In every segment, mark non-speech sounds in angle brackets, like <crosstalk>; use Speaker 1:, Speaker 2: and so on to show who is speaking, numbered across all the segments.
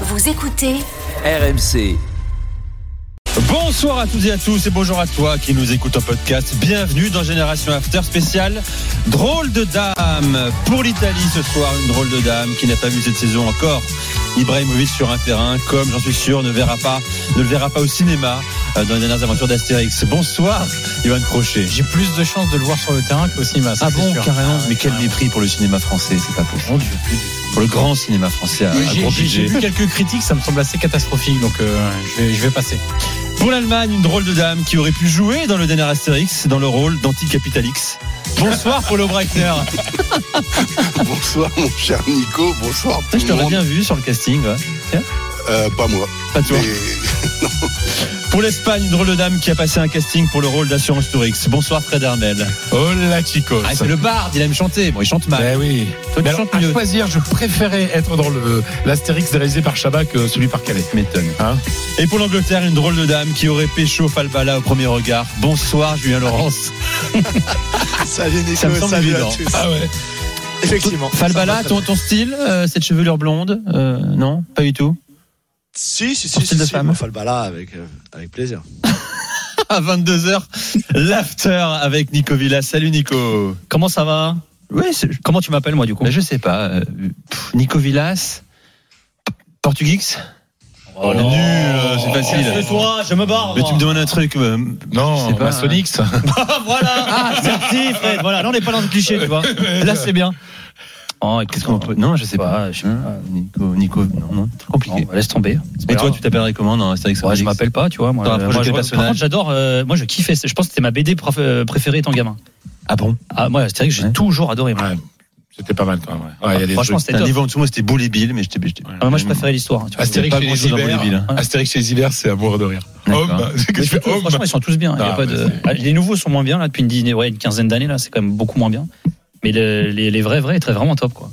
Speaker 1: Vous écoutez
Speaker 2: RMC.
Speaker 3: Bonsoir à tous et à tous et bonjour à toi qui nous écoute en podcast. Bienvenue dans Génération After spécial Drôle de dame pour l'Italie ce soir. Une drôle de dame qui n'a pas vu cette saison encore. Ibrahimovic sur un terrain, comme j'en suis sûr, ne verra pas, ne le verra pas au cinéma euh, dans les dernières aventures d'Astérix. Bonsoir, Ivan Crochet.
Speaker 4: J'ai plus de chances de le voir sur le terrain qu'au cinéma. ça,
Speaker 3: Ah bon,
Speaker 4: sûr.
Speaker 3: carrément.
Speaker 4: Ah,
Speaker 3: Mais quel mépris pour le cinéma français, c'est pas possible. Pour le grand cinéma français à, à
Speaker 4: J'ai-
Speaker 3: gros
Speaker 4: vu quelques critiques, ça me semble assez catastrophique, donc euh, je, vais, je vais passer.
Speaker 3: Pour l'Allemagne, une drôle de dame qui aurait pu jouer dans le dernier Astérix dans le rôle d'anticapitalix. Bonsoir Paulo Breitner. <laughs>
Speaker 5: Bonsoir mon cher Nico, bonsoir tout
Speaker 3: Je t'aurais bien vu sur le casting. ouais.
Speaker 5: Euh, pas moi.
Speaker 3: Pas toi.
Speaker 5: Mais <laughs> <laughs>
Speaker 3: Pour l'Espagne, une drôle de dame qui a passé un casting pour le rôle d'assurance Tourix. Bonsoir Fred Hermel.
Speaker 4: Hola chicos.
Speaker 3: Ah, c'est le bard, il aime chanter. Bon, il chante mal.
Speaker 4: Ben oui.
Speaker 3: Toi, tu
Speaker 4: Mais alors,
Speaker 3: chantes
Speaker 4: à
Speaker 3: mieux.
Speaker 4: choisir, je préférais être dans le l'Astérix réalisé par Chabat que celui par Calais.
Speaker 3: M'étonne.
Speaker 4: Hein
Speaker 3: Et pour l'Angleterre, une drôle de dame qui aurait pécho Falbala au premier regard. Bonsoir Julien Laurence. <laughs>
Speaker 6: Salut Nico,
Speaker 3: Ça me semble
Speaker 6: salut
Speaker 3: évident.
Speaker 6: à tous.
Speaker 4: Ah ouais.
Speaker 6: Effectivement.
Speaker 3: Falbala, ton style, euh, cette chevelure blonde euh, Non, pas du tout.
Speaker 6: Si, si, si, si,
Speaker 3: de
Speaker 6: si,
Speaker 3: femme.
Speaker 6: moi, Falbala avec, euh, avec plaisir. <laughs>
Speaker 3: À 22h, l'after avec Nico Villas. Salut Nico.
Speaker 7: Comment ça va?
Speaker 3: Oui, c'est-
Speaker 7: Comment tu m'appelles moi du coup?
Speaker 3: Ben, je sais pas. euh, pff, Nico Villas Portugix? Oh, nul, euh, c'est facile.
Speaker 7: toi, je me barre.
Speaker 3: Mais tu me demandes un truc. euh,
Speaker 4: Non,
Speaker 3: sais pas,
Speaker 4: Maçonnix. <laughs> <laughs>
Speaker 7: voilà. Ah, merci Fred. Voilà, là on n'est pas dans le cliché, tu vois. Là c'est bien. Oh,
Speaker 3: Qu'est-ce qu'on peut. Non, je sais pas.
Speaker 7: Je sais
Speaker 3: Hein,
Speaker 7: pas.
Speaker 3: Nico, Nico, non, non, trop compliqué.
Speaker 7: Non, bah, laisse tomber. C'est pas
Speaker 3: Et toi,
Speaker 7: grave.
Speaker 3: tu t'appellerais comment dans Astérix
Speaker 7: Ouais, je
Speaker 3: Obélix
Speaker 7: m'appelle pas, tu vois. Moi,
Speaker 3: T'as un
Speaker 7: euh,
Speaker 3: projet
Speaker 7: moi,
Speaker 3: quel
Speaker 7: je-
Speaker 3: personnage
Speaker 7: par contre, j'adore. euh, moi, je kiffais. Je pense que c'était ma BD prof- euh, préférée étant gamin.
Speaker 3: Ah bon?
Speaker 7: Ah, moi, que j'ai
Speaker 3: Ouais.
Speaker 7: toujours adoré. moi.
Speaker 4: Ouais. C'était pas mal quand même. ouais. Ouais, il y a des
Speaker 7: Franchement, c'était
Speaker 3: Un
Speaker 7: top.
Speaker 3: niveau en dessous, moi, c'était Boule et Bill, mais j'étais. j'étais-
Speaker 7: Ah, moi, je préférais l'histoire. tu vois.
Speaker 4: Astérix
Speaker 3: pas
Speaker 4: chez les Ibères.
Speaker 3: Hein.
Speaker 4: Astérix chez les Ibères, c'est à mourir de rire.
Speaker 3: D'accord.
Speaker 4: Homme, c'est <laughs> que
Speaker 7: Mais
Speaker 4: tu fais
Speaker 7: surtout,
Speaker 4: homme.
Speaker 7: franchement, ils sont tous bien. Il y a
Speaker 4: Ah,
Speaker 7: pas
Speaker 4: mais
Speaker 7: de... Ah, Les nouveaux sont moins bien là depuis une, dizaine- ouais, une quinzaine d'années là. C'est quand même beaucoup moins bien. Mais le- les, les vrais vrais, très vraiment top quoi.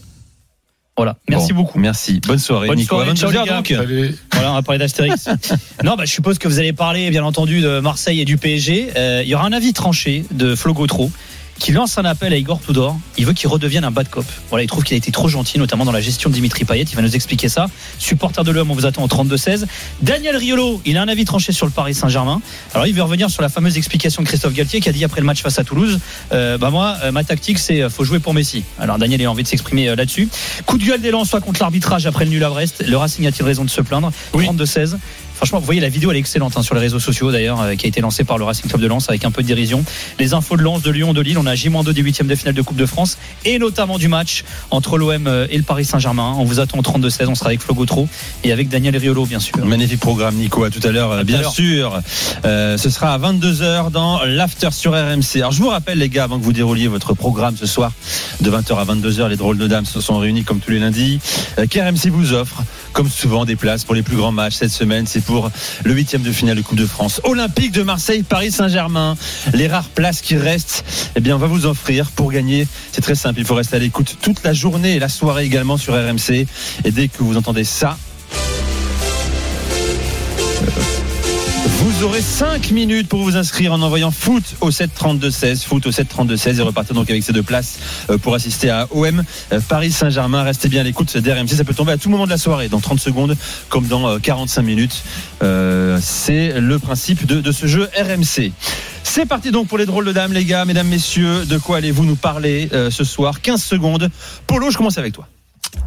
Speaker 7: Voilà. Merci
Speaker 3: Bon,
Speaker 7: beaucoup.
Speaker 3: Merci. Bonne soirée,
Speaker 7: Bonne
Speaker 3: Nico.
Speaker 7: soirée,
Speaker 3: À
Speaker 7: ciao,
Speaker 3: 22h,
Speaker 7: les gars.
Speaker 3: donc.
Speaker 7: Voilà, on va parler d'Astérix. <laughs> non, bah, je suppose que vous allez parler, bien entendu, de Marseille et du PSG. Euh, il y aura un avis tranché de Flo Gautreau qui lance un appel à Igor Tudor. Il veut qu'il redevienne un bad cop. Voilà, il trouve qu'il a été trop gentil, notamment dans la gestion de Dimitri Payet. Il va nous expliquer ça. Supporter de l'homme, on vous attend au 32-16. Daniel Riolo, il a un avis tranché sur le Paris Saint-Germain. Alors, il veut revenir sur la fameuse explication de Christophe Galtier qui a dit après le match face à Toulouse euh, Bah, moi, euh, ma tactique, c'est euh, faut jouer pour Messi. Alors, Daniel a envie de s'exprimer euh, là-dessus. Coup de gueule des soit contre l'arbitrage après le nul à Brest. Le Racing a-t-il raison de se plaindre?
Speaker 4: Oui.
Speaker 7: 32-16. Franchement, vous voyez la vidéo, elle est excellente hein, sur les réseaux sociaux d'ailleurs, euh, qui a été lancée par le Racing Club de Lens avec un peu de dérision. Les infos de Lens, de Lyon, de Lille, on a J-2 des huitièmes de finale de Coupe de France et notamment du match entre l'OM et le Paris Saint-Germain. On vous attend au 32-16, on sera avec Flo Gautreau et avec Daniel Riolo bien sûr.
Speaker 3: Magnifique programme, Nico. À tout à l'heure,
Speaker 7: tout
Speaker 3: bien sûr. Euh, ce sera à 22h dans l'After sur RMC. Alors, je vous rappelle, les gars, avant que vous dérouliez votre programme ce soir, de 20h à 22h, les drôles de dames se sont réunis comme tous les lundis. Euh, qu'RMC vous offre, comme souvent, des places pour les plus grands matchs cette semaine. C'est pour le huitième de finale de Coupe de France. Olympique de Marseille, Paris Saint-Germain. Les rares places qui restent, eh bien, on va vous offrir pour gagner. C'est très simple. Il faut rester à l'écoute toute la journée et la soirée également sur RMC. Et dès que vous entendez ça, Vous aurez 5 minutes pour vous inscrire en envoyant foot au 732-16, foot au 732-16 et repartir donc avec ces deux places euh, pour assister à OM euh, Paris Saint-Germain. Restez bien à l'écoute d'RMC, ça peut tomber à tout moment de la soirée, dans 30 secondes comme dans euh, 45 minutes. Euh, C'est le principe de, de ce jeu RMC. C'est parti donc pour les drôles de dames, les gars, mesdames, messieurs. De quoi allez-vous nous parler euh, ce soir? 15 secondes. Polo, je commence avec toi.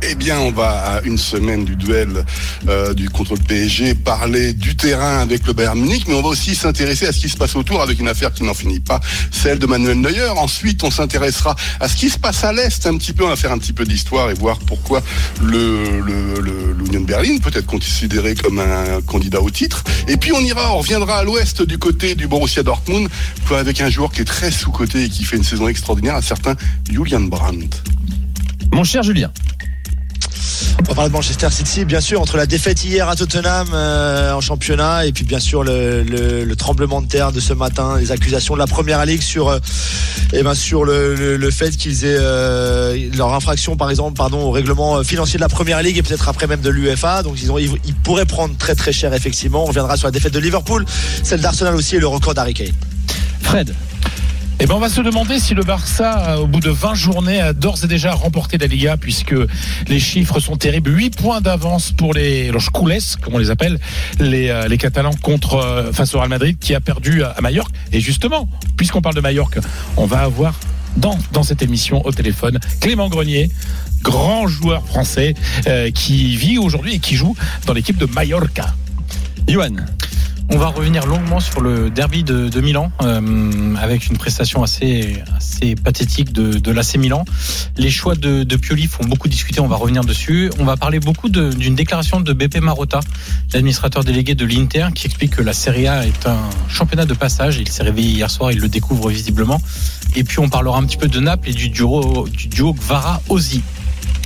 Speaker 5: Eh bien, on va à une semaine du duel euh, du contre le PSG parler du terrain avec le Bayern Munich, mais on va aussi s'intéresser à ce qui se passe autour avec une affaire qui n'en finit pas, celle de Manuel Neuer. Ensuite, on s'intéressera à ce qui se passe à l'est un petit peu. On va faire un petit peu d'histoire et voir pourquoi l'Union de Berlin peut être considéré comme un candidat au titre. Et puis on ira, on reviendra à l'ouest du côté du Borussia Dortmund avec un joueur qui est très sous coté et qui fait une saison extraordinaire, un certain Julian Brandt.
Speaker 3: Mon cher Julien.
Speaker 6: On va parler de Manchester City, bien sûr, entre la défaite hier à Tottenham euh, en championnat et puis bien sûr le, le- le tremblement de terre de ce matin, les accusations de la première ligue sur, euh, eh ben, sur le, fait qu'ils aient euh, leur infraction, par exemple, pardon, au règlement financier de la première ligue et peut-être après même de l'UFA. Donc ils, ont, ils, ils pourraient prendre très très cher, effectivement. On reviendra sur la défaite de Liverpool, celle d'Arsenal aussi et le record d'Harry Kane.
Speaker 3: Fred.
Speaker 4: Eh ben, on va se demander si le Barça, au bout de 20 journées, a d'ores et déjà remporté la Liga, puisque les chiffres sont terribles. 8 points d'avance pour les los comme on les appelle, les, euh, Catalans contre euh, face au Real Madrid, qui a perdu à, à Majorque. Et justement, puisqu'on parle de Majorque, on va avoir dans, dans cette émission au téléphone Clément Grenier, grand joueur français, euh, qui vit aujourd'hui et qui joue dans l'équipe de Mallorca.
Speaker 3: Johan,
Speaker 1: On va revenir longuement sur le derby de, Milan, euh, avec une prestation assez, assez pathétique de, de l'AC Milan. Les choix de, de Pioli font beaucoup discuter, on va revenir dessus. On va parler beaucoup d'une déclaration de Beppe Marotta, l'administrateur délégué de l'Inter, qui explique que la Serie A est un championnat de passage. Il s'est réveillé hier soir, il le découvre visiblement. Et puis on parlera un petit peu de Naples et du duo, du duo Gvara-Ozzy.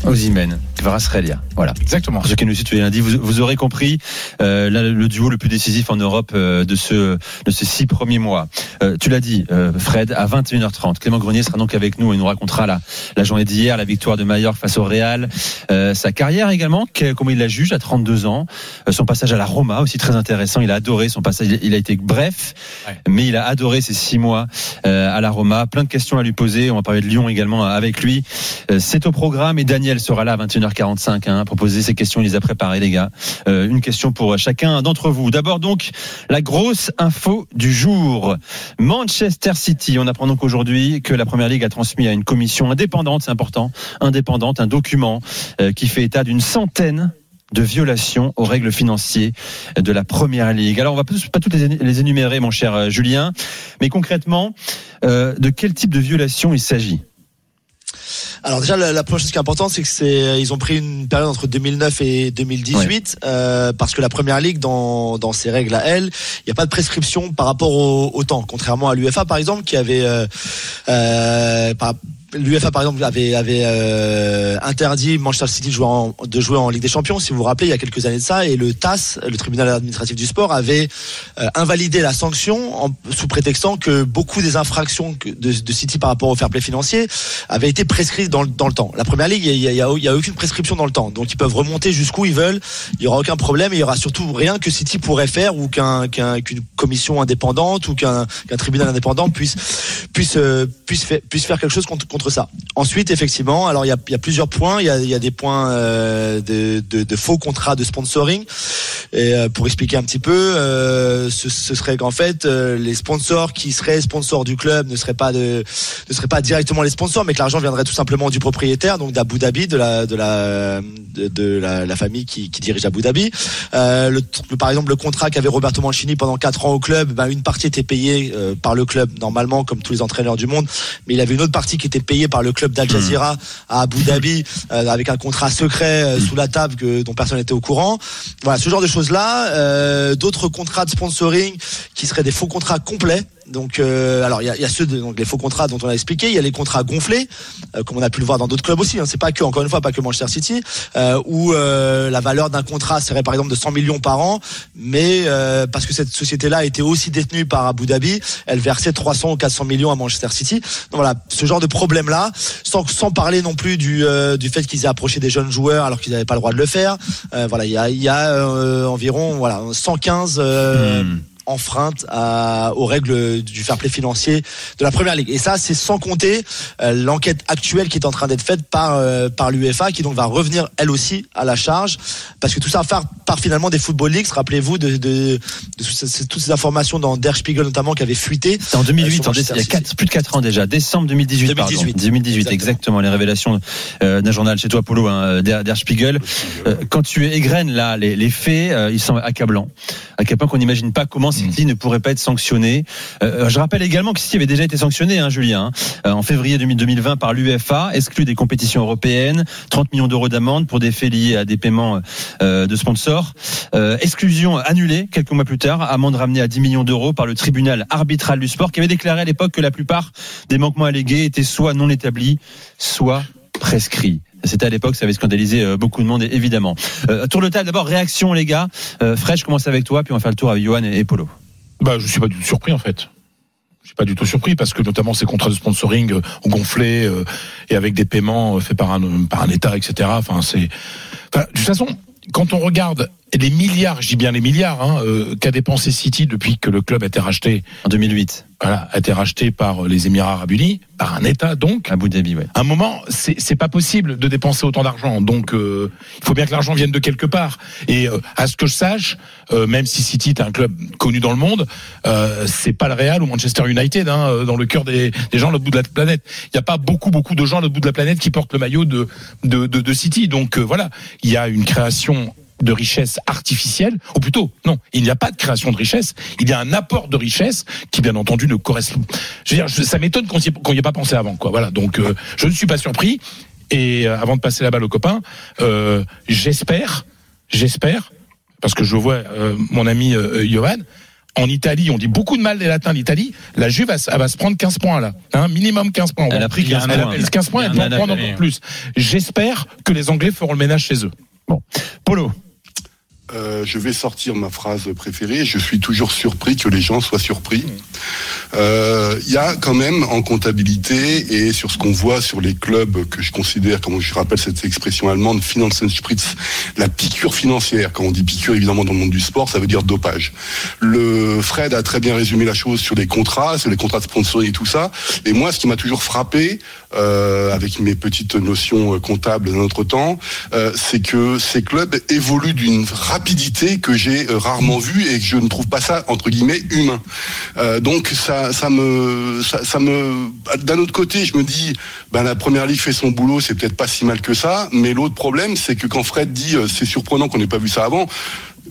Speaker 3: Ozymen, Kvaratskhelia. Voilà.
Speaker 1: Exactement.
Speaker 3: Pour ceux qui nous les lundis, vous, vous aurez compris euh, là, le duo le plus décisif en Europe euh, de ce de ces six premiers mois. Euh, tu l'as dit, Fred, à 21h30. Clément Grenier sera donc avec nous et nous racontera la, la journée d'hier, la victoire de Mallorca face au Real, sa carrière également, que- comment il la juge à 32 ans, son passage à la Roma aussi très intéressant. Il a adoré son passage. Il- a été bref,
Speaker 1: Ouais.
Speaker 3: mais il a adoré ces six mois à la Roma. Plein de questions à lui poser. On va parler de Lyon également avec lui. C'est au programme et Daniel sera là à 21h45 hein, pour poser ses questions. Il les a préparées, les gars. Euh, une question pour chacun d'entre vous. D'abord donc la grosse info du jour. Manchester City. On apprend donc aujourd'hui que la Première Ligue a transmis à une commission indépendante, c'est important, indépendante, un document euh, qui fait état d'une centaine de violations aux règles financières de la Première Ligue. Alors on va pas toutes les énumérer, mon cher euh, Julien, mais concrètement, euh, de quel type de violation il s'agit?
Speaker 6: Alors déjà la, la première chose qui est importante c'est que c'est ils ont pris une période entre 2009 et 2018 euh, parce que la première ligue dans dans ses règles à elle il n'y a pas de prescription par rapport au, au temps. Contrairement à l'UFA par exemple qui avait euh, euh, par- L'UFA par exemple avait avait euh, interdit Manchester City de jouer, en, Ligue des Champions si vous vous rappelez il y a quelques années de ça et le TAS le tribunal administratif du sport avait euh, invalidé la sanction en, sous prétextant que beaucoup des infractions de, de City par rapport au fair play financier avaient été prescrites dans, dans le temps. La première ligue, il y a, y a- a aucune prescription dans le temps, donc ils peuvent remonter jusqu'où ils veulent. Il y aura aucun problème. Et il y aura surtout rien que City pourrait faire ou qu'un qu'un- qu'une commission indépendante ou qu'un qu'un tribunal indépendant puisse puisse euh, puisse faire, puisse faire quelque chose contre, contre ça. Ensuite, effectivement, alors il y a, plusieurs points. Il y a, des points euh, de, faux contrats de sponsoring. Et euh, pour expliquer un petit peu, euh, ce, serait qu'en fait les sponsors qui seraient sponsors du club ne seraient pas ne seraient pas directement les sponsors, mais que l'argent viendrait tout simplement du propriétaire, donc d'Abu Dhabi, de la de la famille qui, dirige Abu Dhabi. Par exemple, le contrat qu'avait Roberto Mancini pendant quatre ans au club, ben, une partie était payée par le club normalement, comme tous les entraîneurs du monde, mais il avait une autre partie qui était payée par le club d'Al Jazeera à Abu Dhabi <laughs> euh, avec un contrat secret euh, sous la table que, dont personne n'était au courant. Voilà, ce genre de choses là. Euh, D'autres contrats de sponsoring qui seraient des faux contrats complets. Donc, euh, alors il y a, y a ceux de, donc les faux contrats dont on a expliqué. Il y a les contrats gonflés, euh, comme on a pu le voir dans d'autres clubs aussi. Hein. C'est pas que encore une fois pas que Manchester City, euh, où euh, la valeur d'un contrat serait par exemple de 100 millions par an, mais euh, parce que cette société-là était aussi détenue par Abu Dhabi, elle versait 300 ou 400 millions à Manchester City. Donc voilà, ce genre de problème-là, sans sans parler non plus du euh, du fait qu'ils aient approché des jeunes joueurs alors qu'ils n'avaient pas le droit de le faire. Voilà, il y a y a environ voilà 115 euh,
Speaker 3: Hmm.
Speaker 6: Enfreinte à, aux règles du fair play financier de la première ligue. Et ça, c'est sans compter euh, l'enquête actuelle qui est en train d'être faite par euh, par l'UEFA, qui donc va revenir elle aussi à la charge, parce que tout ça part, part finalement des football leagues. Rappelez-vous de, de, de toutes ces- toutes ces informations dans Der Spiegel notamment qui avaient fuité.
Speaker 3: C'était en 2008,
Speaker 6: Euh,
Speaker 3: en il y a plus de 4 ans déjà, décembre 2018. pardon.
Speaker 6: 2018.
Speaker 3: 2018, exactement.
Speaker 6: Exactement.
Speaker 3: les révélations euh, d'un journal chez toi, Polo, hein, Der, Der Spiegel. Euh, quand tu égrènes là les, les faits, euh, ils sont accablants. Accablants qu'on n'imagine pas comment City ne pourrait pas être sanctionné. Euh, je rappelle également que City avait déjà été sanctionné, hein, Julien, hein, euh, en février 2020 par l'UEFA, exclu des compétitions européennes, 30 millions d'euros d'amende pour des faits liés à des paiements euh, de sponsors. Euh, exclusion annulée quelques mois plus tard, amende ramenée à 10 millions d'euros par le tribunal arbitral du sport qui avait déclaré à l'époque que la plupart des manquements allégués étaient soit non établis, soit prescrits. C'était à l'époque, ça avait scandalisé euh, beaucoup de monde, évidemment. Euh, tour de table, d'abord, réaction, les gars. Euh, Fred, je commence avec toi, puis on va faire le tour avec Johan et, Polo.
Speaker 4: Bah, je suis pas du tout surpris en fait. Je suis pas du tout surpris parce que notamment ces contrats de sponsoring euh, ont gonflé et avec des paiements faits par un par un État, etc. Enfin, c'est. De toute façon, quand on regarde les milliards, je dis bien les milliards, hein, euh, qu'a dépensé City depuis que le club a été racheté,
Speaker 3: En 2008,
Speaker 4: voilà, a été racheté par les Émirats Arabes Unis, par un État donc.
Speaker 3: Abu Dhabi, ouais.
Speaker 4: À un moment, c'est pas possible de dépenser autant d'argent. Donc, euh, il faut bien que l'argent vienne de quelque part. Et euh, à ce que je sache, euh, même si City est un club connu dans le monde, euh, c'est pas le Real ou Manchester United hein, euh, dans le cœur des, des gens à l'autre bout de la planète. Il n'y a pas beaucoup beaucoup de gens à l'autre bout de la planète qui portent le maillot de de, de, de City. Donc euh, voilà, il y a une création de richesse artificielle, ou plutôt, non, il n'y a pas de création de richesse, il y a un apport de richesse qui, bien entendu, ne correspond. Je veux dire, je- ça m'étonne qu'on n'y ait- qu'on n'y ait pas pensé avant, quoi. Voilà, donc euh, je ne suis pas surpris. Et euh, avant de passer la balle aux copains, euh, j'espère, j'espère, parce que je vois euh, mon ami euh, Johan, en Italie, on dit beaucoup de mal des Latins d'Italie. La Juve, elle, elle va se prendre 15 points là, hein, minimum 15 points.
Speaker 3: Elle a pris 15
Speaker 4: elle
Speaker 3: points.
Speaker 4: a pris 15 points, elle peut
Speaker 1: a
Speaker 4: en prendre encore plus. J'espère que les Anglais feront le ménage chez eux.
Speaker 3: Polo.
Speaker 5: Euh, je vais sortir ma phrase préférée. Je suis toujours surpris que les gens soient surpris. Euh, Il y a quand même en comptabilité et sur ce qu'on voit sur les clubs que je considère, comme je rappelle cette expression allemande, Finanzenspritz, la piqûre financière. Quand on dit piqûre, évidemment, dans le monde du sport, ça veut dire dopage. Le Fred a très bien résumé la chose sur les contrats, sur les contrats de sponsoring et tout ça. Et moi, ce qui m'a toujours frappé, euh, avec mes petites notions comptables d'un autre temps, c'est que ces clubs évoluent d'une rapidité que j'ai euh, rarement vue et que je ne trouve pas ça entre guillemets humain. Euh, donc ça, ça me, ça, me, d'un autre côté, je me dis, ben la première ligue fait son boulot, c'est peut-être pas si mal que ça, mais l'autre problème, c'est que quand Fred dit, euh, c'est surprenant qu'on n'ait pas vu ça avant.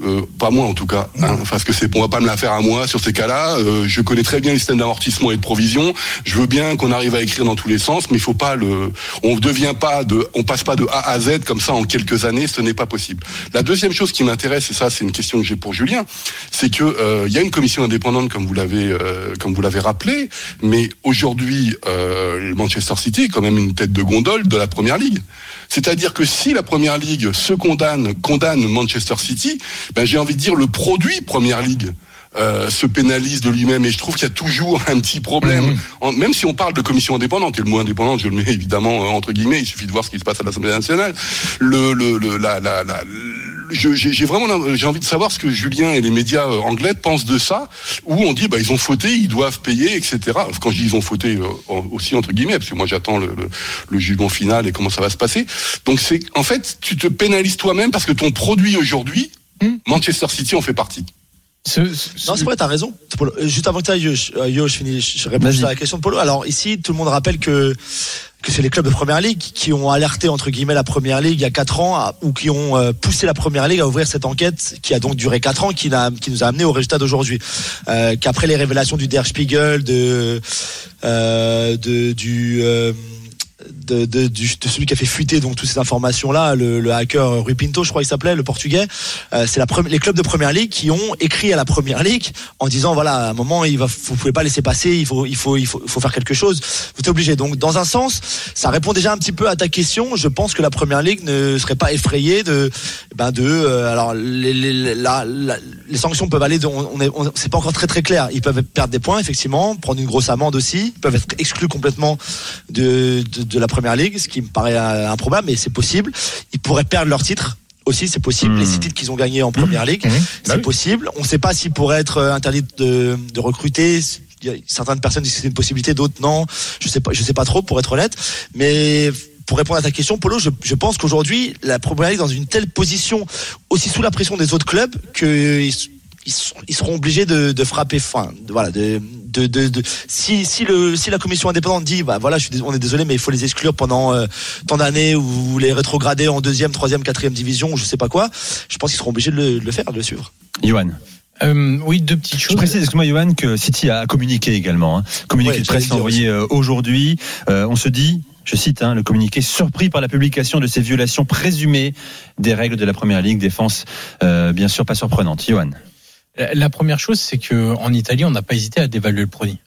Speaker 5: Euh, pas moi en tout cas, hein, parce que c'est, on va pas me la faire à moi sur ces cas-là. Euh, je connais très bien les systèmes d'amortissement et de provision. Je veux bien qu'on arrive à écrire dans tous les sens, mais il faut pas le, on devient pas de, on passe pas de A à Z comme ça en quelques années. Ce n'est pas possible. La deuxième chose qui m'intéresse, et ça c'est une question que j'ai pour Julien, c'est que euh, il y a une commission indépendante comme vous l'avez, euh, comme vous l'avez rappelé, mais aujourd'hui euh, Manchester City est quand même une tête de gondole de la première ligue. C'est-à-dire que si la première ligue se condamne, condamne Manchester City, ben j'ai envie de dire le produit première ligue. euh, se pénalise de lui-même et je trouve qu'il y a toujours un petit problème. En- même si on parle de commission indépendante et le mot indépendante, je le mets évidemment euh, entre guillemets, il suffit de voir ce qui se passe à l'Assemblée nationale. Le, le, le- la, la, la- j'ai j'ai vraiment j'ai envie de savoir ce que Julien et les médias euh, anglais pensent de ça, où on dit bah ils ont fauté, ils doivent payer, etc. Quand je dis ils ont fauté euh, aussi entre guillemets, parce que moi j'attends le, le, le jugement final et comment ça va se passer. Donc c'est en fait tu te pénalises toi-même parce que ton produit aujourd'hui, Manchester City en fait partie.
Speaker 1: Ce- ce-
Speaker 6: Non, c'est vrai, t'as raison. Euh, Juste avant que tu ailles, Yo, je- Yo, je finis, je réponds à la question de Polo. Alors ici, tout le monde rappelle que que c'est les clubs de première ligue qui ont alerté entre guillemets la première ligue il y a quatre ans à- ou qui ont euh, poussé la première ligue à ouvrir cette enquête qui a donc duré quatre ans qui, n'a- qui nous a amené au résultat d'aujourd'hui. Euh, qu'après les révélations du Der Spiegel de euh, de du euh, de, celui qui a fait fuiter donc toutes ces informations là le, hacker Rui Pinto je crois qu'il s'appelait le portugais euh, c'est les clubs de première ligue qui ont écrit à la première ligue en disant voilà à un moment il va vous pouvez pas laisser passer il faut il faut il faut, il faut faire quelque chose. Vous êtes obligé. Donc dans un sens ça répond déjà un petit peu à ta question. Je pense que la première ligue ne serait pas effrayée de ben de euh, alors les, les, les sanctions peuvent aller de, on, est c'est pas encore très très clair. Ils peuvent perdre des points effectivement prendre une grosse amende aussi. Ils peuvent être exclus complètement de la première ligue ce qui me paraît euh, improbable mais c'est possible. Ils pourraient perdre leur titre aussi c'est possible.
Speaker 3: Mmh.
Speaker 6: les six titres qu'ils ont gagnés en première ligue
Speaker 4: Mmh. Bah
Speaker 6: c'est
Speaker 4: oui.
Speaker 6: possible. On ne sait pas s'ils pourraient être euh, interdits de, de recruter. Il y a certaines personnes disent que c'est une possibilité d'autres non. Je sais pas je sais pas trop pour être honnête. Mais pour répondre à ta question, Polo, je, je pense qu'aujourd'hui, la Première Ligue est dans une telle position, aussi sous la pression des autres clubs, qu'ils ils, sont- ils seront obligés de, de frapper fin. De, voilà, de, de, de, de- si, si, le, si la commission indépendante dit, bah voilà, je suis on est désolé, mais il faut les exclure pendant euh, tant d'années ou les rétrograder en deuxième, troisième, quatrième division, ou je sais pas quoi, je pense qu'ils seront obligés de le, de le faire, de le suivre.
Speaker 3: Johan.
Speaker 1: Euh, oui, deux petites
Speaker 3: Je
Speaker 1: choses.
Speaker 3: précise, excuse-moi, Johan, que City a communiqué également. Hein. Communiqué
Speaker 6: Ouais,
Speaker 3: de presse envoyé euh, aujourd'hui. Euh, on se dit, je cite, hein, le communiqué surpris par la publication de ces violations présumées des règles de la Première Ligue. Défense, euh, bien sûr, pas surprenante. Johan.
Speaker 1: La- La première chose, c'est que en Italie, on n'a pas hésité à dévaluer le produit.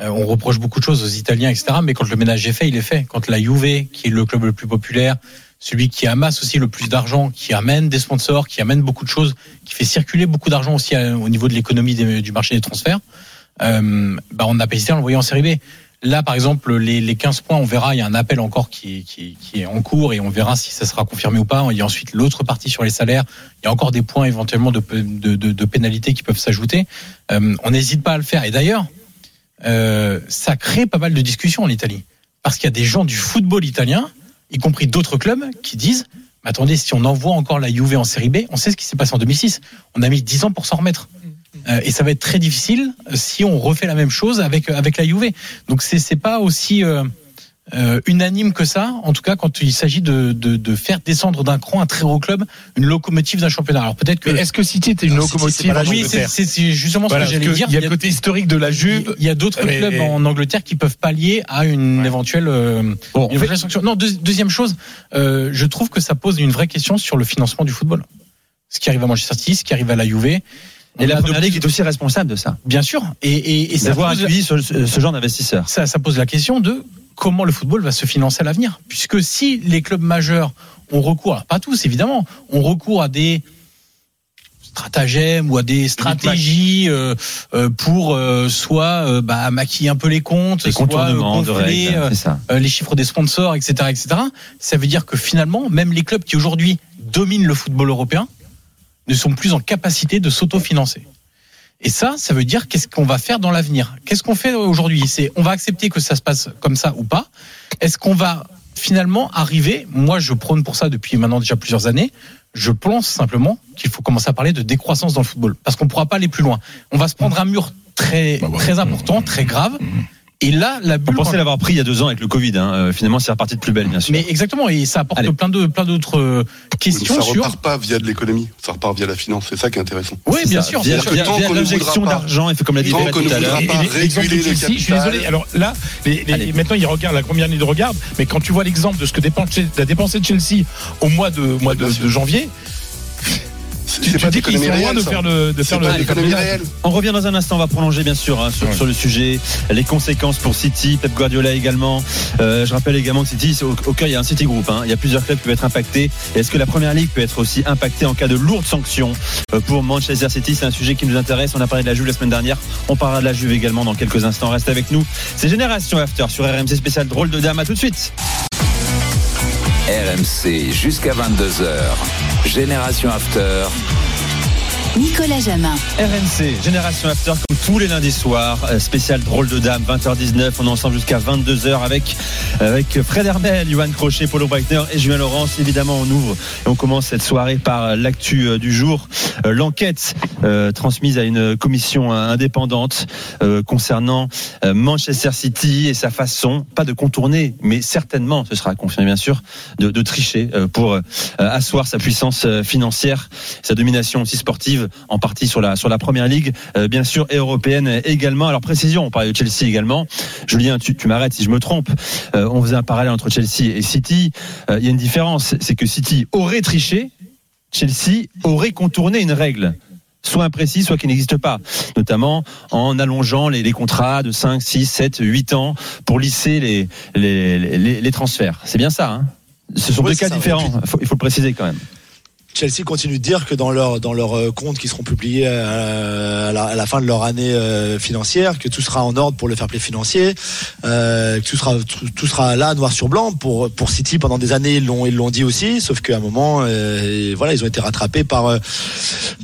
Speaker 1: Euh, on reproche beaucoup de choses aux Italiens, etc. Mais quand le ménage est fait, il est fait. Quand la Juve, qui est le club le plus populaire, celui qui amasse aussi le plus d'argent, qui amène des sponsors, qui amène beaucoup de choses, qui fait circuler beaucoup d'argent aussi euh, au niveau de l'économie du marché des transferts, euh, bah on n'a pas hésité à l'envoyer en série. Là, par exemple, les, les 15 points, on verra, il y a un appel encore qui, est- en cours et on verra si ça sera confirmé ou pas. Il y a ensuite l'autre partie sur les salaires. Il y a encore des points éventuellement de, de, de, de pénalités qui peuvent s'ajouter. Euh, on n'hésite pas à le faire. Et d'ailleurs, euh, ça crée pas mal de discussions en Italie. Parce qu'il y a des gens du football italien, y compris d'autres clubs, qui disent attendez, si on envoie encore la Juve en série B, on sait ce qui s'est passé en 2006. On a mis 10 ans pour s'en remettre. Euh, et ça va être très difficile si on refait la même chose avec avec la Juve. Donc c'est c'est pas aussi euh, euh, unanime que ça. En tout cas, quand il s'agit de, de de faire descendre d'un cran un très gros club, une locomotive d'un championnat. Alors peut-être que
Speaker 4: Mais Est-ce que City était une locomotive en
Speaker 1: oui, c'est
Speaker 4: Angleterre
Speaker 1: c'est- c'est justement
Speaker 4: Voilà,
Speaker 1: ce que j'allais
Speaker 4: que
Speaker 1: dire.
Speaker 4: Il y a le côté historique de la Juve.
Speaker 1: Il y a d'autres
Speaker 4: Mais-
Speaker 1: clubs en Angleterre qui peuvent pallier à une
Speaker 4: Ouais.
Speaker 1: éventuelle, euh,
Speaker 3: Bon,
Speaker 1: une
Speaker 3: fait-
Speaker 1: sanction. Non, deux- deuxième chose, euh, je trouve que ça pose une vraie question sur le financement du football. Ce qui arrive à Manchester City, ce qui arrive à la Juve.
Speaker 3: Et la première ligue est aussi responsable de ça.
Speaker 1: Bien sûr. Et, et, et
Speaker 3: D'avoir accueilli ce, genre d'investisseurs.
Speaker 1: ça, ça pose la question de comment le football va se financer à l'avenir. Puisque si les clubs majeurs ont recours, pas tous évidemment, ont recours à des stratagèmes ou à des stratégies euh, euh, pour euh, soit euh, bah, maquiller un peu les comptes,
Speaker 3: Les
Speaker 1: soit euh, gonfler, les chiffres des sponsors, etc., etc. Ça veut dire que finalement, même les clubs qui aujourd'hui dominent le football européen ne sont plus en capacité de s'autofinancer. Et ça, ça veut dire qu'est-ce qu'on va faire dans l'avenir? Qu'est-ce qu'on fait aujourd'hui? C'est on va accepter que ça se passe comme ça ou pas? Est-ce qu'on va finalement arriver Moi, je prône pour ça depuis maintenant déjà plusieurs années. Je pense simplement qu'il faut commencer à parler de décroissance dans le football parce qu'on ne pourra pas aller plus loin. On va se prendre un mur très
Speaker 4: Bah
Speaker 1: très important, très grave. Et là, la
Speaker 3: On
Speaker 1: bulle.
Speaker 3: pensait l'avoir pris il y a deux ans avec le Covid. hein. Euh, Finalement, c'est reparti de plus belle, bien sûr.
Speaker 1: Mais exactement, et ça apporte
Speaker 3: Allez.
Speaker 1: plein de plein d'autres euh,
Speaker 5: Mais
Speaker 1: questions
Speaker 5: ça
Speaker 1: sur.
Speaker 5: repart pas via de l'économie, ça repart via la finance. C'est ça qui est intéressant.
Speaker 1: Oui, bien
Speaker 3: ça.
Speaker 1: sûr.
Speaker 3: Via, via-
Speaker 5: tant
Speaker 3: via l'injection d'argent, et fait comme l'a dit
Speaker 5: Tant
Speaker 3: tout à l'heure.
Speaker 4: de je suis désolé. Alors là, les- maintenant ils regardent la première ligne de regard, mais quand tu vois l'exemple de ce que dépense, a dépensé Chelsea au mois de, mois de, de janvier, tu,
Speaker 5: c'est
Speaker 4: tu
Speaker 5: pas
Speaker 4: dis qu'ils sont
Speaker 5: d'économie
Speaker 4: loin
Speaker 5: réelle.
Speaker 4: de faire le, de
Speaker 5: C'est
Speaker 4: faire le,
Speaker 5: pas
Speaker 4: de faire le
Speaker 5: d'économie
Speaker 4: ménage.
Speaker 5: réelle.
Speaker 3: On revient dans un instant, on va prolonger bien sûr hein, sur,
Speaker 4: Ouais.
Speaker 3: sur le sujet, les conséquences pour City, Pep Guardiola également. Euh, je rappelle également que City, au, au cœur il y a un City Group, hein. il y a plusieurs clubs qui peuvent être impactés. Est-ce que la Première Ligue peut être aussi impactée en cas de lourdes sanctions euh, pour Manchester City? C'est un sujet qui nous intéresse. On a parlé de la Juve la semaine dernière, on parlera de la Juve également dans quelques instants. Reste avec nous. C'est Génération After sur RMC spécial drôle de dame. À tout de suite.
Speaker 2: RMC jusqu'à 22h. Génération After.
Speaker 8: Nicolas Jamin.
Speaker 3: RMC, Génération After, comme tous les lundis soirs, euh, spécial drôle de dame, 20h19, on est ensemble jusqu'à 22h avec, avec Fred Hermel, Johan Crochet, Paulo Breitner et Julien Laurence. Évidemment, on ouvre et on commence cette soirée par l'actu euh, du jour. Euh, L'enquête euh, transmise à une commission euh, indépendante euh, concernant euh, Manchester City et sa façon, pas de contourner, mais certainement, ce sera confirmé bien sûr, de, tricher euh, pour euh, asseoir sa puissance euh, financière, sa domination aussi sportive en partie sur la sur la première ligue, euh, bien sûr, et européenne également. Alors précision, on parlait de Chelsea également. Julien, tu, tu m'arrêtes si je me trompe. Euh, on faisait un parallèle entre Chelsea et City. Euh, Il y a une différence, c'est que City aurait triché, Chelsea aurait contourné une règle soit imprécis, soit qui n'existe pas, notamment en allongeant les, les contrats de 5, 6, 7, 8 ans pour lisser les, les, les, les transferts. C'est bien ça, hein? Ce sont
Speaker 6: Oui,
Speaker 3: deux cas
Speaker 6: ça.
Speaker 3: différents, il faut, il faut le préciser quand même.
Speaker 6: Chelsea continue de dire que dans leur dans leurs euh, comptes qui seront publiés euh, à la, fin de leur année euh, financière, que tout sera en ordre pour le fair play financier, que tout sera tout, sera là noir sur blanc pour pour City pendant des années ils l'ont ils l'ont dit aussi, sauf qu'à un moment voilà ils ont été rattrapés par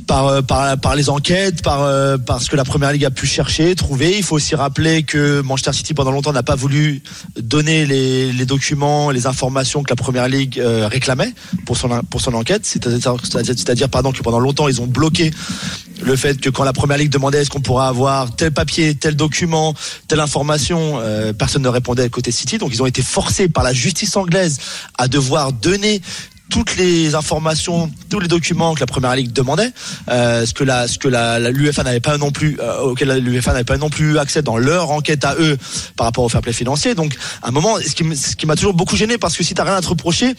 Speaker 6: par par les enquêtes, par par ce que la première ligue a pu chercher, trouver. Il faut aussi rappeler que Manchester City pendant longtemps n'a pas voulu donner les, documents, les informations que la première ligue réclamait pour son pour son enquête. C'est-à-dire c'est-à-dire pardon que pendant longtemps ils ont bloqué le fait que quand la première ligue demandait est-ce qu'on pourra avoir tel papier, tel document, telle information, euh, personne ne répondait côté City. Donc ils ont été forcés par la justice anglaise à devoir donner toutes les informations, tous les documents que la première ligue demandait, euh, ce que la, ce que la, l'UEFA n'avait pas non plus, euh, auquel l'UEFA n'avait pas non plus accès dans leur enquête à eux par rapport au fair play financier. Donc, à un moment, ce qui, m- ce qui m'a toujours beaucoup gêné, parce que si t'as rien à te reprocher,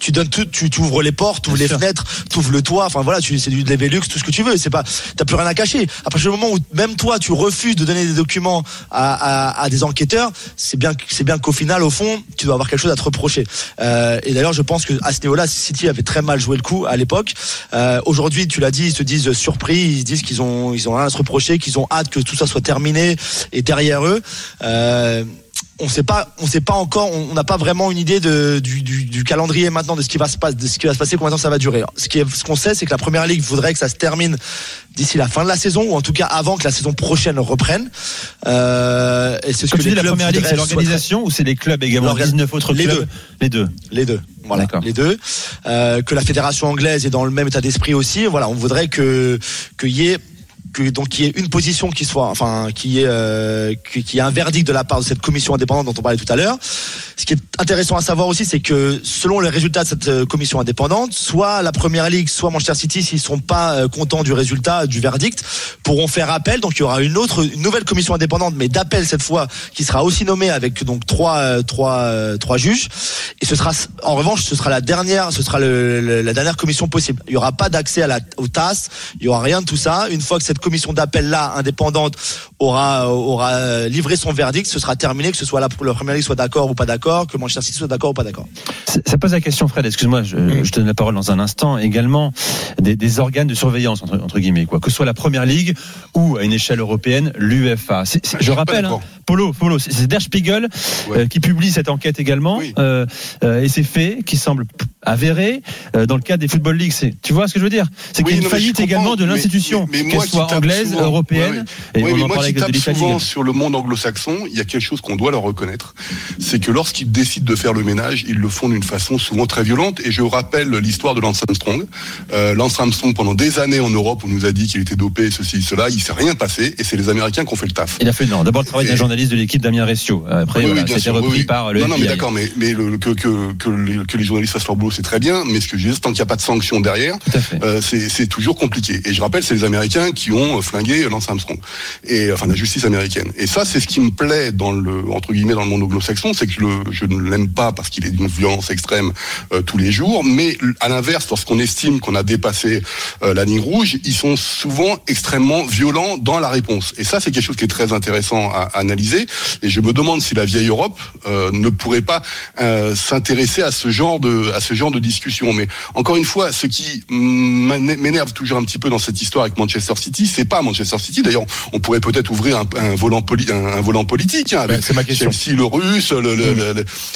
Speaker 6: tu donnes tout, tu tu ouvres les portes, tu ouvres
Speaker 3: Bien
Speaker 6: les
Speaker 3: sûr.
Speaker 6: fenêtres, tu ouvres le toit, enfin voilà, c'est du Velux, tout ce que tu veux, c'est pas t'as plus rien à cacher. À partir du moment où même toi tu refuses de donner des documents à, à, à des enquêteurs, c'est bien c'est bien qu'au final au fond, tu dois avoir quelque chose à te reprocher. Euh, et d'ailleurs, je pense que à ce niveau-là, City avait très mal joué le coup à l'époque. Euh, aujourd'hui, tu l'as dit, ils se disent surpris, ils se disent qu'ils ont ils ont rien à se reprocher, qu'ils ont hâte que tout ça soit terminé et derrière eux. Euh, on sait pas, on sait pas encore, on n'a pas vraiment une idée de, du, du, du, calendrier maintenant de ce qui va se passer, de ce qui va se passer, combien de temps ça va durer. Ce qui est, ce qu'on sait, c'est que la première ligue voudrait que ça se termine d'ici la fin de la saison ou en tout cas avant que la saison prochaine reprenne.
Speaker 3: Euh, et c'est ce Quand que tu dis la première ligue, c'est l'organisation ou c'est les clubs également? 19 autres
Speaker 6: les
Speaker 3: clubs?
Speaker 6: deux.
Speaker 3: Les deux.
Speaker 6: Les deux. Voilà, les deux. Euh, que la fédération anglaise est dans le même état d'esprit aussi. Voilà, on voudrait que qu'il y ait que donc qu'il y ait une position qui soit, enfin, qui est euh, qui ait un verdict de la part de cette commission indépendante dont on parlait tout à l'heure. Ce qui est intéressant à savoir aussi, c'est que selon les résultats de cette euh, commission indépendante, soit la Première Ligue, soit Manchester City, s'ils sont pas euh, contents du résultat du verdict, pourront faire appel. Donc il y aura une autre, une nouvelle commission indépendante, mais d'appel cette fois, qui sera aussi nommée avec donc trois, euh, trois, trois juges. Et ce sera, en revanche, ce sera la dernière, ce sera le, la dernière commission possible. Il y aura pas d'accès à la au TAS, il y aura rien de tout ça. Une fois que cette commission d'appel là indépendante aura aura livré son verdict, ce sera terminé, que ce soit la, la Première Ligue soit d'accord ou pas d'accord que Manchester City soit d'accord ou pas d'accord.
Speaker 3: Ça pose la question, Fred. Excuse-moi, je, mm. je, te donne la parole dans un instant. Également, des, des organes de surveillance entre, entre, guillemets, quoi. Que ce soit la Première Ligue ou à une échelle européenne, l'UFA. Je rappelle, hein, Polo, Polo, c'est Der Spiegel euh, qui publie cette enquête également, euh, euh, et c'est fait qui semble avéré euh, dans le cadre des football leagues. Tu vois ce que je veux dire? C'est qu'il y a une faillite également de l'institution, qu'elle soit anglaise, européenne.
Speaker 5: Et on moi qui tape souvent sur le monde anglo-saxon, il y a quelque chose qu'on doit leur reconnaître, c'est que lorsqu'ils décident de faire le ménage, ils le font d'une façon souvent très violente. Et je rappelle l'histoire de Lance Armstrong. Euh, Lance Armstrong, pendant des années en Europe, on nous a dit qu'il était dopé, ceci, cela. Il s'est rien passé, et c'est les Américains qui ont fait le taf.
Speaker 3: Il a fait non. D'abord le travail d'un journaliste de l'équipe Damien Restio. Après, oui, voilà, repris par le.
Speaker 5: Non, non, mais d'accord, mais, mais le, que, que, que, les, que, les, journalistes fassent leur boulot, c'est très bien. Mais ce que je dis, tant qu'il n'y a pas de sanction derrière, euh, c'est toujours compliqué. Et je rappelle, c'est les Américains qui ont flingué Lance Armstrong, et enfin la justice américaine. Et ça, c'est ce qui me plaît dans le entre guillemets dans le monde anglo-saxon, c'est que je ne l'aime pas parce qu'il est d'une violence extrême euh, tous les jours. Mais à l'inverse, lorsqu'on estime qu'on a dépassé euh, la ligne rouge, ils sont souvent extrêmement violents dans la réponse. Et ça, c'est quelque chose qui est très intéressant à, analyser. Et je me demande si la vieille Europe euh, ne pourrait pas s'intéresser à ce genre de à ce genre de discussion. Mais encore une fois, ce qui m'énerve toujours un petit peu dans cette histoire avec Manchester City, c'est pas Manchester City. D'ailleurs, on pourrait peut-être ouvrir un, un volant un, volant politique hein, avec
Speaker 4: c'est ma question.
Speaker 5: Chelsea, le russe, le, le,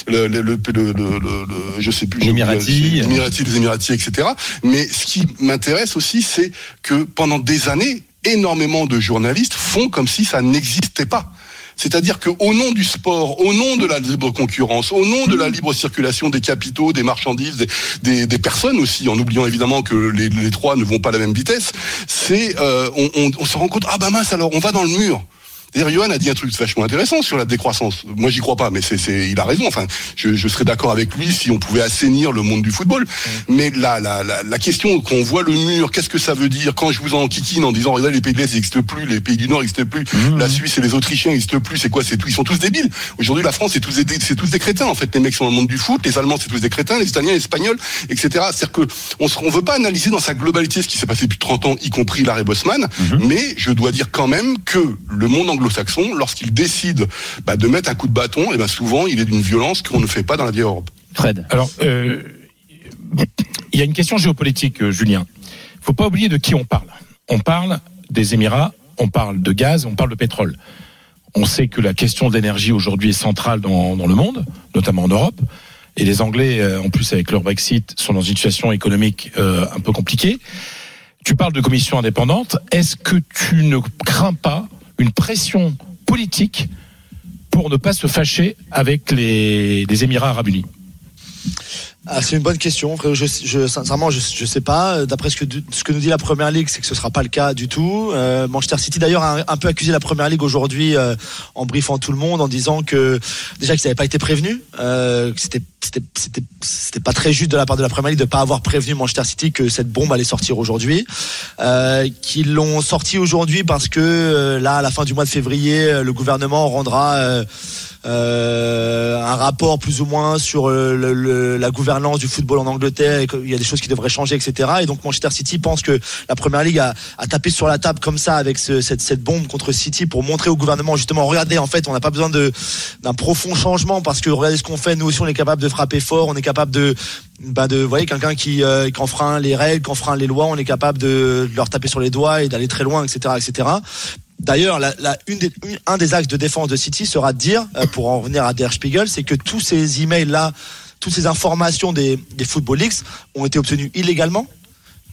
Speaker 5: le, le, le, je sais plus,
Speaker 3: l'Émirati,
Speaker 5: les Émiratis, etc. Mais ce qui m'intéresse aussi, c'est que pendant des années, énormément de journalistes font comme si ça n'existait pas. C'est-à-dire qu'au nom du sport, au nom de la libre concurrence, au nom de la libre circulation des capitaux, des marchandises, des, personnes aussi, en oubliant évidemment que les, trois ne vont pas à la même vitesse, c'est euh, on, on, on se rend compte ah bah mince alors on va dans le mur. D'ailleurs, Johan a dit un truc vachement intéressant sur la décroissance. Moi, j'y crois pas, mais c'est, il a raison. Enfin, je, je serais d'accord avec lui si on pouvait assainir le monde du football. Mais la, la, la, la question qu'on voit le mur, qu'est-ce que ça veut dire Quand je vous en kikine en disant, regardez, les pays de l'Est n'existent plus, les pays du Nord n'existent plus, mmh. la Suisse et les Autrichiens n'existent plus, c'est quoi C'est tout, ils sont tous débiles. Aujourd'hui, la France, c'est tous des, c'est tous des crétins. En fait, les mecs sont dans le monde du foot, les Allemands, c'est tous des crétins, les Italiens, les Espagnols, etc. C'est-à-dire que on ne veut pas analyser dans sa globalité ce qui s'est passé depuis 30 ans, y compris l'arrêt Bosman. Mmh. Mais je dois dire quand même que le monde anglo-saxon, lorsqu'il décide bah, de mettre un coup de bâton, et ben souvent il est d'une violence qu'on ne fait pas dans la vieille Europe.
Speaker 3: Fred.
Speaker 4: Alors, euh, il y a une question géopolitique, euh, Julien. Il faut pas oublier de qui on parle. On parle des Émirats, on parle de gaz, on parle de pétrole. On sait que la question de l'énergie aujourd'hui est centrale dans, dans, le monde, notamment en Europe. Et les Anglais, euh, en plus avec leur Brexit, sont dans une situation économique euh, un peu compliquée. Tu parles de commission indépendante. Est-ce que tu ne crains pas une pression politique pour ne pas se fâcher avec les, Émirats arabes unis
Speaker 6: ah, c'est une bonne question. Je, je sincèrement, je, je sais pas. D'après ce que, nous dit la Première Ligue, c'est que ce sera pas le cas du tout. Euh, Manchester City, d'ailleurs, a un, peu accusé la Première Ligue aujourd'hui euh, en briefant tout le monde, en disant que déjà qu'ils n'avaient pas été prévenus, euh, que c'était c'était pas très juste de la part de la Première Ligue de pas avoir prévenu Manchester City que cette bombe allait sortir aujourd'hui. Euh, qu'ils l'ont sorti aujourd'hui parce que euh, là, à la fin du mois de février, euh, le gouvernement rendra un rapport plus ou moins sur la gouvernance du football en Angleterre et qu'il y a des choses qui devraient changer, etc. Et donc Manchester City pense que la Première Ligue a, a tapé sur la table comme ça avec ce, cette, cette, bombe contre City pour montrer au gouvernement justement, regardez, en fait, on n'a pas besoin d'un profond changement parce que regardez ce qu'on fait, nous aussi on est capable de frapper fort, on est capable de bah de voyez quelqu'un qui euh, qui enfreint les règles, qui enfreint les lois, on est capable de, leur taper sur les doigts et d'aller très loin, etc., etc. D'ailleurs, un des axes de défense de City sera de dire, euh, pour en revenir à Der Spiegel, c'est que tous ces emails là, toutes ces informations des, des Football Leagues ont été obtenues illégalement,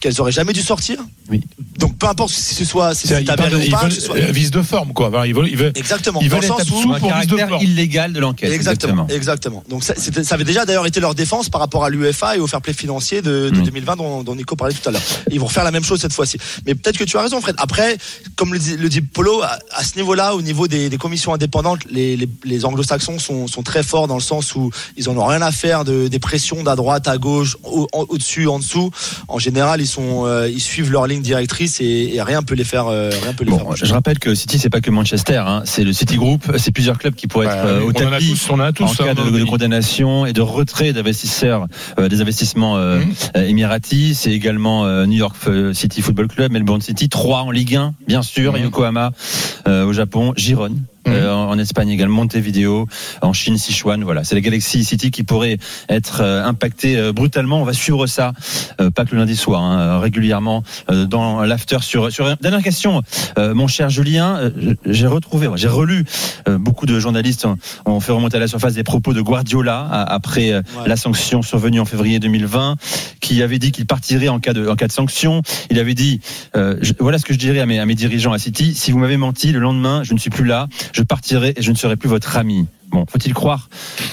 Speaker 6: qu'elles auraient jamais dû sortir.
Speaker 3: Oui.
Speaker 6: Donc peu importe si ce soit si
Speaker 4: C'est-
Speaker 6: avéré ou pas,
Speaker 4: veulent-
Speaker 6: que ce soit-
Speaker 4: vice de forme, quoi. Enfin, Ils veulent, ils veulent,
Speaker 6: Exactement.
Speaker 4: ils veulent
Speaker 6: le
Speaker 4: être
Speaker 3: un
Speaker 4: pour vice de
Speaker 3: caractère
Speaker 4: forme.
Speaker 3: illégal de l'enquête.
Speaker 6: Exactement, exactement. Donc ça, avait déjà d'ailleurs été leur défense par rapport à l'UEFA et au fair play financier de, de
Speaker 3: Mm.
Speaker 6: 2020 dont, dont Nico parlait tout à l'heure. Ils vont refaire la même chose cette fois-ci. Mais peut-être que tu as raison, Fred. Après, comme le dit, le dit Polo, à, à ce niveau-là, au niveau des, des commissions indépendantes, les, les, les anglo-saxons sont, sont très forts dans le sens où ils en ont rien à faire de, des pressions d'à droite, à gauche, au- au-dessus, en dessous. En général, ils sont, euh, ils suivent leur ligne directrice et, et rien peut les faire, euh, rien peut les faire.
Speaker 3: Bon, je rappelle que City, c'est pas que Manchester, hein, c'est le City Group, c'est plusieurs clubs qui pourraient
Speaker 4: Bah,
Speaker 3: être euh, au
Speaker 4: on en a
Speaker 3: tapis.
Speaker 4: tous, on a tous.
Speaker 3: en
Speaker 4: hein,
Speaker 3: cas
Speaker 4: dans
Speaker 3: de, condamnation et de retrait d'investisseurs, euh, des investissements émiratis, c'est également euh, New York City Football Club, Melbourne City, 3 en Ligue 1, bien sûr,
Speaker 4: Mhm.
Speaker 3: Yokohama euh, au Japon, Euh, en en Espagne également, Montevideo, en Chine, Sichuan, voilà. C'est la Galaxy City qui pourrait être euh, impactée euh, brutalement. On va suivre ça, euh, pas que le lundi soir, hein, régulièrement euh, dans l'after sur, sur. Dernière question, euh, mon cher Julien, j'ai retrouvé, j'ai relu euh, beaucoup de journalistes ont, ont fait remonter à la surface des propos de Guardiola après euh,
Speaker 6: Ouais.
Speaker 3: la sanction survenue en février 2020, qui avait dit qu'il partirait en cas de en cas de sanction. Il avait dit euh, je- voilà ce que je dirais à mes, à mes dirigeants à City si vous m'avez menti le lendemain, je ne suis plus là, je partirai et je ne serai plus votre ami. Bon, faut-il croire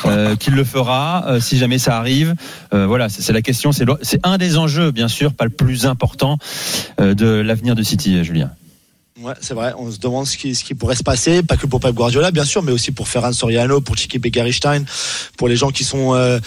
Speaker 3: euh, qu'il le fera euh, si jamais ça arrive? Euh, Voilà, c'est la question. C'est un des enjeux, bien sûr, pas le plus important de l'avenir de City, Julien.
Speaker 6: Ouais, c'est vrai. On se demande ce qui, ce qui pourrait se passer, pas que pour Pep Guardiola, bien sûr, mais aussi pour Ferran Soriano, pour Chiqui Begaristain, pour les gens qui sont euh,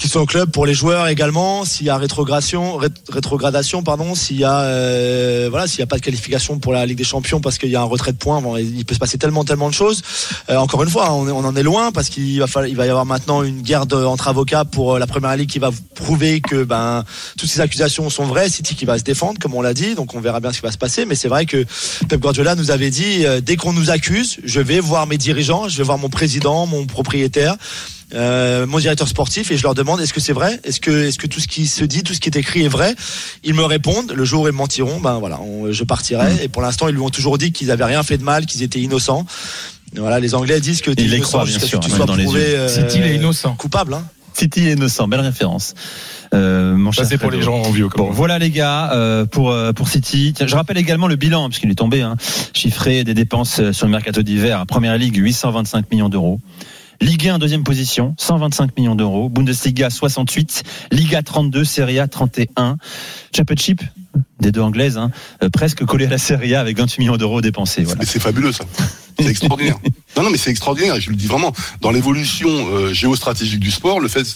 Speaker 6: qui sont au club, pour les joueurs également. S'il y a rétrogradation, rét- rétrogradation, pardon, s'il y a euh, voilà, s'il y a pas de qualification pour la Ligue des Champions parce qu'il y a un retrait de points, bon, il peut se passer tellement tellement de choses. Euh, encore une fois, on, en est loin parce qu'il va il va y avoir maintenant une guerre entre avocats pour la Première Ligue qui va prouver que ben toutes ces accusations sont vraies. City qui va se défendre, comme on l'a dit, donc on verra bien ce qui va se passer. Mais c'est vrai que Pep Guardiola nous avait dit euh, dès qu'on nous accuse, je vais voir mes dirigeants, je vais voir mon président, mon propriétaire. euh, mon directeur sportif et je leur demande est-ce que c'est vrai? Est-ce que est-ce que tout ce qui se dit tout ce qui est écrit est vrai? Ils me répondent le jour où ils mentiront ben voilà on- je partirai et pour l'instant ils lui ont toujours dit qu'ils avaient rien fait de mal qu'ils étaient innocents voilà les anglais disent que tu
Speaker 3: Ils les
Speaker 6: innocent jusqu'à ce que tu sois
Speaker 3: dans les
Speaker 6: prouvé
Speaker 3: yeux.
Speaker 6: euh,
Speaker 4: est innocent?
Speaker 6: coupable hein.
Speaker 3: City est innocent, belle référence. Euh, mon
Speaker 4: Ça,
Speaker 3: cher
Speaker 4: c'est pour les gens
Speaker 3: Bon, voilà les gars euh, pour euh, pour City. Tiens, je rappelle également le bilan puisqu'il est tombé, hein, chiffré des dépenses euh, sur le mercato d'hiver. Première Ligue 825 millions d'euros. Ligue 1 deuxième position 125 millions d'euros. Bundesliga 68, Liga 32, Serie A 31. Championship des deux anglaises, hein, euh, presque collé à la Serie A avec 28 millions d'euros dépensés. Voilà.
Speaker 5: Mais c'est fabuleux ça. C'est extraordinaire. <laughs> Non, non, mais c'est extraordinaire. Je le dis vraiment. Dans l'évolution euh, géostratégique du sport, le fait,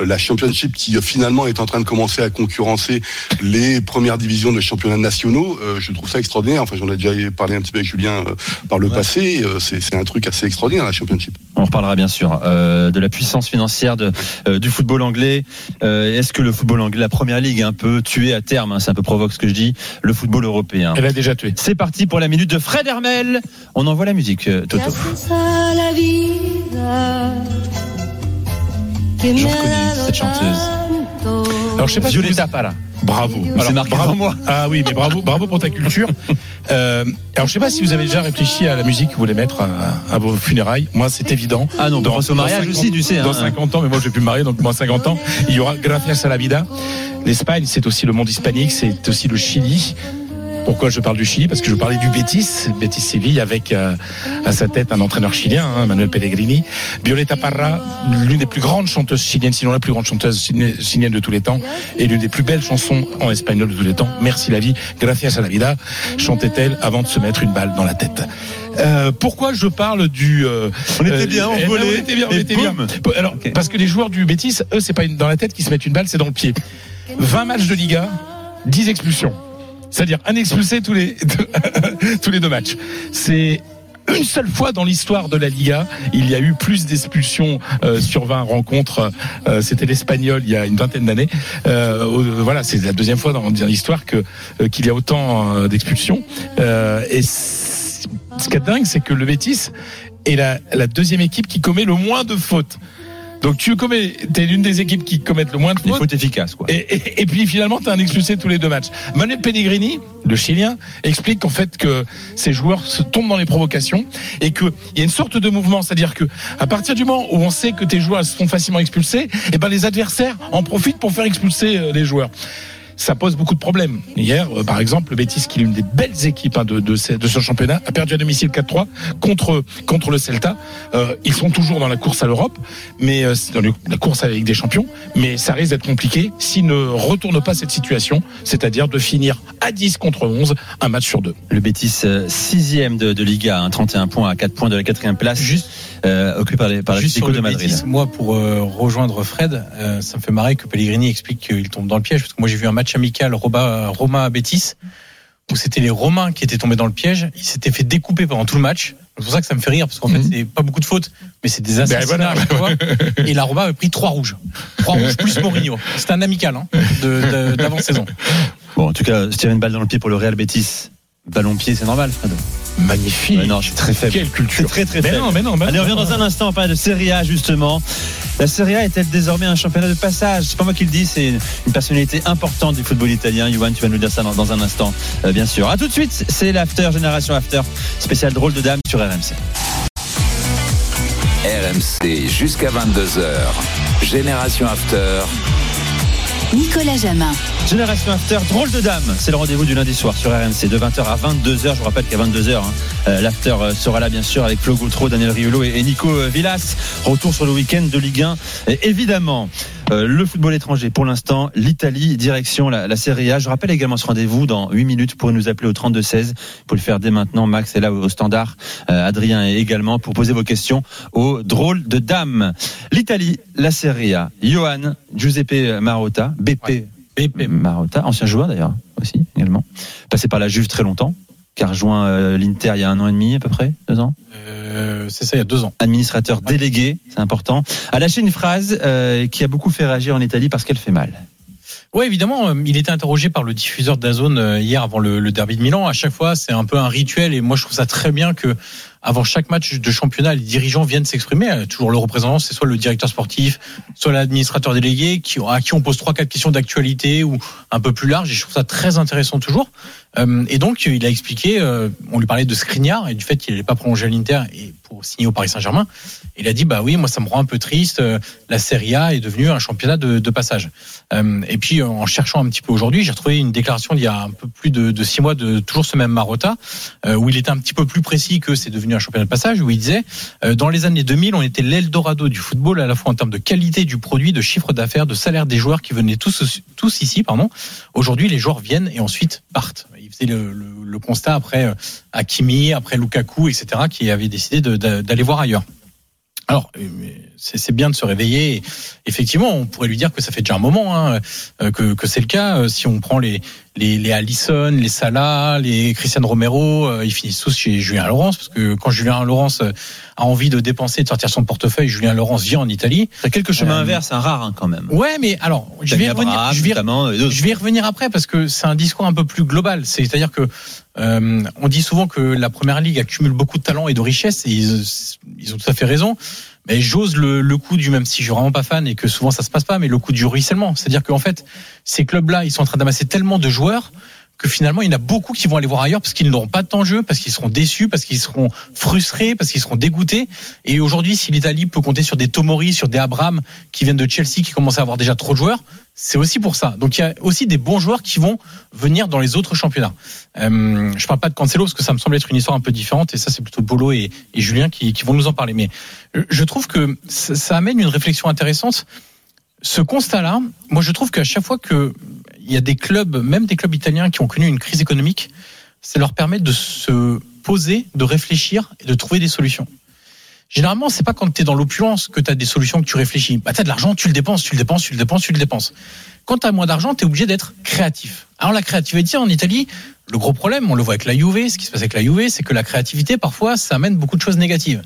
Speaker 5: euh, la Championship qui euh, finalement est en train de commencer à concurrencer les premières divisions de championnats nationaux, je trouve ça extraordinaire. Enfin, j'en ai déjà parlé un petit peu avec Julien par le passé. c'est un truc assez extraordinaire la Championship.
Speaker 3: On reparlera bien sûr de la puissance financière de, du football anglais. Est-ce que le football anglais, la première ligue, un peu tué à terme hein, C'est un peu provoque ce que je dis. Le football européen.
Speaker 4: Elle a déjà tué.
Speaker 3: C'est parti pour la minute de Fred Hermel. On envoie la musique, euh, Toto. Reconnais
Speaker 9: dado
Speaker 3: cette chanteuse.
Speaker 4: Alors, je sais pas si vous-
Speaker 3: Violetta Pala.
Speaker 4: Bravo.
Speaker 3: C'est marqué
Speaker 4: bravo.
Speaker 3: moi.
Speaker 4: Ah oui, mais bravo, bravo pour ta culture. <laughs> Euh, alors, je sais pas si vous avez déjà réfléchi à la musique que vous voulez mettre à, à vos funérailles. Moi, c'est évident.
Speaker 3: Ah non,
Speaker 4: Dans-
Speaker 3: pense au
Speaker 4: dans
Speaker 3: mariage
Speaker 4: 50
Speaker 3: aussi, tu sais.
Speaker 4: Dans
Speaker 3: hein.
Speaker 4: 50 ans, mais moi, je vais plus me marier, donc moi, 50 ans, il y aura Gracias a la vida. L'Espagne, c'est aussi le monde hispanique, c'est aussi le Chili. Pourquoi je parle du Chili Parce que je parlais du Betis, Betis Séville, avec euh, à sa tête un entraîneur chilien, hein, Manuel Pellegrini. Violeta Parra, l'une des plus grandes chanteuses chiliennes, sinon la plus grande chanteuse chili- chilienne de tous les temps, et l'une des plus belles chansons en espagnol de tous les temps. Merci la vie, gracias a la vida, chantait-elle avant de se mettre une balle dans la tête. Euh, pourquoi je parle du euh,
Speaker 3: On était
Speaker 4: euh,
Speaker 3: bien, on
Speaker 4: eh ben,
Speaker 3: volait,
Speaker 4: on était bien, on était bien. Alors, parce que les joueurs du Betis, eux, c'est pas une, dans la tête qu'ils se mettent une balle, c'est dans le pied. 20 matchs de Liga, 10 expulsions. C'est-à-dire un expulsé tous les <laughs> tous les deux matchs. C'est une seule fois dans l'histoire de la Liga, il y a eu plus d'expulsions euh, sur 20 rencontres. Euh, C'était l'Espagnol il y a une vingtaine d'années. Euh, voilà, c'est la deuxième fois dans, l'histoire que qu'il y a autant d'expulsions. Et ce qui est dingue, c'est que le Betis est la deuxième équipe qui commet le moins de fautes. Donc tu commets, t'es l'une des équipes qui commettent le moins de
Speaker 3: Des
Speaker 4: fautes.
Speaker 3: fautes efficaces, quoi.
Speaker 4: Et, et- et puis finalement, tu as un expulsé tous les deux matchs. Manuel Pellegrini, le Chilien, explique qu'en fait que ces joueurs se tombent dans les provocations et qu'il y a une sorte de mouvement, c'est-à-dire que à partir du moment où on sait que tes joueurs sont facilement expulsés, et ben les adversaires en profitent pour faire expulser euh, les joueurs. Ça pose beaucoup de problèmes. Hier, euh, par exemple, le Betis, qui est l'une des belles équipes hein, de, de, ce, de ce championnat, a perdu à domicile 4-3 contre contre le Celta. Euh, ils sont toujours dans la course à l'Europe, mais euh, c'est dans le- la course à la Ligue des Champions, mais ça risque d'être compliqué s'ils ne retournent pas cette situation, c'est-à-dire de finir à 10 contre 11, un match sur deux.
Speaker 3: Le Betis, sixième de, de Liga, hein, 31 points à 4 points de la quatrième place,
Speaker 1: Juste,
Speaker 3: euh, occupé par les par
Speaker 1: juste sur le
Speaker 3: de Madrid.
Speaker 1: Betis, moi, pour euh, rejoindre Fred, euh, ça me fait marrer que Pellegrini explique qu'il tombe dans le piège. Parce que moi, j'ai vu un match amical Roma, Roma Betis où c'était les Romains qui étaient tombés dans le piège. Ils s'étaient fait découper pendant tout le match. C'est pour ça que ça me fait rire parce qu'en fait, c'est pas beaucoup de fautes, mais c'est des assassinats.
Speaker 4: voilà.
Speaker 1: à chaque fois. Et la Roma a pris trois rouges, trois rouges plus Mourinho. C'était un amical hein, d'avant-saison.
Speaker 3: Bon, en tout cas, se tirer une balle dans le pied pour le Real Betis. Ballon pied, c'est normal, Fred.
Speaker 4: Magnifique.
Speaker 3: Ouais, non, je suis très faible.
Speaker 4: Quelle culture.
Speaker 3: très très
Speaker 4: Mais
Speaker 3: faible.
Speaker 4: non, mais non, mais
Speaker 3: Allez, on revient dans un instant, on parle de Serie A justement. La Serie A est-elle désormais un championnat de passage? C'est pas moi qui le dis, c'est une personnalité importante du football italien. Yohan, tu vas nous dire ça dans, dans un instant, euh, bien sûr. À tout de suite, c'est l'After, Génération After, spécial drôle de dame sur RMC.
Speaker 2: RMC jusqu'à 22h. Génération After.
Speaker 8: Nicolas Jamin.
Speaker 3: Génération After, drôle de dame, c'est le rendez-vous du lundi soir sur RMC de 20h à 22h. Je vous rappelle qu'à 22h, hein, euh, l'After euh, sera là bien sûr avec Flo Gautreau, Daniel Riolo et, Nico euh, Villas. Retour sur le week-end de Ligue 1. Et évidemment, euh, le football étranger pour l'instant, l'Italie, direction la, la Serie A. Je rappelle également ce rendez-vous dans 8 minutes pour nous appeler au 32-16. Pour le faire dès maintenant, Max est là au, standard, euh, Adrien est également pour poser vos questions au drôle de dame. L'Italie, la Serie A. Johan, Giuseppe Marotta, BP
Speaker 1: BP.
Speaker 3: Marotta, ancien joueur d'ailleurs aussi également, passé par la Juve très longtemps, qui a rejoint euh, l'Inter il y a un an et demi à peu près, deux ans.
Speaker 1: Euh, c'est ça, il y a deux ans.
Speaker 3: Administrateur délégué, c'est important. A lâché une phrase euh, qui a beaucoup fait réagir en Italie parce qu'elle fait mal.
Speaker 1: Ouais, évidemment, euh, il était interrogé par le diffuseur d'Azone euh, hier avant le, le derby de Milan. À chaque fois, c'est un peu un rituel et moi je trouve ça très bien que avant chaque match de championnat, les dirigeants viennent s'exprimer. Euh, Toujours le représentant, c'est soit le directeur sportif, soit l'administrateur délégué, à qui on pose trois quatre questions d'actualité ou un peu plus large. Je trouve ça très intéressant toujours. Euh, et donc, il a expliqué, euh, on lui parlait de Skriniar et du fait qu'il n'allait pas prolonger à l'Inter et pour signer au Paris Saint-Germain. Il a dit, bah oui, moi ça me rend un peu triste. La Serie A est devenue un championnat de, passage. Et puis, en cherchant un petit peu aujourd'hui, j'ai retrouvé une déclaration d'il y a un peu plus de, de six mois de toujours ce même Marotta, où il était un petit peu plus précis que c'est devenu un championnat de passage, où il disait, euh, dans les années 2000, on était l'Eldorado du football, à la fois en termes de qualité du produit, de chiffre d'affaires, de salaire des joueurs qui venaient tous, tous ici. pardon. Aujourd'hui, les joueurs viennent et ensuite partent. Il faisait le, le, le constat après euh, Hakimi, après Lukaku, etc., qui avaient décidé d'aller voir ailleurs. Alors, euh, c'est bien de se réveiller. Et effectivement, on pourrait lui dire que ça fait déjà un moment hein, euh, que, que c'est le cas. Euh, Si on prend les les, les Allison, les Salah, les Christian Romero, euh, ils finissent tous chez Julien Laurence parce que quand Julien Laurence a envie de dépenser, de sortir son portefeuille, Julien Laurence vient en Italie.
Speaker 3: T'as quelques chemins
Speaker 1: Euh,
Speaker 3: inverses, un rare hein, quand même.
Speaker 1: Ouais, mais alors, je vais y revenir.
Speaker 3: Abraham,
Speaker 1: Je vais,
Speaker 3: notamment, et d'autres.
Speaker 1: je vais y revenir après parce que c'est un discours un peu plus global. C'est-à-dire que euh, on dit souvent que la première ligue accumule beaucoup de talent et de richesse et ils, ils ont tout à fait raison. Mais j'ose le, le coup du même si je suis vraiment pas fan et que souvent ça se passe pas, mais le coup du ruissellement. C'est-à-dire qu'en fait, ces clubs-là, ils sont en train d'amasser tellement de joueurs que finalement, il y en a beaucoup qui vont aller voir ailleurs parce qu'ils n'auront pas de temps de jeu, parce qu'ils seront déçus, parce qu'ils seront frustrés, parce qu'ils seront dégoûtés. Et aujourd'hui, si l'Italie peut compter sur des Tomori, sur des Abraham qui viennent de Chelsea, qui commencent à avoir déjà trop de joueurs, c'est aussi pour ça. Donc il y a aussi des bons joueurs qui vont venir dans les autres championnats. Euh, je parle pas de Cancelo parce que ça me semble être une histoire un peu différente et ça c'est plutôt Polo et, Julien qui, vont nous en parler. Mais euh, je trouve que ça amène une réflexion intéressante. Ce constat-là, moi je trouve qu'à chaque fois que il y a des clubs, même des clubs italiens qui ont connu une crise économique, ça leur permet de se poser, de réfléchir et de trouver des solutions. Généralement, c'est pas quand tu es dans l'opulence que tu as des solutions que tu réfléchis. Bah, tu as de l'argent, tu le dépenses, tu le dépenses, tu le dépenses, tu le dépenses. Quand tu as moins d'argent, tu es obligé d'être créatif. Alors la créativité en Italie, le gros problème, on le voit avec la Juve, ce qui se passe avec la Juve, c'est que la créativité, parfois, ça amène beaucoup de choses négatives.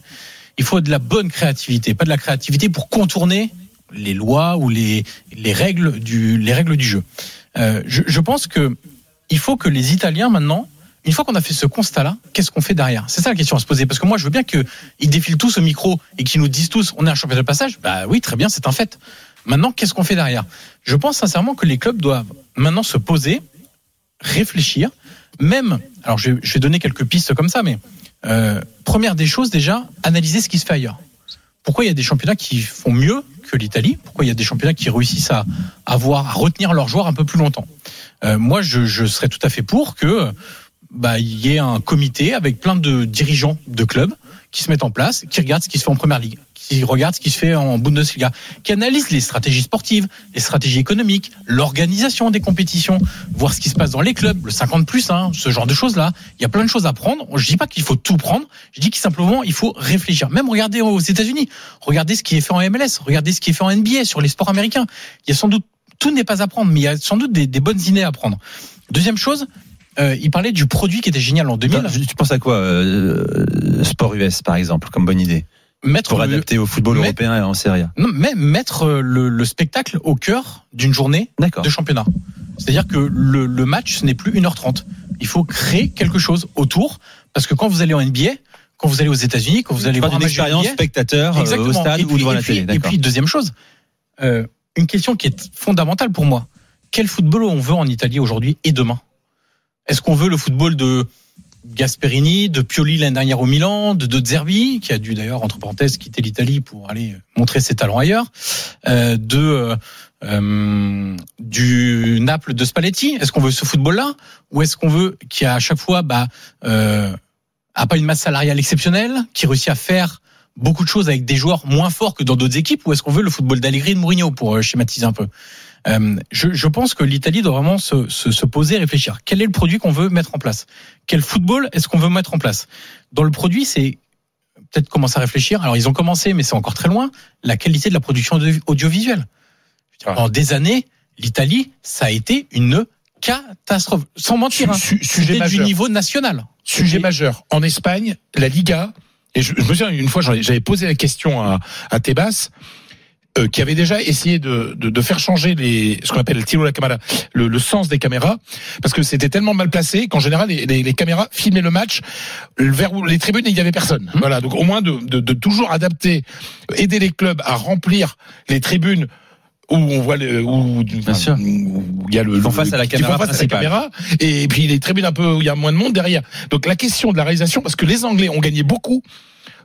Speaker 1: Il faut de la bonne créativité, pas de la créativité pour contourner les lois ou les, les, règles, du, les règles du jeu. Euh, je, pense que il faut que les Italiens maintenant Une fois qu'on a fait ce constat-là, qu'est-ce qu'on fait derrière? C'est ça la question à se poser. Parce que moi, je veux bien qu'ils défilent tous au micro et qu'ils nous disent tous, on est un championnat de passage. Bah oui, très bien, c'est un fait. Maintenant, qu'est-ce qu'on fait derrière? Je pense sincèrement que les clubs doivent maintenant se poser, réfléchir, même. Alors, je, je vais donner quelques pistes comme ça, mais euh, première des choses déjà, analyser ce qui se fait ailleurs. Pourquoi il y a des championnats qui font mieux que l'Italie? Pourquoi il y a des championnats qui réussissent à avoir à retenir leurs joueurs un peu plus longtemps? Euh, Moi, je, je serais tout à fait pour que bah, il y ait un comité avec plein de dirigeants de clubs qui se mettent en place, qui regardent ce qui se fait en première ligue, qui regardent ce qui se fait en Bundesliga, qui analysent les stratégies sportives, les stratégies économiques, l'organisation des compétitions, voir ce qui se passe dans les clubs, le 50 plus, hein, ce genre de choses là. Il y a plein de choses à prendre. Je dis pas qu'il faut tout prendre. Je dis qu'il simplement il faut réfléchir. Même regarder aux États-Unis, regardez ce qui est fait en MLS, regardez ce qui est fait en NBA sur les sports américains. Il y a sans doute tout n'est pas à prendre, mais il y a sans doute des bonnes idées à prendre. Deuxième chose, euh, il parlait du produit qui était génial en 2000.
Speaker 3: Attends, tu penses à quoi euh, Sport US, par exemple, comme bonne idée?
Speaker 1: Mettre
Speaker 3: Pour
Speaker 1: le-
Speaker 3: adapter au football européen et en Serie A.
Speaker 1: non, mais mettre euh, le, le spectacle au cœur d'une journée de championnat. C'est-à-dire que le, le match, ce n'est plus 1h30. Il faut créer quelque chose autour, parce que quand vous allez en NBA, quand vous allez aux États-unis, quand vous allez voir
Speaker 3: parles
Speaker 1: un
Speaker 3: d'une
Speaker 1: match de
Speaker 3: expérience
Speaker 1: NBA,
Speaker 3: spectateur euh, au
Speaker 1: Exactement.
Speaker 3: stade
Speaker 1: et
Speaker 3: ou devant la
Speaker 1: puis-
Speaker 3: télé.
Speaker 1: Et puis, deuxième chose, euh, une question qui est fondamentale pour moi. Quel football on veut en Italie aujourd'hui et demain? Est-ce qu'on veut le football de Gasperini, de Pioli l'année dernière au Milan, de De Zerbi, qui a dû d'ailleurs, entre parenthèses, quitter l'Italie pour aller montrer ses talents ailleurs, euh, de euh, euh, du Naples de Spalletti? Est-ce qu'on veut ce football-là? Ou est-ce qu'on veut qui à chaque fois bah, euh, a pas une masse salariale exceptionnelle, qui réussit à faire beaucoup de choses avec des joueurs moins forts que dans d'autres équipes, ou est-ce qu'on veut le football d'Allegri et de Mourinho pour euh, schématiser un peu? Euh, je, je pense que l'Italie doit vraiment se, se, se poser réfléchir. Quel est le produit qu'on veut mettre en place? Quel football est-ce qu'on veut mettre en place? Dans le produit, c'est peut-être commencer à réfléchir. Alors ils ont commencé, mais c'est encore très loin. La qualité de la production audio- audiovisuelle. Dire, En des années, l'Italie, ça a été une catastrophe. Sans mentir, hein.
Speaker 4: Su- su- sujet
Speaker 1: C'était du
Speaker 4: majeur.
Speaker 1: niveau national.
Speaker 4: Sujet majeur. En Espagne, la Liga, et je, je me souviens une fois, j'avais posé la question à, à Tebas, euh, qui avait déjà essayé de, de, de faire changer les, ce qu'on appelle le tiro de la caméra, le, le sens des caméras, parce que c'était tellement mal placé qu'en général les, les, les caméras filmaient le match vers où les tribunes il y avait personne.
Speaker 1: Mmh.
Speaker 4: Voilà, donc au moins de, de, de toujours adapter, aider les clubs à remplir les tribunes où on voit le, où,
Speaker 3: Bien sûr.
Speaker 4: où il y a le, le-
Speaker 3: face à la caméra
Speaker 4: face à la caméra, et puis les tribunes un peu où il y a moins de monde derrière. Donc la question de la réalisation, parce que les Anglais ont gagné beaucoup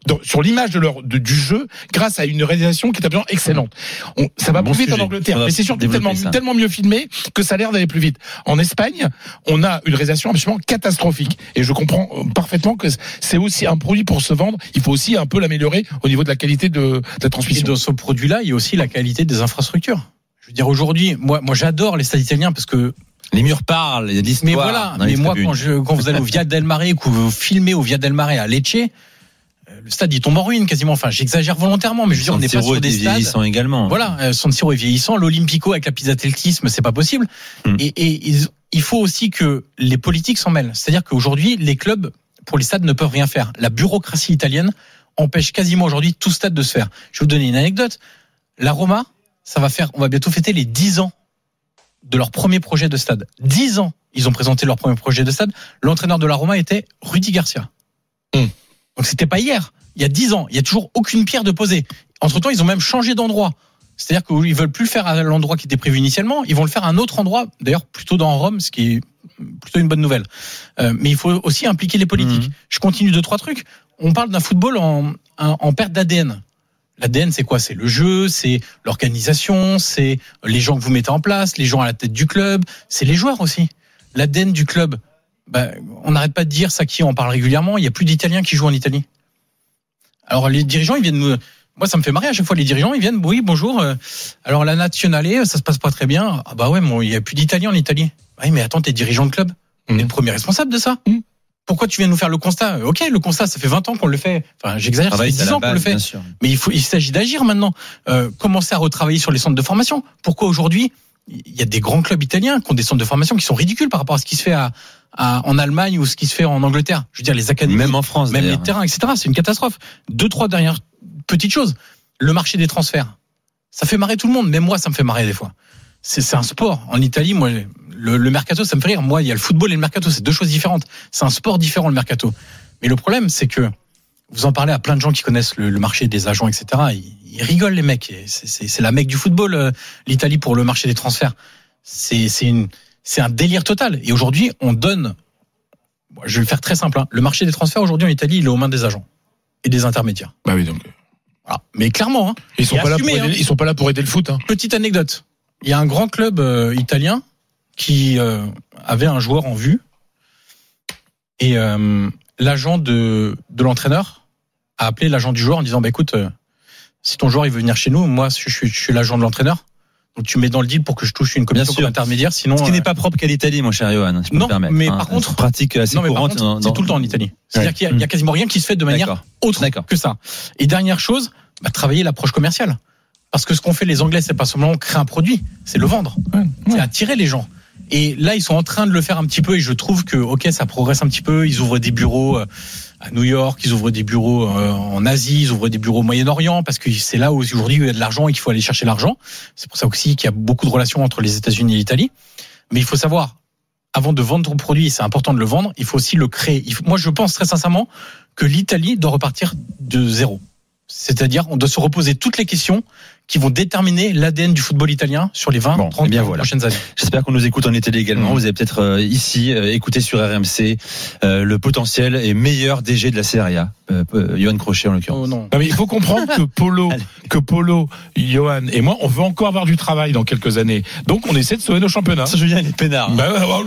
Speaker 4: dans- sur l'image de leur de- du jeu grâce à une réalisation qui est absolument excellente. On, ça va
Speaker 3: Bon
Speaker 4: plus vite
Speaker 3: sujet.
Speaker 4: en Angleterre, mais c'est surtout tellement,
Speaker 3: ça.
Speaker 4: tellement mieux filmé que ça a l'air d'aller plus vite. En Espagne, on a une réalisation absolument catastrophique, et je comprends euh, parfaitement que c'est aussi un produit pour se vendre. Il faut aussi un peu l'améliorer au niveau de la qualité de, de la
Speaker 1: Et
Speaker 4: transmission.
Speaker 1: dans ce produit-là, il y a aussi la qualité des infrastructures. Je veux dire, aujourd'hui, moi, moi, j'adore les stades italiens parce que
Speaker 3: Les murs parlent, il y a de l'histoire.
Speaker 1: Mais voilà, mais moi quand, je, quand vous allez au Via del Mare ou que vous filmez au Via del Mare à Lecce, le stade il tombe en ruine quasiment. Enfin, j'exagère volontairement, mais je veux dire, on n'est pas sur des stades.
Speaker 3: vieillissant également.
Speaker 1: Voilà, euh, San Siro est vieillissant, l'Olympico avec la piste d'athlétisme, c'est pas possible.
Speaker 3: Hmm.
Speaker 1: Et, il faut aussi que les politiques s'en mêlent. C'est-à-dire qu'aujourd'hui, les clubs pour les stades ne peuvent rien faire. La bureaucratie italienne empêche quasiment aujourd'hui tout stade de se faire. Je vais vous donner une anecdote. La Roma, ça va faire, on va bientôt fêter les 10 ans de leur premier projet de stade. 10 ans, ils ont présenté leur premier projet de stade. L'entraîneur de la Roma était Rudy Garcia.
Speaker 4: Hmm.
Speaker 1: Donc c'était pas hier, il y a 10 ans. Il y a toujours aucune pierre de posée. Entre temps, ils ont même changé d'endroit. C'est-à-dire qu'ils veulent plus le faire à l'endroit qui était prévu initialement. Ils vont le faire à un autre endroit, d'ailleurs plutôt dans Rome, ce qui est plutôt une bonne nouvelle. Euh, mais il faut aussi impliquer les politiques.
Speaker 3: Mhm.
Speaker 1: Je continue deux trois trucs. On parle d'un football en, en, en perte d'ADN. L'ADN, c'est quoi? C'est le jeu, c'est l'organisation, c'est les gens que vous mettez en place, les gens à la tête du club, c'est les joueurs aussi. L'ADN du club, bah, on n'arrête pas de dire ça qui on en parle régulièrement. Il y a plus d'Italiens qui jouent en Italie. Alors les dirigeants, ils viennent nous. Moi, ça me fait marrer à chaque fois. Les dirigeants, ils viennent. Oui, bonjour. euh, Alors la nationale, ça se passe pas très bien. Ah bah ouais, bon, il y a plus d'Italiens en Italie. Oui, mais attends, t'es dirigeant de club. T'es
Speaker 4: Mhm.
Speaker 1: le premier responsable de ça.
Speaker 4: Mhm.
Speaker 1: Pourquoi tu viens nous faire le constat? Ok, le constat, ça fait 20 ans qu'on le fait. Enfin, j'exagère, ça
Speaker 3: Travail,
Speaker 1: fait
Speaker 3: c'est
Speaker 1: 10
Speaker 3: la
Speaker 1: ans qu'on le fait. Mais il faut, il s'agit d'agir maintenant. Euh, commencer à retravailler sur les centres de formation. Pourquoi aujourd'hui il y a des grands clubs italiens qui ont des centres de formation qui sont ridicules par rapport à ce qui se fait à, à- en Allemagne ou ce qui se fait en Angleterre. Je veux dire les académies,
Speaker 3: Même en France.
Speaker 1: même les terrains, etc. C'est une catastrophe. Deux, trois dernières petites choses. Le marché des transferts, ça fait marrer tout le monde. Même moi, ça me fait marrer des fois. c'est un sport. En Italie, moi, le, le mercato, ça me fait rire. Moi, il y a le football et le mercato, c'est deux choses différentes. C'est un sport différent le mercato. Mais le problème, c'est que vous en parlez à plein de gens qui connaissent le, le marché des agents, etc. Ils, ils rigolent les mecs. C'est la mec du football, euh, l'Italie pour le marché des transferts. C'est une c'est un délire total. Et aujourd'hui, on donne. Je vais le faire très simple. hein. Le marché des transferts aujourd'hui en Italie, il est aux mains des agents et des intermédiaires.
Speaker 4: Bah oui, donc.
Speaker 1: Voilà. Mais clairement, hein,
Speaker 4: Ils sont, pas là pour aider,
Speaker 1: hein.
Speaker 4: ils sont pas là pour aider le foot. Hein.
Speaker 1: Petite anecdote. Il y a un grand club euh, italien qui euh, avait un joueur en vue et euh, l'agent de, de l'entraîneur a appelé l'agent du joueur en disant bah écoute si ton joueur il veut venir chez nous moi je suis, je suis l'agent de l'entraîneur tu mets dans le deal pour que je touche une commission comme intermédiaire sinon
Speaker 3: Ce qui
Speaker 1: euh,
Speaker 3: n'est pas propre qu'à l'Italie, mon cher Johan. si
Speaker 1: Non,
Speaker 3: me
Speaker 1: mais
Speaker 3: hein.
Speaker 1: par contre-
Speaker 3: pratique assez
Speaker 1: non mais par
Speaker 3: courante.
Speaker 1: contre,
Speaker 3: dans-
Speaker 1: c'est tout le temps en Italie c'est-à-dire
Speaker 3: Ouais.
Speaker 1: qu'il y a- a quasiment rien qui se fait de manière autre que ça et dernière chose bah, travailler l'approche commerciale parce que ce qu'ont fait les Anglais c'est pas seulement créer un produit c'est le vendre c'est attirer les gens. Et là, ils sont en train de le faire un petit peu et je trouve que, ok, ça progresse un petit peu. Ils ouvrent des bureaux euh, à New York, ils ouvrent des bureaux euh, en Asie, ils ouvrent des bureaux au Moyen-Orient parce que c'est là où aujourd'hui il y a de l'argent et qu'il faut aller chercher l'argent. C'est pour ça aussi qu'il y a beaucoup de relations entre les États-Unis et l'Italie. Mais il faut savoir, avant de vendre ton produit, c'est important de le vendre, il faut aussi le créer. Moi, je pense très sincèrement que l'Italie doit repartir de zéro. C'est-à-dire, on doit se reposer toutes les questions qui vont déterminer l'ADN du football italien sur les 20,
Speaker 3: Bon,
Speaker 1: 30
Speaker 3: eh bien voilà.
Speaker 1: prochaines années.
Speaker 3: J'espère qu'on nous écoute en Italie également.
Speaker 1: Mhm.
Speaker 3: Vous avez peut-être euh, ici euh, écouté sur RMC euh, le potentiel et meilleur DG de la Serie A, euh, euh, Johan Crochet en l'occurrence.
Speaker 1: Oh non.
Speaker 4: Non, mais il faut comprendre que <laughs> Polo, que Polo, Johan et moi, on veut encore avoir du travail dans quelques années. Donc, on essaie de sauver nos championnats.
Speaker 3: Ça, Julien, il est peinard.
Speaker 4: Bah, ouais, alors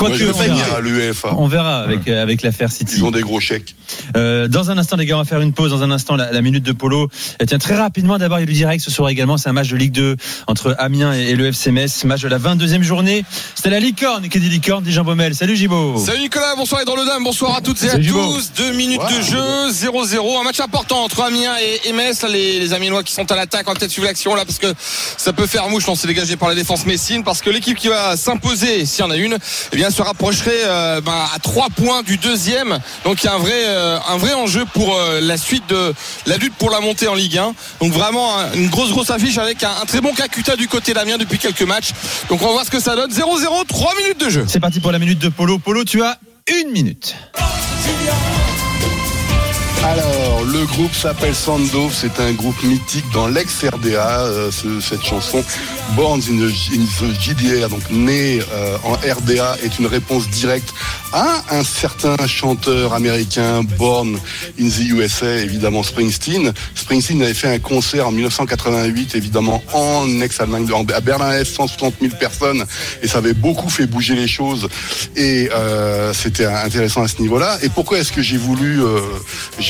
Speaker 4: le-.
Speaker 5: Moi, je vais
Speaker 3: on verra.
Speaker 5: finir à l'UEFA.
Speaker 3: On verra avec, euh, avec l'affaire City.
Speaker 5: Ils ont des gros chèques.
Speaker 3: Euh, dans un instant, les gars, on va faire une pause. Dans un instant, la, la minute de polo. Et tiens, très rapidement, d'abord, il y a du direct ce soir également. C'est un match de Ligue 2 entre Amiens et, et le FC Metz. Match de la 22e journée. C'était la licorne. Qui dit licorne dit Jean Baumel. Salut Gibo.
Speaker 10: Salut Nicolas, bonsoir les drôles de dames, bonsoir à toutes et à tous. Deux minutes
Speaker 5: Wow.
Speaker 10: de jeu, 0-0. Un match important entre Amiens et, et Metz. Les, les qui sont à l'attaque, on va peut-être suivre l'action là parce que ça peut faire mouche. On s'est dégagé par la défense messine parce que l'équipe qui va s'imposer, s'il y en a une, eh bien se rapprocherait euh, ben, à trois points du deuxième. Donc il y a un vrai, euh, un vrai enjeu pour euh, la suite de la lutte pour la montée en Ligue 1. Donc vraiment une grosse grosse affiche avec un, un très bon Kakuta du côté d'Amiens depuis quelques matchs. Donc on va voir ce que ça donne. 0-0, 3 minutes de jeu.
Speaker 3: C'est parti pour la minute de polo. Polo, tu as une minute.
Speaker 5: Alors, le groupe s'appelle Sandow, c'est un groupe mythique dans l'ex-RDA, euh, ce- cette chanson Born in the, GDR, donc né euh, en RDA, est une réponse directe à un certain chanteur américain Born in the USA, évidemment Springsteen. Springsteen avait fait un concert en 1988, évidemment en ex-Allemagne, à Berlin-Est, 160 000 personnes, et ça avait beaucoup fait bouger les choses, et euh, c'était intéressant à ce niveau-là. Et pourquoi est-ce que j'ai voulu, euh,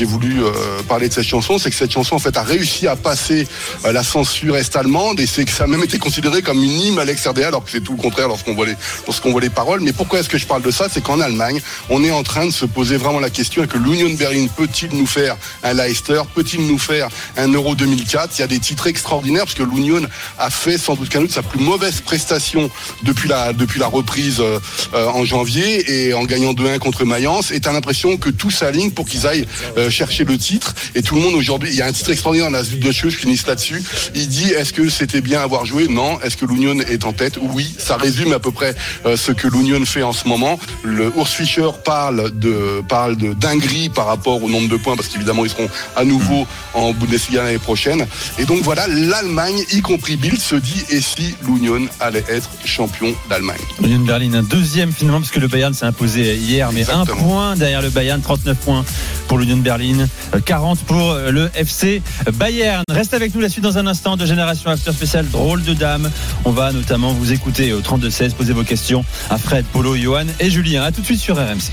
Speaker 5: j'ai voulu euh, parler de cette chanson C'est que cette chanson, en fait, a réussi à passer euh, la censure est-allemande, et c'est que ça a même été considéré comme une hymne à l'ex-RDA, alors que c'est tout le contraire lorsqu'on voit les, voit les paroles. Mais pourquoi est-ce que je parle de ça? C'est qu'en Allemagne, on est en train de se poser vraiment la question que l'Union Berlin peut-il nous faire un Leicester? Peut-il nous faire un Euro 2004 Il y a des titres extraordinaires parce que l'Union a fait sans doute qu'un autre sa plus mauvaise prestation depuis la depuis la reprise euh, en janvier et en gagnant 2-1 contre Mayence. Et t'as l'impression que tout s'aligne pour qu'ils aillent chercher le titre. Et tout le monde aujourd'hui, il y a un titre extraordinaire dans la de Cheux, je finisse là-dessus. Il dit est-ce que c'était bien avoir joué Non. Est-ce que l'Union est en tête? Oui. Ça résume à peu près euh, ce que l'Union fait en ce moment. Le Urs Fischer parle de parle de dinguerie par rapport au nombre de points parce qu'évidemment ils seront à nouveau en Bundesliga l'année prochaine. Et donc voilà, l'Allemagne, y compris Bild, se dit et si l'Union allait être champion d'Allemagne?
Speaker 3: L'Union Berlin, un deuxième finalement, parce que le Bayern s'est imposé hier, mais
Speaker 5: Exactement.
Speaker 3: un point derrière le Bayern, 39 points pour l'Union de Berlin, euh, 40 pour euh, le FC Bayern. Reste avec nous la suite dans un instant de Génération After spécial drôle de dame. On va notamment vous écouter au 32-16, poser vos questions à Fred, Polo, Johan et Julien. A tout de suite sur RMC.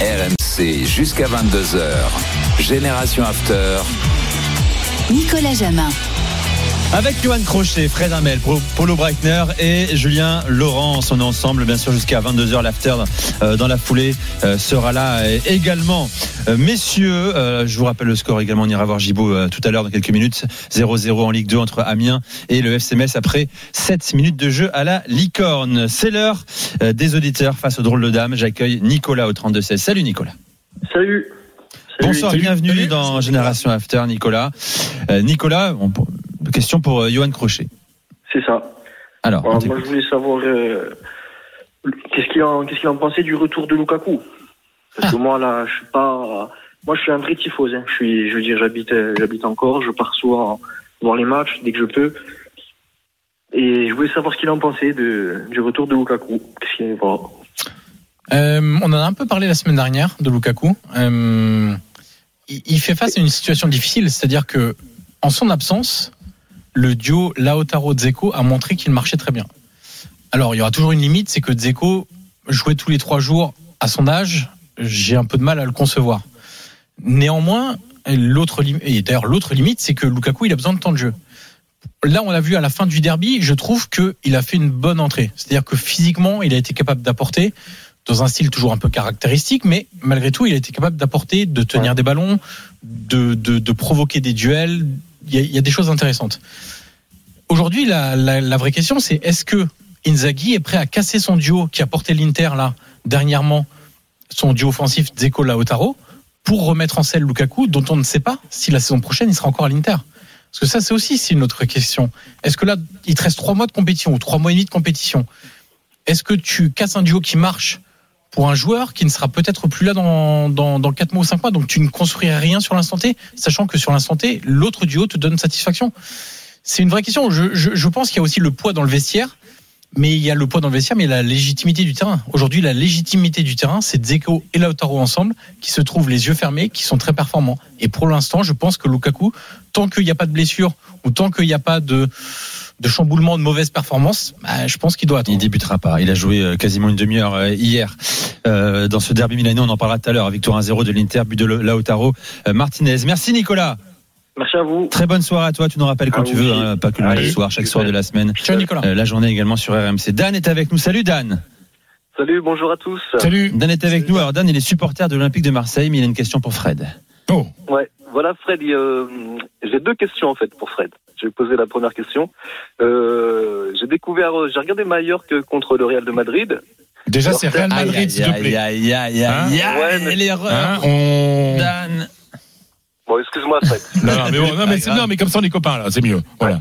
Speaker 2: RMC jusqu'à 22h. Génération After.
Speaker 8: Nicolas Jamin.
Speaker 3: Avec Johan Crochet, Fred Hamel, Polo Breitner et Julien Laurent. On est ensemble, bien sûr, jusqu'à 22h. L'after euh, dans la foulée euh, sera là euh, également. Messieurs, je vous rappelle le score également. On ira voir Gibaud tout à l'heure dans quelques minutes. 0-0 en Ligue 2 entre Amiens et le FC Metz après 7 minutes de jeu à la licorne. C'est l'heure des auditeurs face au drôle de dame. J'accueille Nicolas au 32-16. Salut Nicolas.
Speaker 11: Salut.
Speaker 3: Bonsoir,
Speaker 4: Salut.
Speaker 3: bienvenue
Speaker 4: Salut.
Speaker 3: dans Génération After, Nicolas. Euh, Nicolas, on- question pour euh, Johan Crochet.
Speaker 11: C'est ça.
Speaker 3: Alors,
Speaker 11: moi, je voulais savoir euh, qu'est-ce qu'il en, qu'est-ce qu'il en pensait du retour de Lukaku? Parce que moi, là, je suis pas. Moi, je suis un vrai tifose. hein. Je suis, je veux dire, j'habite, euh, j'habite encore. Je pars souvent voir les matchs dès que je peux. Et je voulais savoir ce qu'il en pensait de, du retour de Lukaku. Qu'est-ce qu'il voilà.
Speaker 1: Euh, on en a un peu parlé la semaine dernière de Lukaku. Euh, il, il fait face à une situation difficile, c'est-à-dire que en son absence, le duo Lautaro-Dzeko a montré qu'il marchait très bien. Alors, il y aura toujours une limite, c'est que Dzeko jouait tous les trois jours à son âge. J'ai un peu de mal à le concevoir. Néanmoins, l'autre et d'ailleurs l'autre limite, c'est que Lukaku il a besoin de temps de jeu. Là, on a vu à la fin du derby, je trouve qu'il a fait une bonne entrée. C'est-à-dire que physiquement, il a été capable d'apporter dans un style toujours un peu caractéristique, mais malgré tout, il a été capable d'apporter, de tenir des ballons, de, de, de provoquer des duels. Il y, a, y a des choses intéressantes. Aujourd'hui, la, vraie question, c'est est-ce que Inzaghi est prêt à casser son duo qui a porté l'Inter là dernièrement, son duo offensif Dzeko Lautaro, pour remettre en selle Lukaku, dont on ne sait pas si la saison prochaine il sera encore à l'Inter? Parce que ça, c'est aussi une autre question. Est-ce que là, il te reste trois mois de compétition ou trois mois et demi de compétition? Est-ce que tu casses un duo qui marche pour un joueur qui ne sera peut-être plus là dans, dans, dans 4 mois ou 5 mois Donc tu ne construirais rien sur l'instant T, sachant que sur l'instant T, l'autre duo te donne satisfaction. C'est une vraie question. Je, je, je pense qu'il y a aussi le poids dans le vestiaire. Mais il y a le poids dans le vestiaire, mais la légitimité du terrain. Aujourd'hui, la légitimité du terrain, c'est Dzeko et Lautaro ensemble, qui se trouvent les yeux fermés, qui sont très performants. Et pour l'instant, je pense que Lukaku, tant qu'il n'y a pas de blessure ou tant qu'il n'y a pas de, de chamboulement, de mauvaise performance, bah, je pense qu'il doit attendre.
Speaker 3: Il débutera pas. Il a joué euh, quasiment une demi-heure euh, hier euh, dans ce derby milanais. On en parlera tout à l'heure. Victoire 1-0 de l'Inter, but de Lautaro Martinez. Merci Nicolas.
Speaker 11: Merci à vous.
Speaker 3: Très bonne soirée à toi. Tu nous rappelles quand tu veux, hein, pas que le
Speaker 11: Allez.
Speaker 3: soir, chaque soir de la semaine.
Speaker 1: Ciao Nicolas.
Speaker 3: Euh, la journée également sur RMC. Dan est avec nous. Salut Dan.
Speaker 11: Salut, bonjour à tous.
Speaker 4: Salut.
Speaker 3: Dan est avec nous. Alors Dan, il est supporter de l'Olympique de Marseille, mais il a une question pour Fred.
Speaker 4: Oh.
Speaker 11: Ouais, voilà Fred, euh, j'ai deux questions en fait pour Fred. Je vais poser la première question. Euh, j'ai découvert, euh, j'ai regardé Mallorca contre le Real de Madrid.
Speaker 4: Déjà, c'est Real
Speaker 3: Aïe,
Speaker 4: Madrid,
Speaker 3: aïe,
Speaker 4: s'il te
Speaker 3: aïe,
Speaker 4: plaît.
Speaker 3: aïe, aïe,
Speaker 4: Hein
Speaker 3: aïe, aïe,
Speaker 11: Ouais, mais-
Speaker 3: l'erreur.
Speaker 4: Hein, on...
Speaker 3: Dan.
Speaker 11: Bon, excuse-moi Fred. <laughs>
Speaker 4: Non, mais, bon, non, mais c'est non, mais comme ça, on est copains, là, c'est mieux. Voilà.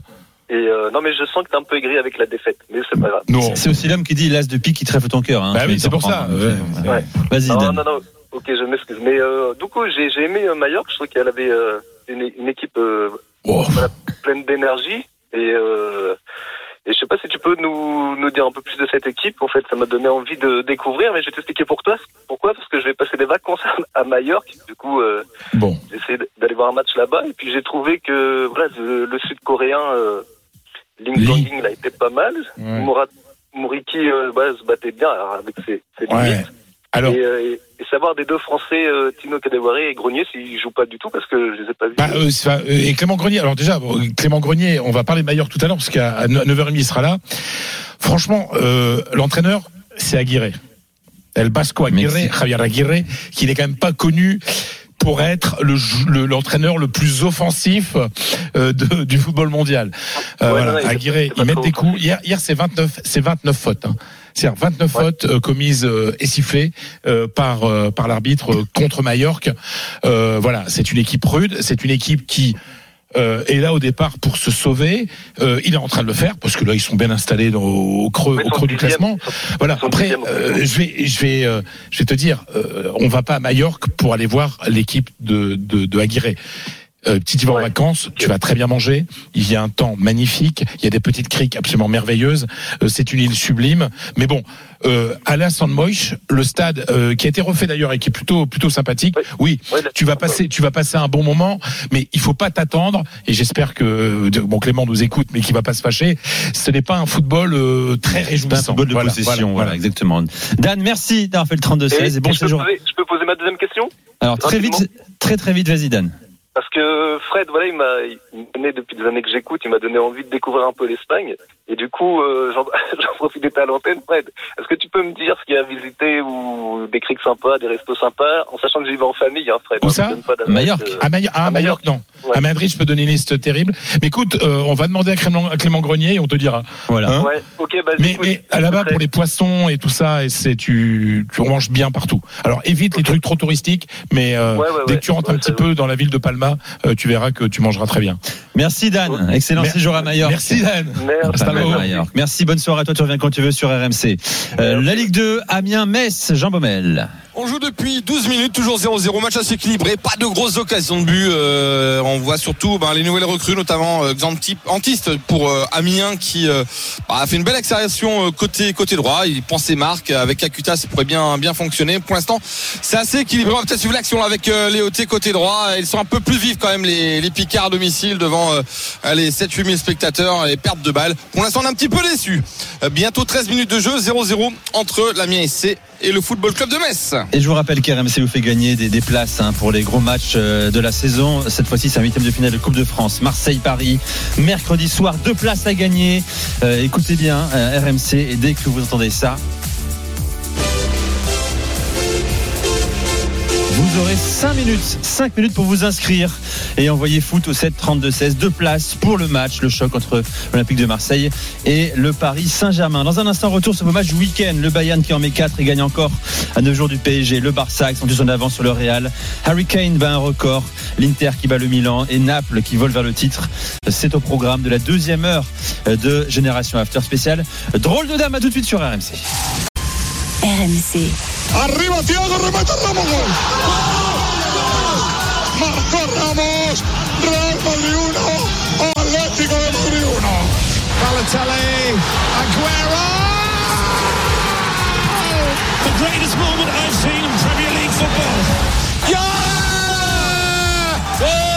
Speaker 11: Et euh, non mais je sens que t'es un peu aigri avec la défaite, mais c'est pas grave.
Speaker 4: Non.
Speaker 3: C'est aussi l'homme qui dit l'as de pique qui trèfle ton cœur. Hein,
Speaker 4: Bah oui, c'est pour ça, ouais.
Speaker 11: Ouais.
Speaker 3: Vas-y
Speaker 11: Non, non, non. Ok, je m'excuse. Mais euh, du coup, j'ai, j'ai aimé euh, Mallorca. Je trouve qu'elle avait euh, une, une équipe euh,
Speaker 4: Oh.
Speaker 11: voilà, pleine d'énergie. Et, euh, et je sais pas si tu peux nous, nous dire un peu plus de cette équipe. En fait, ça m'a donné envie de découvrir. Mais je vais t'expliquer pour toi. Pourquoi? Parce que je vais passer des vacances <laughs> à, Majorque. Du coup, euh,
Speaker 4: Bon.
Speaker 11: j'ai essayé d'aller voir un match là-bas. Et puis j'ai trouvé que voilà, le, le Sud-Coréen euh, Ling
Speaker 4: Lee.
Speaker 11: Dong-Ying, il a été pas mal.
Speaker 4: Ouais.
Speaker 11: Euh, bah, se battait bien alors, avec ses, ses
Speaker 4: Ouais.
Speaker 11: limites.
Speaker 4: Alors,
Speaker 11: Et, euh, et- et savoir des deux Français, euh, Tino Kadewere et Grenier, s'ils jouent pas du tout parce que je les ai pas vus.
Speaker 4: bah, euh, c'est- euh, et Clément Grenier, alors déjà, bon, Clément Grenier, on va parler de Maillard tout à l'heure, parce qu'à 9h30, il sera là. Franchement, euh, l'entraîneur, c'est Aguirre. El Basco Aguirre. Javier Aguirre, qui n'est quand même pas connu pour être le jou- le- l'entraîneur le, plus offensif euh, de- du football mondial. Euh,
Speaker 11: Ouais,
Speaker 4: voilà, Aguirre, ils mettent des coups. Hier, hier c'est 29, c'est 29 fautes. Hein. C'est-à-dire 29 fautes euh, commises euh, et sifflées euh, par euh, par l'arbitre euh, contre Majorque. Euh, voilà, c'est une équipe rude, c'est une équipe qui euh, est là au départ pour se sauver. Euh, il est en train de le faire parce que là ils sont bien installés dans- au creux, au creux du
Speaker 11: dixième-
Speaker 4: classement.
Speaker 11: son-
Speaker 4: Voilà.
Speaker 11: son
Speaker 4: Après, euh, je vais, je vais, euh, je vais te dire, euh, on va pas à Majorque pour aller voir l'équipe de de, de Aguirre. Euh, si tu vas en vacances, tu vas très bien manger. Il y a un temps magnifique. Il y a des petites criques absolument merveilleuses. Euh, c'est une île sublime. Mais bon, euh, à la Sandmoich, le stade euh, qui a été refait d'ailleurs et qui est plutôt plutôt sympathique.
Speaker 11: Ouais.
Speaker 4: Oui,
Speaker 11: Ouais,
Speaker 4: tu vas passer, tu vas passer un bon moment, mais il faut pas t'attendre. Et j'espère que bon Clément nous écoute, mais qu'il va pas se fâcher. Ce n'est pas un football euh, très
Speaker 3: C'est un
Speaker 4: réjouissant.
Speaker 3: football de
Speaker 4: Voilà,
Speaker 3: possession, voilà,
Speaker 4: voilà.
Speaker 3: exactement. Dan, merci d'avoir fait le 32-16 et, bon
Speaker 11: je, peux
Speaker 3: séjour.
Speaker 11: poser, je peux poser ma deuxième question?
Speaker 3: Alors très vite, très très vite, vas-y Dan.
Speaker 11: Parce que Fred, voilà, il m'a connaît depuis des années que j'écoute, il m'a donné envie de découvrir un peu l'Espagne. Et du coup, euh, <laughs> j'en profite d'être à l'antenne, Fred. Est-ce que tu peux me dire ce qu'il y a à visiter ou des criques sympas, des restos sympas, en sachant que j'y vais en famille, hein, Fred.
Speaker 4: Où
Speaker 11: hein,
Speaker 4: ça
Speaker 11: pas
Speaker 3: Majorque.
Speaker 11: euh,
Speaker 4: À, Mayo- à
Speaker 11: À
Speaker 4: Majorque, non. À Madrid, je peux donner une liste terrible. Mais écoute, euh, on va demander à Clément, à Clément Grenier et on te dira.
Speaker 3: Voilà.
Speaker 4: Hein
Speaker 11: Ouais, bah,
Speaker 4: mais, mais là-bas, pour les poissons et tout ça, et c'est tu, tu manges bien partout. Alors évite les trucs trop touristiques, mais euh,
Speaker 11: Ouais, ouais,
Speaker 4: dès
Speaker 11: ouais.
Speaker 4: que tu rentres un petit peu dans la ville de Palma, euh, tu verras que tu mangeras très bien.
Speaker 3: Merci Dan. Excellent
Speaker 4: Mer-
Speaker 3: séjour à Majorque.
Speaker 4: Merci Dan.
Speaker 3: Majorque. Merci, bonne soirée à toi. Tu reviens quand tu veux sur RMC. Euh, la Ligue 2, Amiens, Metz, Jean Baumel.
Speaker 10: On joue depuis 12 minutes, toujours 0-0, match assez équilibré, pas de grosses occasions de but. euh, on voit surtout ben, les nouvelles recrues, notamment euh, Xanti- Antiste pour euh, Amiens qui euh, bah, a fait une belle accélération euh, côté côté droit. Il prend ses marques avec Akuta, ça pourrait bien bien fonctionner. Pour l'instant, c'est assez équilibré. On va peut-être suivre l'action avec euh, Léoté côté droit. Ils sont un peu plus vifs quand même les, les Picards à domicile devant euh, les 7-8 000 spectateurs et pertes de balles. Pour l'instant, on est un petit peu déçus. Euh, bientôt 13 minutes de jeu, 0-0 entre l'Amiens SC et le Football Club de Metz.
Speaker 3: Et je vous rappelle qu'RMC vous fait gagner des, des places hein, pour les gros matchs euh, de la saison. Cette fois-ci, c'est un huitième de finale de Coupe de France. Marseille-Paris, mercredi soir, deux places à gagner. Euh, écoutez bien, euh, RMC, et dès que vous entendez ça, Vous aurez 5 minutes, 5 minutes pour vous inscrire et envoyer foot au 7 32 16 deux places pour le match, le choc entre l'Olympique de Marseille et le Paris Saint-Germain. Dans un instant, retour sur vos matchs week-end. Le Bayern qui en met 4 et gagne encore à 9 jours du PSG. Le Barça qui sont en avance sur le Real. Harry Kane bat un record. L'Inter qui bat le Milan et Naples qui vole vers le titre. C'est au programme de la deuxième heure de Génération After spécial. Drôle de dame, à tout de suite sur RMC.
Speaker 8: RMC.
Speaker 12: Arriba Thiago, remata Ramos. gol. Marcó Ramos. Real Madrid 1. Atlético de Madrid 1. Balotelli. Aguero. The greatest moment I've seen in Premier League football. Tor für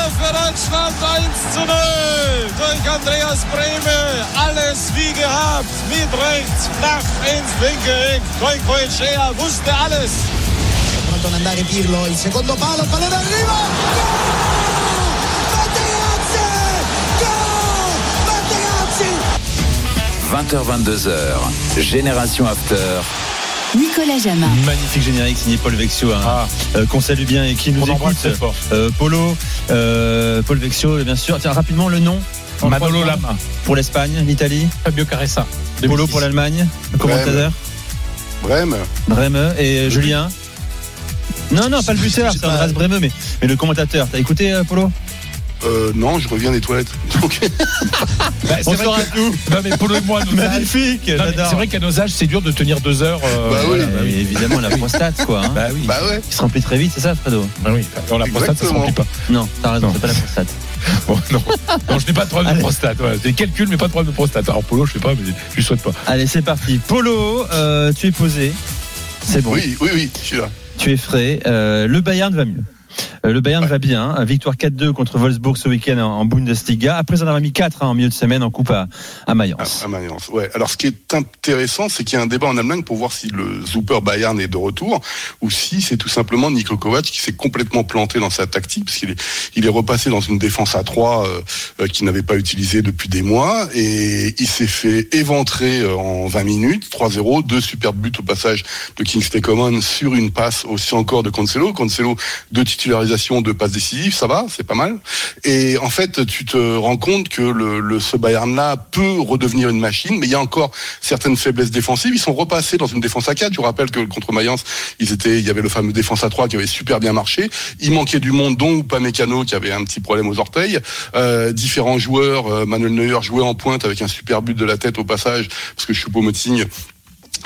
Speaker 12: Deutschland 1 zu 0 durch Andreas Brehme. Alles wie gehabt. Mit rechts, flach ins linke Eck. Goico Echea wusste alles.
Speaker 13: pronto ad andare Pirlo, il secondo palo, pallone arriva! Gol! Materazzi! Gol! Materazzi!
Speaker 2: 20h22h, Génération After.
Speaker 8: Nicolas Jamin.
Speaker 3: Magnifique générique signé Paul Vexio, hein,
Speaker 4: Ah.
Speaker 3: euh, qu'on salue bien et qui nous
Speaker 4: On
Speaker 3: écoute.
Speaker 4: très fort.
Speaker 3: Euh, Polo, euh, Paul Vexio, bien sûr. Tiens, rapidement le nom.
Speaker 4: Manolo Lama.
Speaker 3: Pour l'Espagne, l'Italie.
Speaker 1: Fabio Caressa.
Speaker 3: Polo
Speaker 1: 2006.
Speaker 3: pour l'Allemagne. Le commentateur.
Speaker 5: Brême.
Speaker 3: Breme et Julien. Non, non, pas le buteur, c'est Andreas Breme, mais, mais le commentateur. T'as écouté, Polo?
Speaker 5: Euh, non, je reviens des toilettes. <laughs> Donc,
Speaker 4: Bah, c'est vrai que-. <laughs> Non, mais pour le moi,
Speaker 3: Magnifique,
Speaker 4: c'est vrai qu'à nos âges, c'est dur de tenir deux heures. euh,
Speaker 5: Bah oui.
Speaker 4: voilà,
Speaker 3: Bah oui, évidemment, la prostate, quoi. hein,
Speaker 4: Bah oui.
Speaker 5: bah ouais.
Speaker 3: Qui se remplit très vite, c'est ça, Fredo
Speaker 4: Bah oui. Alors, la prostate, ça se remplit pas.
Speaker 3: Non, t'as raison,
Speaker 4: Non.
Speaker 3: c'est pas la prostate. <laughs>
Speaker 4: Bon, non. non, je n'ai pas de problème
Speaker 3: Allez.
Speaker 4: de prostate. Voilà. J'ai des calculs, mais pas de problème de prostate. Alors, Polo, je sais pas, mais je lui souhaite pas.
Speaker 3: Allez, c'est parti. Polo, euh, tu es posé. C'est bon.
Speaker 5: Oui, oui, oui, je suis là.
Speaker 3: Tu es frais. Euh, le Bayern va mieux. Euh, le Bayern va bien. hein. Victoire 4-2 contre Wolfsburg ce week-end en, Bundesliga. Après en avoir mis 4 hein, en milieu de semaine en coupe à, à Mayence.
Speaker 5: À, Mayence, ouais. Alors, ce qui est intéressant, c'est qu'il y a un débat en Allemagne pour voir si le Super Bayern est de retour ou si c'est tout simplement Niko Kovac qui s'est complètement planté dans sa tactique parce qu'il est, il est repassé dans une défense à 3 euh, euh, qu'il n'avait pas utilisée depuis des mois et il s'est fait éventrer euh, en 20 minutes, 3-0, deux superbes buts au passage de Kingsley Coman sur une passe aussi encore de Cancelo. Cancelo, deux deux passes décisives, ça va, c'est pas mal. Et en fait, tu te rends compte que le, le ce Bayern-là peut redevenir une machine, mais il y a encore certaines faiblesses défensives. Ils sont repassés dans une défense à 4. Je vous rappelle que contre Mayence, ils étaient, il y avait le fameux défense à 3 qui avait super bien marché. Il manquait du monde, dont Upamecano qui avait un petit problème aux orteils. Euh, différents joueurs, euh, Manuel Neuer jouait en pointe avec un super but de la tête au passage, parce que Choupo-Moting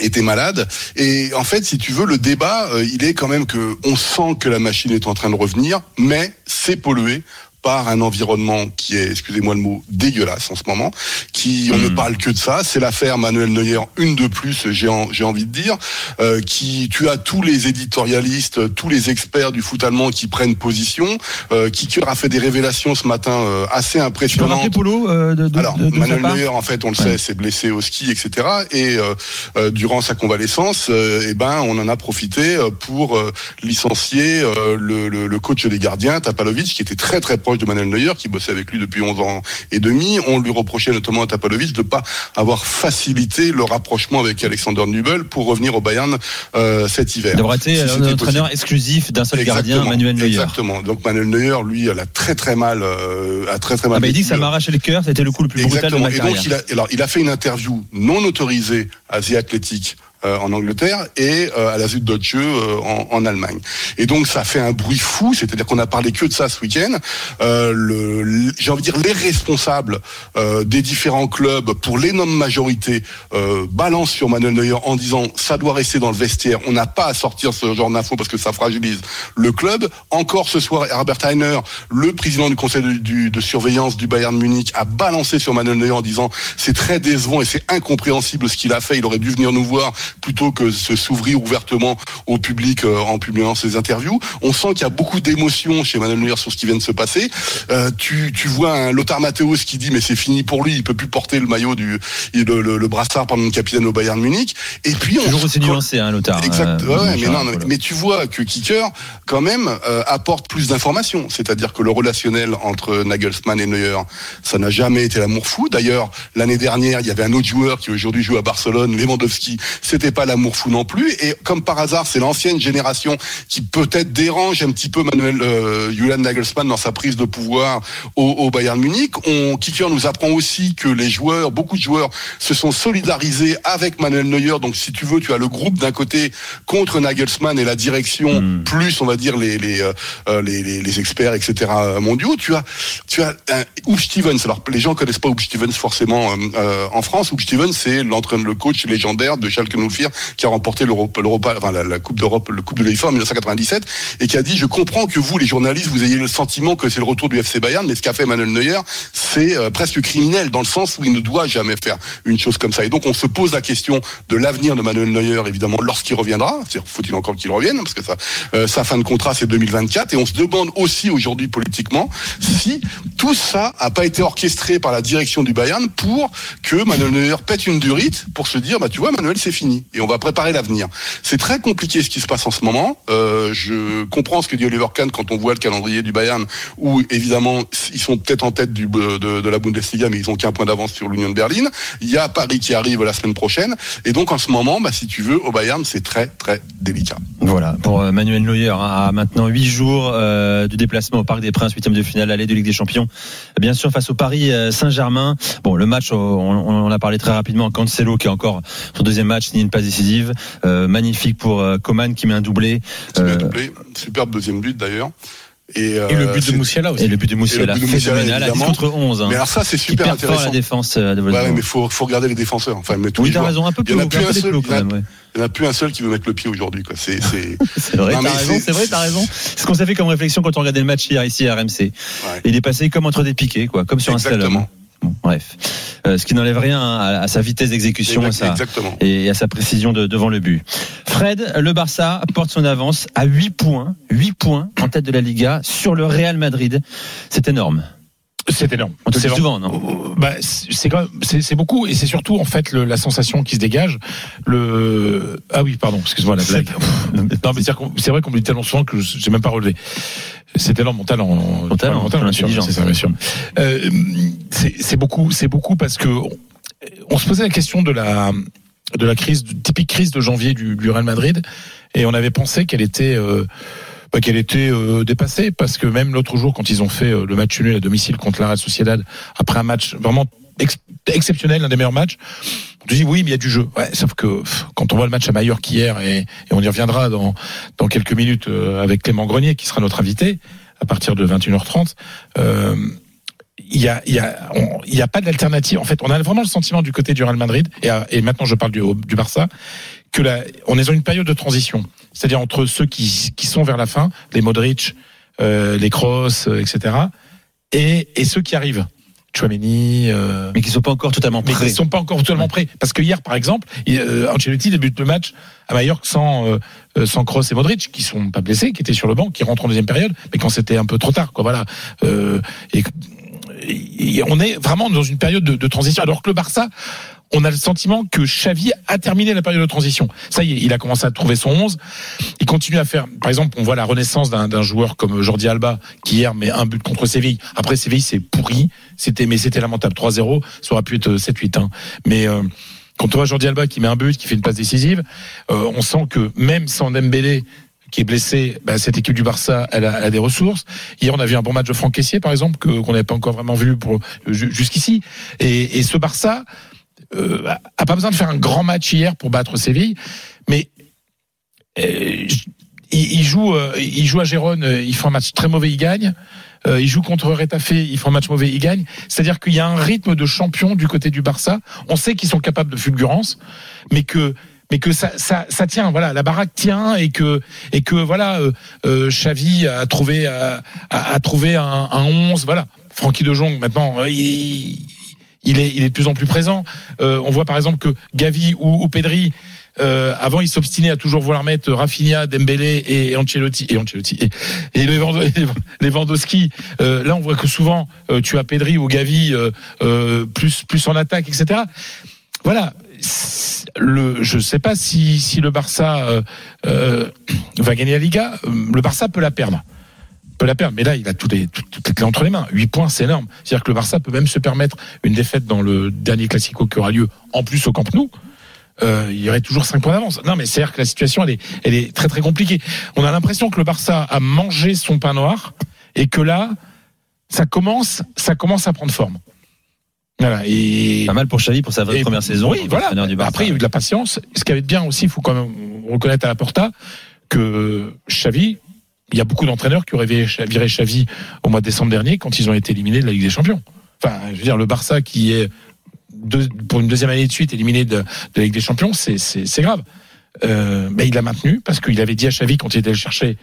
Speaker 5: était malade. Et en fait si tu veux le débat euh, il est quand même que on sent que la machine est en train de revenir mais c'est pollué par un environnement qui est, excusez-moi le mot, dégueulasse en ce moment, qui on ne parle que de ça. C'est l'affaire Manuel Neuer, une de plus, j'ai en- envie de dire, euh, qui tu as tous les éditorialistes, tous les experts du foot allemand qui prennent position. Euh, Kicker a fait des révélations ce matin euh, assez impressionnantes.
Speaker 3: Polo euh, de, de,
Speaker 5: Alors,
Speaker 3: de-
Speaker 5: Manuel Neuer, en fait, on le
Speaker 3: Ouais.
Speaker 5: sait, s'est blessé au ski, etc. Et euh, euh, durant sa convalescence, euh, eh ben, on en a profité pour euh, licencier euh, le, le- le coach des gardiens, Tapalovic, qui était très très proche proche de Manuel Neuer, qui bossait avec lui depuis 11 ans et demi. On lui reprochait notamment à Tapalovic de pas avoir facilité le rapprochement avec Alexander Nubel pour revenir au Bayern euh, cet hiver.
Speaker 3: Il devrait être
Speaker 5: Si
Speaker 3: euh, un entraîneur
Speaker 5: possible.
Speaker 3: exclusif d'un seul gardien,
Speaker 5: Exactement,
Speaker 3: Manuel Neuer.
Speaker 5: Exactement. Donc Manuel Neuer, lui, elle a très très mal, euh, a très très mal.
Speaker 3: Ah bah, il dit que ça
Speaker 5: le-
Speaker 3: m'arrachait le cœur, c'était le coup le plus brutal de ma
Speaker 5: Et
Speaker 3: carrière.
Speaker 5: donc il a, alors il a fait une interview non autorisée à The Athletic. Euh, en Angleterre et euh, à la Süddeutsche euh, en, en Allemagne. Et donc ça fait un bruit fou, c'est-à-dire qu'on a parlé que de ça ce week-end. Euh, le- J'ai envie de dire les responsables euh, des différents clubs, pour l'énorme majorité, euh, balancent sur Manuel Neuer en disant ça doit rester dans le vestiaire. On n'a pas à sortir ce genre d'infos parce que ça fragilise le club. Encore ce soir, Herbert Heiner, le président du conseil de, du- de surveillance du Bayern Munich, a balancé sur Manuel Neuer en disant c'est très décevant et c'est incompréhensible ce qu'il a fait. Il aurait dû venir nous voir plutôt que se s'ouvrir ouvertement au public euh, en publiant ses interviews. On sent qu'il y a beaucoup d'émotions chez Manuel Neuer sur ce qui vient de se passer. Euh, tu, tu vois un Lothar Matthäus qui dit mais c'est fini pour lui, il peut plus porter le maillot du le, le, le brassard pendant le capitaine au Bayern Munich. Et puis on
Speaker 3: Toujours aussi nuancé, hein, Lothar.
Speaker 5: Exact.
Speaker 3: Euh,
Speaker 5: ouais, mais non, mais tu vois que Kicker, quand même, euh, apporte plus d'informations. C'est-à-dire que le relationnel entre Nagelsmann et Neuer, ça n'a jamais été l'amour fou. D'ailleurs, l'année dernière, il y avait un autre joueur qui aujourd'hui joue à Barcelone, Lewandowski. C'était pas l'amour fou non plus. Et comme par hasard, c'est l'ancienne génération qui peut-être dérange un petit peu Manuel euh, Julian Nagelsmann dans sa prise de pouvoir au, au Bayern Munich. On, Kicker nous apprend aussi que les joueurs, beaucoup de joueurs, se sont solidarisés avec Manuel Neuer. Donc, si tu veux, tu as le groupe d'un côté contre Nagelsmann et la direction,
Speaker 3: Hmm.
Speaker 5: plus on va dire les les, euh, euh, les, les, les experts, etc. mondiaux. Tu as tu as un Stevens. Alors les gens connaissent pas Hub Stevens forcément euh, euh, en France. Hub Stevens, c'est l'entraîneur, le coach légendaire de Schalke 04 qui a remporté la, Coupe d'Europe, le Coupe de l'UEFA en 1997 et qui a dit je comprends que vous les journalistes vous ayez le sentiment que c'est le retour du FC Bayern, mais ce qu'a fait Manuel Neuer, c'est euh, presque criminel dans le sens où il ne doit jamais faire une chose comme ça. Et donc on se pose la question de l'avenir de Manuel Neuer évidemment lorsqu'il reviendra. Faut-il encore qu'il revienne parce que ça, euh, sa fin de contrat c'est 2024 et on se demande aussi aujourd'hui politiquement si tout ça a pas été orchestré par la direction du Bayern pour que Manuel Neuer pète une durite pour se dire bah tu vois Manuel c'est fini et on va préparer l'avenir. C'est très compliqué ce qui se passe en ce moment. Euh, je comprends ce que dit Oliver Kahn quand on voit le calendrier du Bayern où évidemment ils sont peut-être en tête du, de, la Bundesliga mais ils ont qu'un point d'avance sur l'Union de Berlin. Il y a Paris qui arrive la semaine prochaine et donc en ce moment bah, si tu veux au Bayern c'est très très délicat.
Speaker 3: Voilà, pour euh, Manuel Neuer, hein, à maintenant 8 jours euh, du déplacement au Parc des Princes, huitième de finale, aller de Ligue des Champions. Bien sûr, face au Paris euh, Saint-Germain. Bon, le match, on, on en a parlé très rapidement. Cancelo, qui est encore son deuxième match, une passe décisive. Euh, magnifique pour euh, Coman, qui met un doublé.
Speaker 5: Un
Speaker 3: Euh,
Speaker 5: doublé. Superbe deuxième but d'ailleurs. Et, euh,
Speaker 4: Et le but de Moussiala aussi.
Speaker 3: Et le but de Moussiala,
Speaker 5: but de Moussiala,
Speaker 3: phénoménal, à 10
Speaker 5: évidemment.
Speaker 3: contre 11. Hein,
Speaker 5: Mais alors ça c'est super intéressant.
Speaker 3: la défense de
Speaker 5: Ouais, mais faut, faut regarder les défenseurs. Enfin, mais tous
Speaker 3: Oui, t'as raison, un peu
Speaker 5: Il y
Speaker 3: plus
Speaker 5: en a
Speaker 3: haut,
Speaker 5: plus
Speaker 3: un
Speaker 5: seul,
Speaker 3: plus
Speaker 5: il y a-
Speaker 3: ouais.
Speaker 5: Il n'y en a plus un seul qui veut mettre le pied aujourd'hui. quoi. C'est, <laughs> c'est...
Speaker 3: C'est vrai, t'as raison,
Speaker 5: c'est-
Speaker 3: vrai, t'as raison. C'est ce qu'on s'est fait comme réflexion quand on regardait le match hier ici à RMC. Il est passé comme entre des piquets, quoi, comme sur un slalom. Bon, bref, Euh, ce qui n'enlève rien à, à sa vitesse d'exécution,
Speaker 5: Exact-
Speaker 3: et à sa précision de- devant le but. Fred, le Barça porte son avance à 8 points, 8 points en tête de la Liga sur le Real Madrid. C'est énorme.
Speaker 4: C'est énorme.
Speaker 3: On te le
Speaker 4: C'est
Speaker 3: souvent, non?
Speaker 4: Bah, c'est quand même- c'est c'est beaucoup et c'est surtout en fait le- la sensation qui se dégage. Le ah oui pardon excuse-moi la blague. non mais c'est vrai qu'on me dit tellement souvent que je- j'ai même pas relevé. C'est énorme mon talent.
Speaker 3: Ton talent, ton
Speaker 4: bien sûr, c'est ça bien sûr. Euh, c'est c'est beaucoup c'est beaucoup parce que on, on se posait la question de la de la crise de- typique crise de janvier du, du Real Madrid et on avait pensé qu'elle était euh, qu'elle était euh, dépassée parce que même l'autre jour quand ils ont fait euh, le match nul à domicile contre la Real Sociedad après un match vraiment ex- exceptionnel, l'un des meilleurs matchs. On te dit oui, mais il y a du jeu. Ouais, sauf que quand on voit le match à Mallorca hier et, on y reviendra dans dans quelques minutes euh, avec Clément Grenier qui sera notre invité à partir de 21h30. Euh, il y a, il y a, il y a pas d'alternative. En fait, on a vraiment le sentiment du côté du Real Madrid et, et maintenant je parle du, du Barça que la, on est dans une période de transition. C'est-à-dire entre ceux qui, qui sont vers la fin, les Modric, euh, les Kroos, euh, etc., et, et ceux qui arrivent. Chouameni, euh,
Speaker 3: Mais qui sont pas encore totalement
Speaker 4: mais
Speaker 3: prêts.
Speaker 4: qui ne sont pas encore totalement prêts. Parce que hier, par exemple, euh, Ancelotti débute le match à Mallorca sans, euh, euh, sans Kroos et Modric, qui sont pas blessés, qui étaient sur le banc, qui rentrent en deuxième période, mais quand c'était un peu trop tard, quoi, voilà. Euh, et, y- on est vraiment dans une période de, de transition. Alors que le Barça, on a le sentiment que Xavi a terminé la période de transition. Ça y est, il a commencé à trouver son 11. Il continue à faire. Par exemple, on voit la renaissance d'un joueur comme Jordi Alba qui hier met un but contre Séville. Après Séville, c'est pourri. C'était mais c'était lamentable. 3-0, ça aurait pu être 7-8. Hein. Mais euh, quand on voit Jordi Alba qui met un but, qui fait une passe décisive, euh, on sent que même sans Dembélé qui est blessé, bah, cette équipe du Barça, elle a, elle a des ressources. Hier, on a vu un bon match de Franck Caissier, par exemple, qu'on n'avait pas encore vraiment vu jusqu'ici. Et, et ce Barça euh, a- pas besoin de faire un grand match hier pour battre Séville, mais euh, il, il joue, euh, il joue à Gérone, euh, il fait un match très mauvais, il gagne. Euh, il joue contre Retafe, il fait un match mauvais, il gagne. C'est-à-dire qu'il y a un rythme de champion du côté du Barça. On sait qu'ils sont capables de fulgurance, mais que mais que ça, ça, ça tient, voilà, la baraque tient et que et que voilà, euh, euh, Xavi a trouvé a, a, a trouvé un, un 11, voilà. Francky de Jong maintenant, euh, il, il est il est de plus en plus présent. Euh, on voit par exemple que Gavi ou, Pedri euh, avant, il s'obstinait à toujours vouloir mettre Rafinha, Dembélé et Ancelotti et Ancelotti et, et Lewand- <laughs> Lewandowski. Euh, là, on voit que souvent euh, tu as Pedri ou Gavi euh, plus plus en attaque, etc. Voilà. Je sais pas si si le Barça va gagner la Liga. Le Barça peut la perdre peut la perdre. Mais là, il a toutes les, toutes, toutes les clés entre les mains. 8 points, c'est énorme. C'est-à-dire que le Barça peut même se permettre une défaite dans le dernier Classico qui aura lieu en plus au Camp Nou. Euh, il y aurait toujours 5 points d'avance. Non, mais c'est-à-dire que la situation, elle est, elle est très très compliquée. On a l'impression que le Barça a mangé son pain noir et que là, ça commence, ça commence à prendre forme. Voilà. Et
Speaker 3: Pas mal pour Xavi pour sa vraie
Speaker 4: et-
Speaker 3: première saison.
Speaker 4: Oui, voilà.
Speaker 3: du Barça.
Speaker 4: Après, il y a eu de la patience. Ce qui avait de bien aussi, il faut quand même reconnaître à la Porta que Xavi, il y a beaucoup d'entraîneurs qui auraient viré Xavi au mois de décembre dernier quand ils ont été éliminés de la Ligue des Champions. Enfin, je veux dire, le Barça qui est pour une deuxième année de suite éliminé de, la Ligue des Champions, c'est grave. Euh, mais il l'a maintenu parce qu'il avait dit à Xavi quand il était le chercher,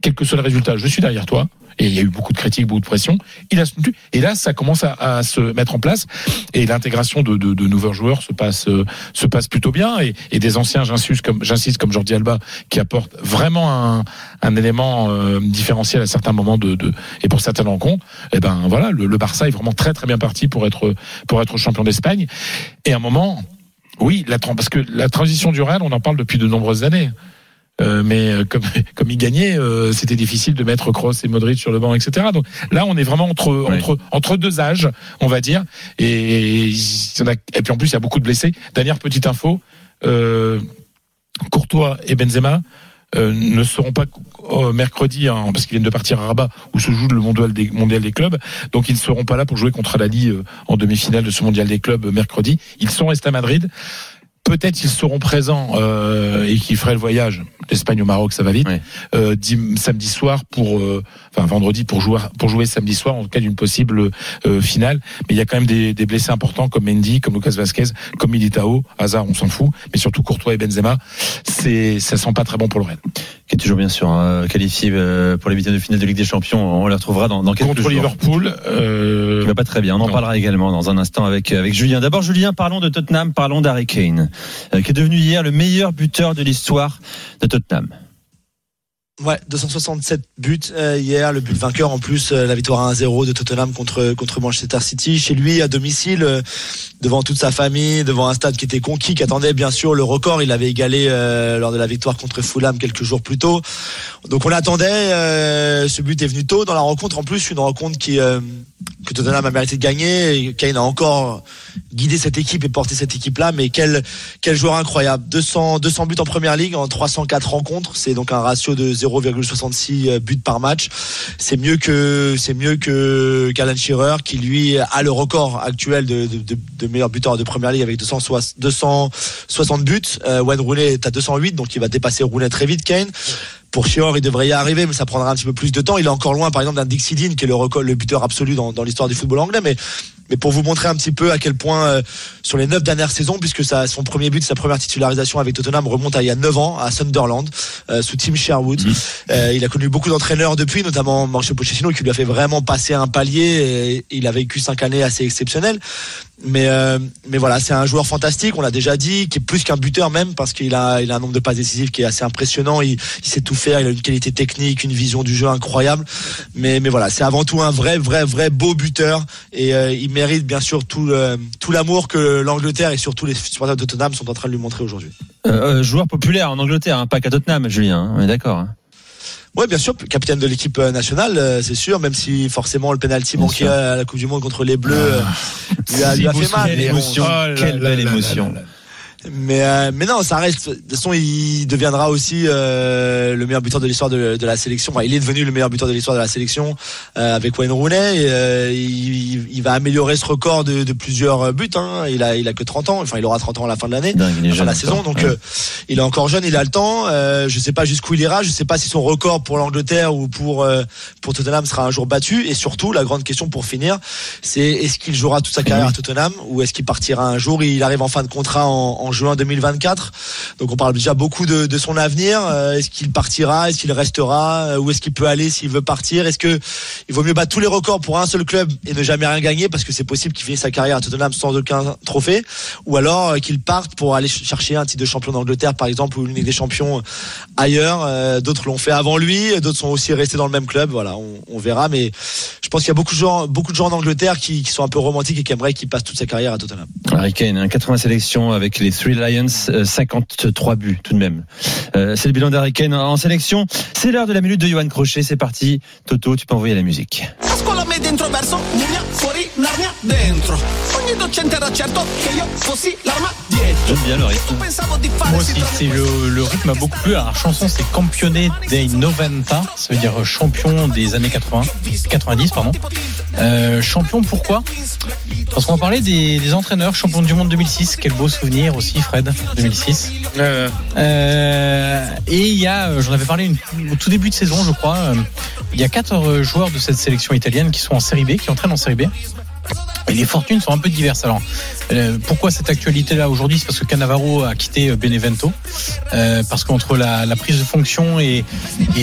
Speaker 4: quel que soit le résultat, je suis derrière toi. Et il y a eu beaucoup de critiques, beaucoup de pression. Il a soutenu. Et là, ça commence à, à se mettre en place. Et l'intégration de, de, de nouveaux joueurs se passe, euh, se passe plutôt bien. Et, et des anciens, j'insiste comme, j'insiste comme Jordi Alba, qui apporte vraiment un, un élément euh, différentiel à certains moments de, de et pour certaines rencontres. Et ben voilà, le, le Barça est vraiment très très bien parti pour être pour être champion d'Espagne. Et à un moment, oui, la, parce que la transition du Real, on en parle depuis de nombreuses années. Euh, mais euh, comme <laughs> comme il gagnait, euh, c'était difficile de mettre Kroos et Modric sur le banc, etc. Donc là, on est vraiment entre entre entre deux âges, on va dire. Et et puis en plus, il y a beaucoup de blessés. Dernière petite info euh, Courtois et Benzema. euh, ne seront pas euh, mercredi hein, parce qu'ils viennent de partir à Rabat où se joue le mondial des, mondial des clubs donc ils ne seront pas là pour jouer contre l'Ali euh, en demi-finale de ce mondial des clubs euh, mercredi ils sont restés à Madrid peut-être ils seront présents euh, et qu'ils feraient le voyage d'Espagne au Maroc, ça va vite. Euh, dim- samedi soir pour, euh, enfin vendredi pour jouer pour jouer samedi soir en cas d'une possible euh, finale. Mais il y a quand même des, des blessés importants comme Mendy, comme Lucas Vasquez, comme Militao. Hazard, on s'en fout. Mais surtout Courtois et Benzema, c'est ça sent pas très bon pour le Rennes.
Speaker 3: Qui est toujours bien sûr hein, qualifié euh, pour les huitièmes de finale de Ligue des Champions. On les retrouvera dans, dans quelques
Speaker 4: Contre
Speaker 3: jours.
Speaker 4: Liverpool, euh,
Speaker 3: Qui va pas très bien. On en
Speaker 4: non.
Speaker 3: parlera également dans un instant avec avec Julien. D'abord Julien, parlons de Tottenham, parlons d'Harry Kane, qui est devenu hier le meilleur buteur de l'histoire de Tottenham.
Speaker 6: Ouais, 267 buts euh, hier, le but vainqueur en plus, euh, la victoire 1-0 de Tottenham contre contre Manchester City, chez lui à domicile, euh, devant toute sa famille, devant un stade qui était conquis, qui attendait bien sûr le record. Il avait égalé euh, lors de la victoire contre Fulham quelques jours plus tôt. Donc on l'attendait. euh, ce but est venu tôt dans la rencontre. En plus, une rencontre qui euh, que Tottenham a mérité de gagner. Kane a encore guidé cette équipe et porté cette équipe-là. Mais quel quel joueur incroyable. 200 200 buts en première ligue en 304 rencontres. C'est donc un ratio de 0,66 buts par match. C'est mieux que c'est mieux que Shearer qui lui a le record actuel de, meilleur buteur de première ligue avec 260 260 buts. Euh, Wayne Rooney est à 208 donc il va dépasser Rooney très vite Kane. Pour Shearer, il devrait y arriver, mais ça prendra un petit peu plus de temps. Il est encore loin, par exemple, d'un Dixie Dean, qui est le record, le buteur absolu dans, dans l'histoire du football anglais. Mais Mais pour vous montrer un petit peu à quel point euh, sur les neuf dernières saisons, puisque ça, son premier but, sa première titularisation avec Tottenham remonte à il y a 9 ans à Sunderland euh, sous Tim Sherwood. Euh, il a connu beaucoup d'entraîneurs depuis, notamment Mauricio Pochettino qui lui a fait vraiment passer un palier. Et il a vécu cinq années assez exceptionnelles. Mais euh, mais voilà, c'est un joueur fantastique. On l'a déjà dit, qui est plus qu'un buteur même parce qu'il a il a un nombre de passes décisives qui est assez impressionnant. Il, il sait tout faire. Il a une qualité technique, une vision du jeu incroyable. Mais mais voilà, c'est avant tout un vrai vrai vrai beau buteur et euh, il mérite bien sûr tout le, tout l'amour que l'Angleterre et surtout les supporters de Tottenham sont en train de lui montrer aujourd'hui.
Speaker 3: Euh, euh, joueur populaire en Angleterre, hein, pas qu'à Tottenham, Julien. hein, on est d'accord. hein.
Speaker 6: Ouais, bien sûr, capitaine de l'équipe euh, nationale, c'est sûr, même si forcément le penalty manqué à la Coupe du Monde contre les Bleus euh, lui a, lui a fait mal.
Speaker 3: Quelle émotion,
Speaker 4: Oh là
Speaker 3: quelle
Speaker 4: là
Speaker 3: belle
Speaker 4: là
Speaker 3: émotion.
Speaker 6: Mais, euh, mais non, ça reste. De toute façon, il deviendra aussi euh, le meilleur buteur de l'histoire de, de la sélection. Enfin, il est devenu le meilleur buteur de l'histoire de la sélection euh, avec Wayne Rooney. Et, euh, il, il va améliorer ce record de, de plusieurs buts. Hein. Il a, il a que 30 ans. Enfin, il aura 30 ans à la fin de l'année,
Speaker 3: Dingue, il est
Speaker 6: à la fin de la saison. Donc,
Speaker 3: Ouais.
Speaker 6: euh, il est encore jeune. Il a le temps. Euh, je sais pas jusqu'où il ira. Je sais pas si son record pour l'Angleterre ou pour euh, pour Tottenham sera un jour battu. Et surtout, la grande question pour finir, c'est est-ce qu'il jouera toute sa carrière à Tottenham ou est-ce qu'il partira un jour? Il arrive en fin de contrat en, en juin 2024. Donc on parle déjà beaucoup de, son avenir. Euh, est-ce qu'il partira? Est-ce qu'il restera? Euh, Où est-ce qu'il peut aller s'il veut partir? Est-ce que il vaut mieux battre tous les records pour un seul club et ne jamais rien gagner parce que c'est possible qu'il finisse sa carrière à Tottenham sans aucun trophée? Ou alors euh, qu'il parte pour aller ch- chercher un titre de champion d'Angleterre par exemple ou une Ligue des Champions ailleurs. D'autres l'ont fait avant lui, d'autres sont aussi restés dans le même club. Voilà, on, verra. Mais je pense qu'il y a beaucoup de gens, beaucoup de gens en Angleterre qui, sont un peu romantiques et qui aimeraient qu'il passe toute sa carrière à Tottenham.
Speaker 3: Harry Kane, hein, 80 sélections avec les Three Lions, euh, 53 buts tout de même. Euh, c'est le bilan d'Harry Kane en sélection. C'est l'heure de la minute de Johan Crochet. C'est parti. Toto, tu peux envoyer la musique.
Speaker 13: Certo che io fossi l'arma.
Speaker 3: J'aime bien le rythme.
Speaker 1: Moi aussi, c'est le, le rythme a beaucoup plu. Alors, la chanson, c'est Campione dei 90, ça veut dire champion des années 80, 90, pardon. Euh, champion, pourquoi? Parce qu'on va parler des, des entraîneurs, champion du monde 2006. Quel beau souvenir aussi, Fred, 2006. Euh, et il y a, euh, j'en avais parlé une- au tout début de saison, je crois. euh, il y a quatre euh, joueurs de cette sélection italienne qui sont en série B, qui entraînent en série B. Et les fortunes sont un peu diverses. Alors, euh, pourquoi cette actualité-là aujourd'hui? C'est parce que Cannavaro a quitté euh, Benevento. Euh, parce qu'entre la, prise de fonction et,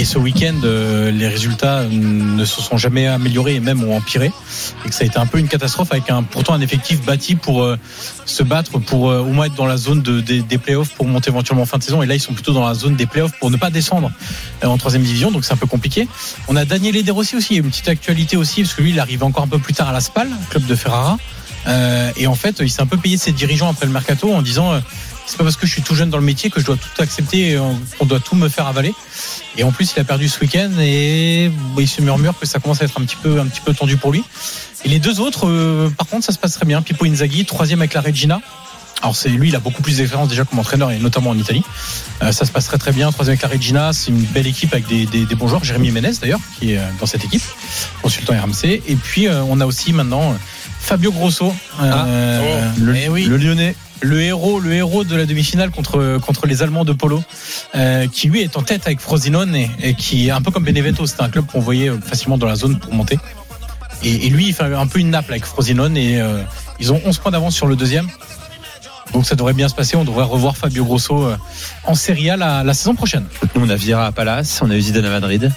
Speaker 1: ce week-end, les résultats ne se sont jamais améliorés et même ont empiré. Et que ça a été un peu une catastrophe avec pourtant un effectif bâti pour se battre, pour au moins être dans la zone de, des, playoffs pour monter éventuellement en fin de saison. Et là, ils sont plutôt dans la zone des playoffs pour ne pas descendre en troisième division. Donc c'est un peu compliqué. On a Daniel Ederossi aussi. Une petite actualité aussi parce que lui, il arrive encore un peu plus tard à la SPAL, de Ferrara. Euh, et en fait, il s'est un peu payé ses dirigeants après le mercato en disant euh, c'est pas parce que je suis tout jeune dans le métier que je dois tout accepter et on on doit tout me faire avaler. Et en plus, il a perdu ce week-end et il se murmure que ça commence à être un petit peu, un petit peu tendu pour lui. Et les deux autres, euh, par contre, ça se passe très bien. Pippo Inzaghi, troisième avec la Regina. Alors c'est lui, il a beaucoup plus d'expérience déjà comme entraîneur et notamment en Italie. Euh, ça se passe très très bien. Troisième avec la Regina, c'est une belle équipe avec des, des, des bons joueurs. Jérémy Ménez d'ailleurs qui est euh, dans cette équipe, consultant RMC. Et puis euh, on a aussi maintenant Fabio Grosso, euh,
Speaker 3: Le,
Speaker 1: eh oui,
Speaker 3: le Lyonnais.
Speaker 1: le héros, le héros de la demi-finale contre contre les Allemands de Polo, euh, qui lui est en tête avec Frosinone et, et qui est un peu comme Benevento, c'était un club qu'on voyait facilement dans la zone pour monter. Et, et lui, il fait un peu une nappe avec Frosinone et euh, ils ont 11 points d'avance sur le deuxième. Donc ça devrait bien se passer. On devrait revoir Fabio Grosso euh, en Serie A la, la saison prochaine.
Speaker 3: Nous, on a Vieira à Palace, on a Zidane à Madrid.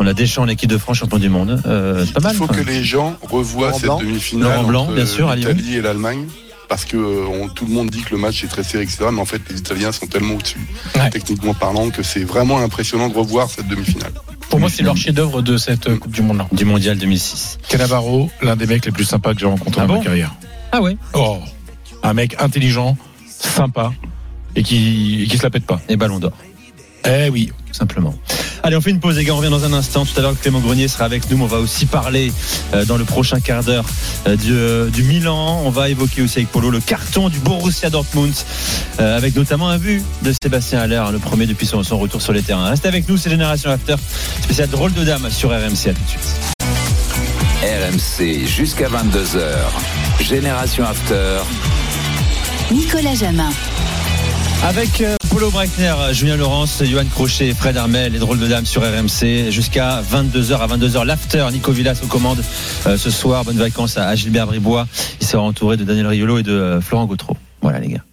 Speaker 3: On a Deschamps en équipe de France, champion du monde. Euh, c'est pas mal.
Speaker 5: Il faut
Speaker 3: quoi.
Speaker 5: que les gens revoient
Speaker 6: Laurent
Speaker 5: cette
Speaker 6: Blanc.
Speaker 5: demi-finale
Speaker 3: Laurent Blanc,
Speaker 5: entre
Speaker 3: bien sûr, à Lyon.
Speaker 5: l'Italie et l'Allemagne. Parce que euh, on- tout le monde dit que le match est très serré, etc. Mais en fait, les Italiens sont tellement au-dessus,
Speaker 1: Ouais.
Speaker 5: techniquement parlant, que c'est vraiment impressionnant de revoir cette demi-finale.
Speaker 1: Pour moi, c'est leur chef-d'œuvre de cette Coupe du Monde.
Speaker 3: Du mondial 2006.
Speaker 4: Cannavaro, l'un des mecs les plus sympas que j'ai rencontrés
Speaker 1: Ah
Speaker 4: dans
Speaker 1: bon?
Speaker 4: ma carrière.
Speaker 1: Ah ouais?
Speaker 4: Oh, un mec intelligent, sympa et qui, et qui se la pète pas.
Speaker 3: Et ballon d'or.
Speaker 4: Eh oui.
Speaker 3: tout simplement. Allez, on fait une pause, les gars. On revient dans un instant. Tout à l'heure, Clément Grenier sera avec nous. mais On va aussi parler euh, dans le prochain quart d'heure euh, du, euh, du Milan. On va évoquer aussi avec Polo le carton du Borussia Dortmund, euh, avec notamment un but de Sébastien Haller, hein, le premier depuis son, son retour sur les terrains. Restez avec nous, c'est Génération After, spécial drôle de dame sur RMC. À tout de suite.
Speaker 2: RMC jusqu'à 22h. Génération After.
Speaker 8: Nicolas Jamin.
Speaker 3: Avec euh, Polo Breitner, Julien Laurence, Johan Crochet, Fred Armel, les drôles de dames sur RMC jusqu'à 22h à 22h l'after. Nico Villas aux commandes euh, ce soir. Bonnes vacances à, Gilbert Bribois. Il sera entouré de Daniel Riolo et de euh, Florent Gautreau. Voilà les gars.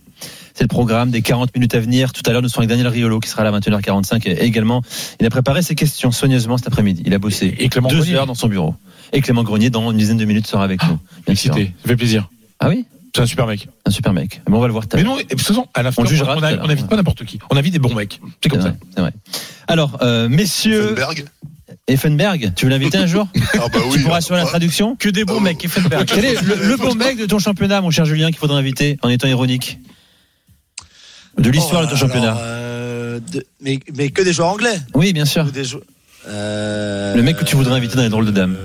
Speaker 3: C'est le programme des 40 minutes à venir. Tout à l'heure, nous serons avec Daniel Riolo qui sera là à 21h45 et également, il a préparé ses questions soigneusement cet après-midi. Il a bossé
Speaker 4: Et Clément
Speaker 3: deux
Speaker 4: Grenier.
Speaker 3: heures dans son bureau. Et Clément Grenier, dans une dizaine de minutes, sera avec nous. Bien sûr.
Speaker 4: Excité. Ça fait plaisir.
Speaker 3: Ah oui?
Speaker 4: C'est un super mec.
Speaker 3: Un super mec. Bon, on va le voir tout à
Speaker 4: Mais non, et de toute façon, à la fin,
Speaker 3: On jugera
Speaker 4: on a- n'invite pas n'importe qui. On invite des bons mecs. C'est comme
Speaker 3: C'est
Speaker 4: ça.
Speaker 3: vrai, c'est vrai. Alors, euh, messieurs,
Speaker 5: Effenberg
Speaker 3: Effenberg, tu veux l'inviter un jour <laughs>
Speaker 5: Ah bah oui.
Speaker 3: Tu pourras assurer la traduction
Speaker 1: Que des bons
Speaker 5: Oh.
Speaker 1: mecs, Effenberg.
Speaker 3: Quel est le, le bon <laughs> mec de ton championnat, mon cher Julien, qu'il faudrait inviter en étant ironique De l'histoire
Speaker 6: Oh,
Speaker 3: de ton championnat.
Speaker 6: alors, euh, de- mais, mais que des joueurs anglais
Speaker 3: Oui, bien sûr.
Speaker 6: ou des jou- Euh,
Speaker 3: Le mec que tu voudrais inviter dans les drôles de dames.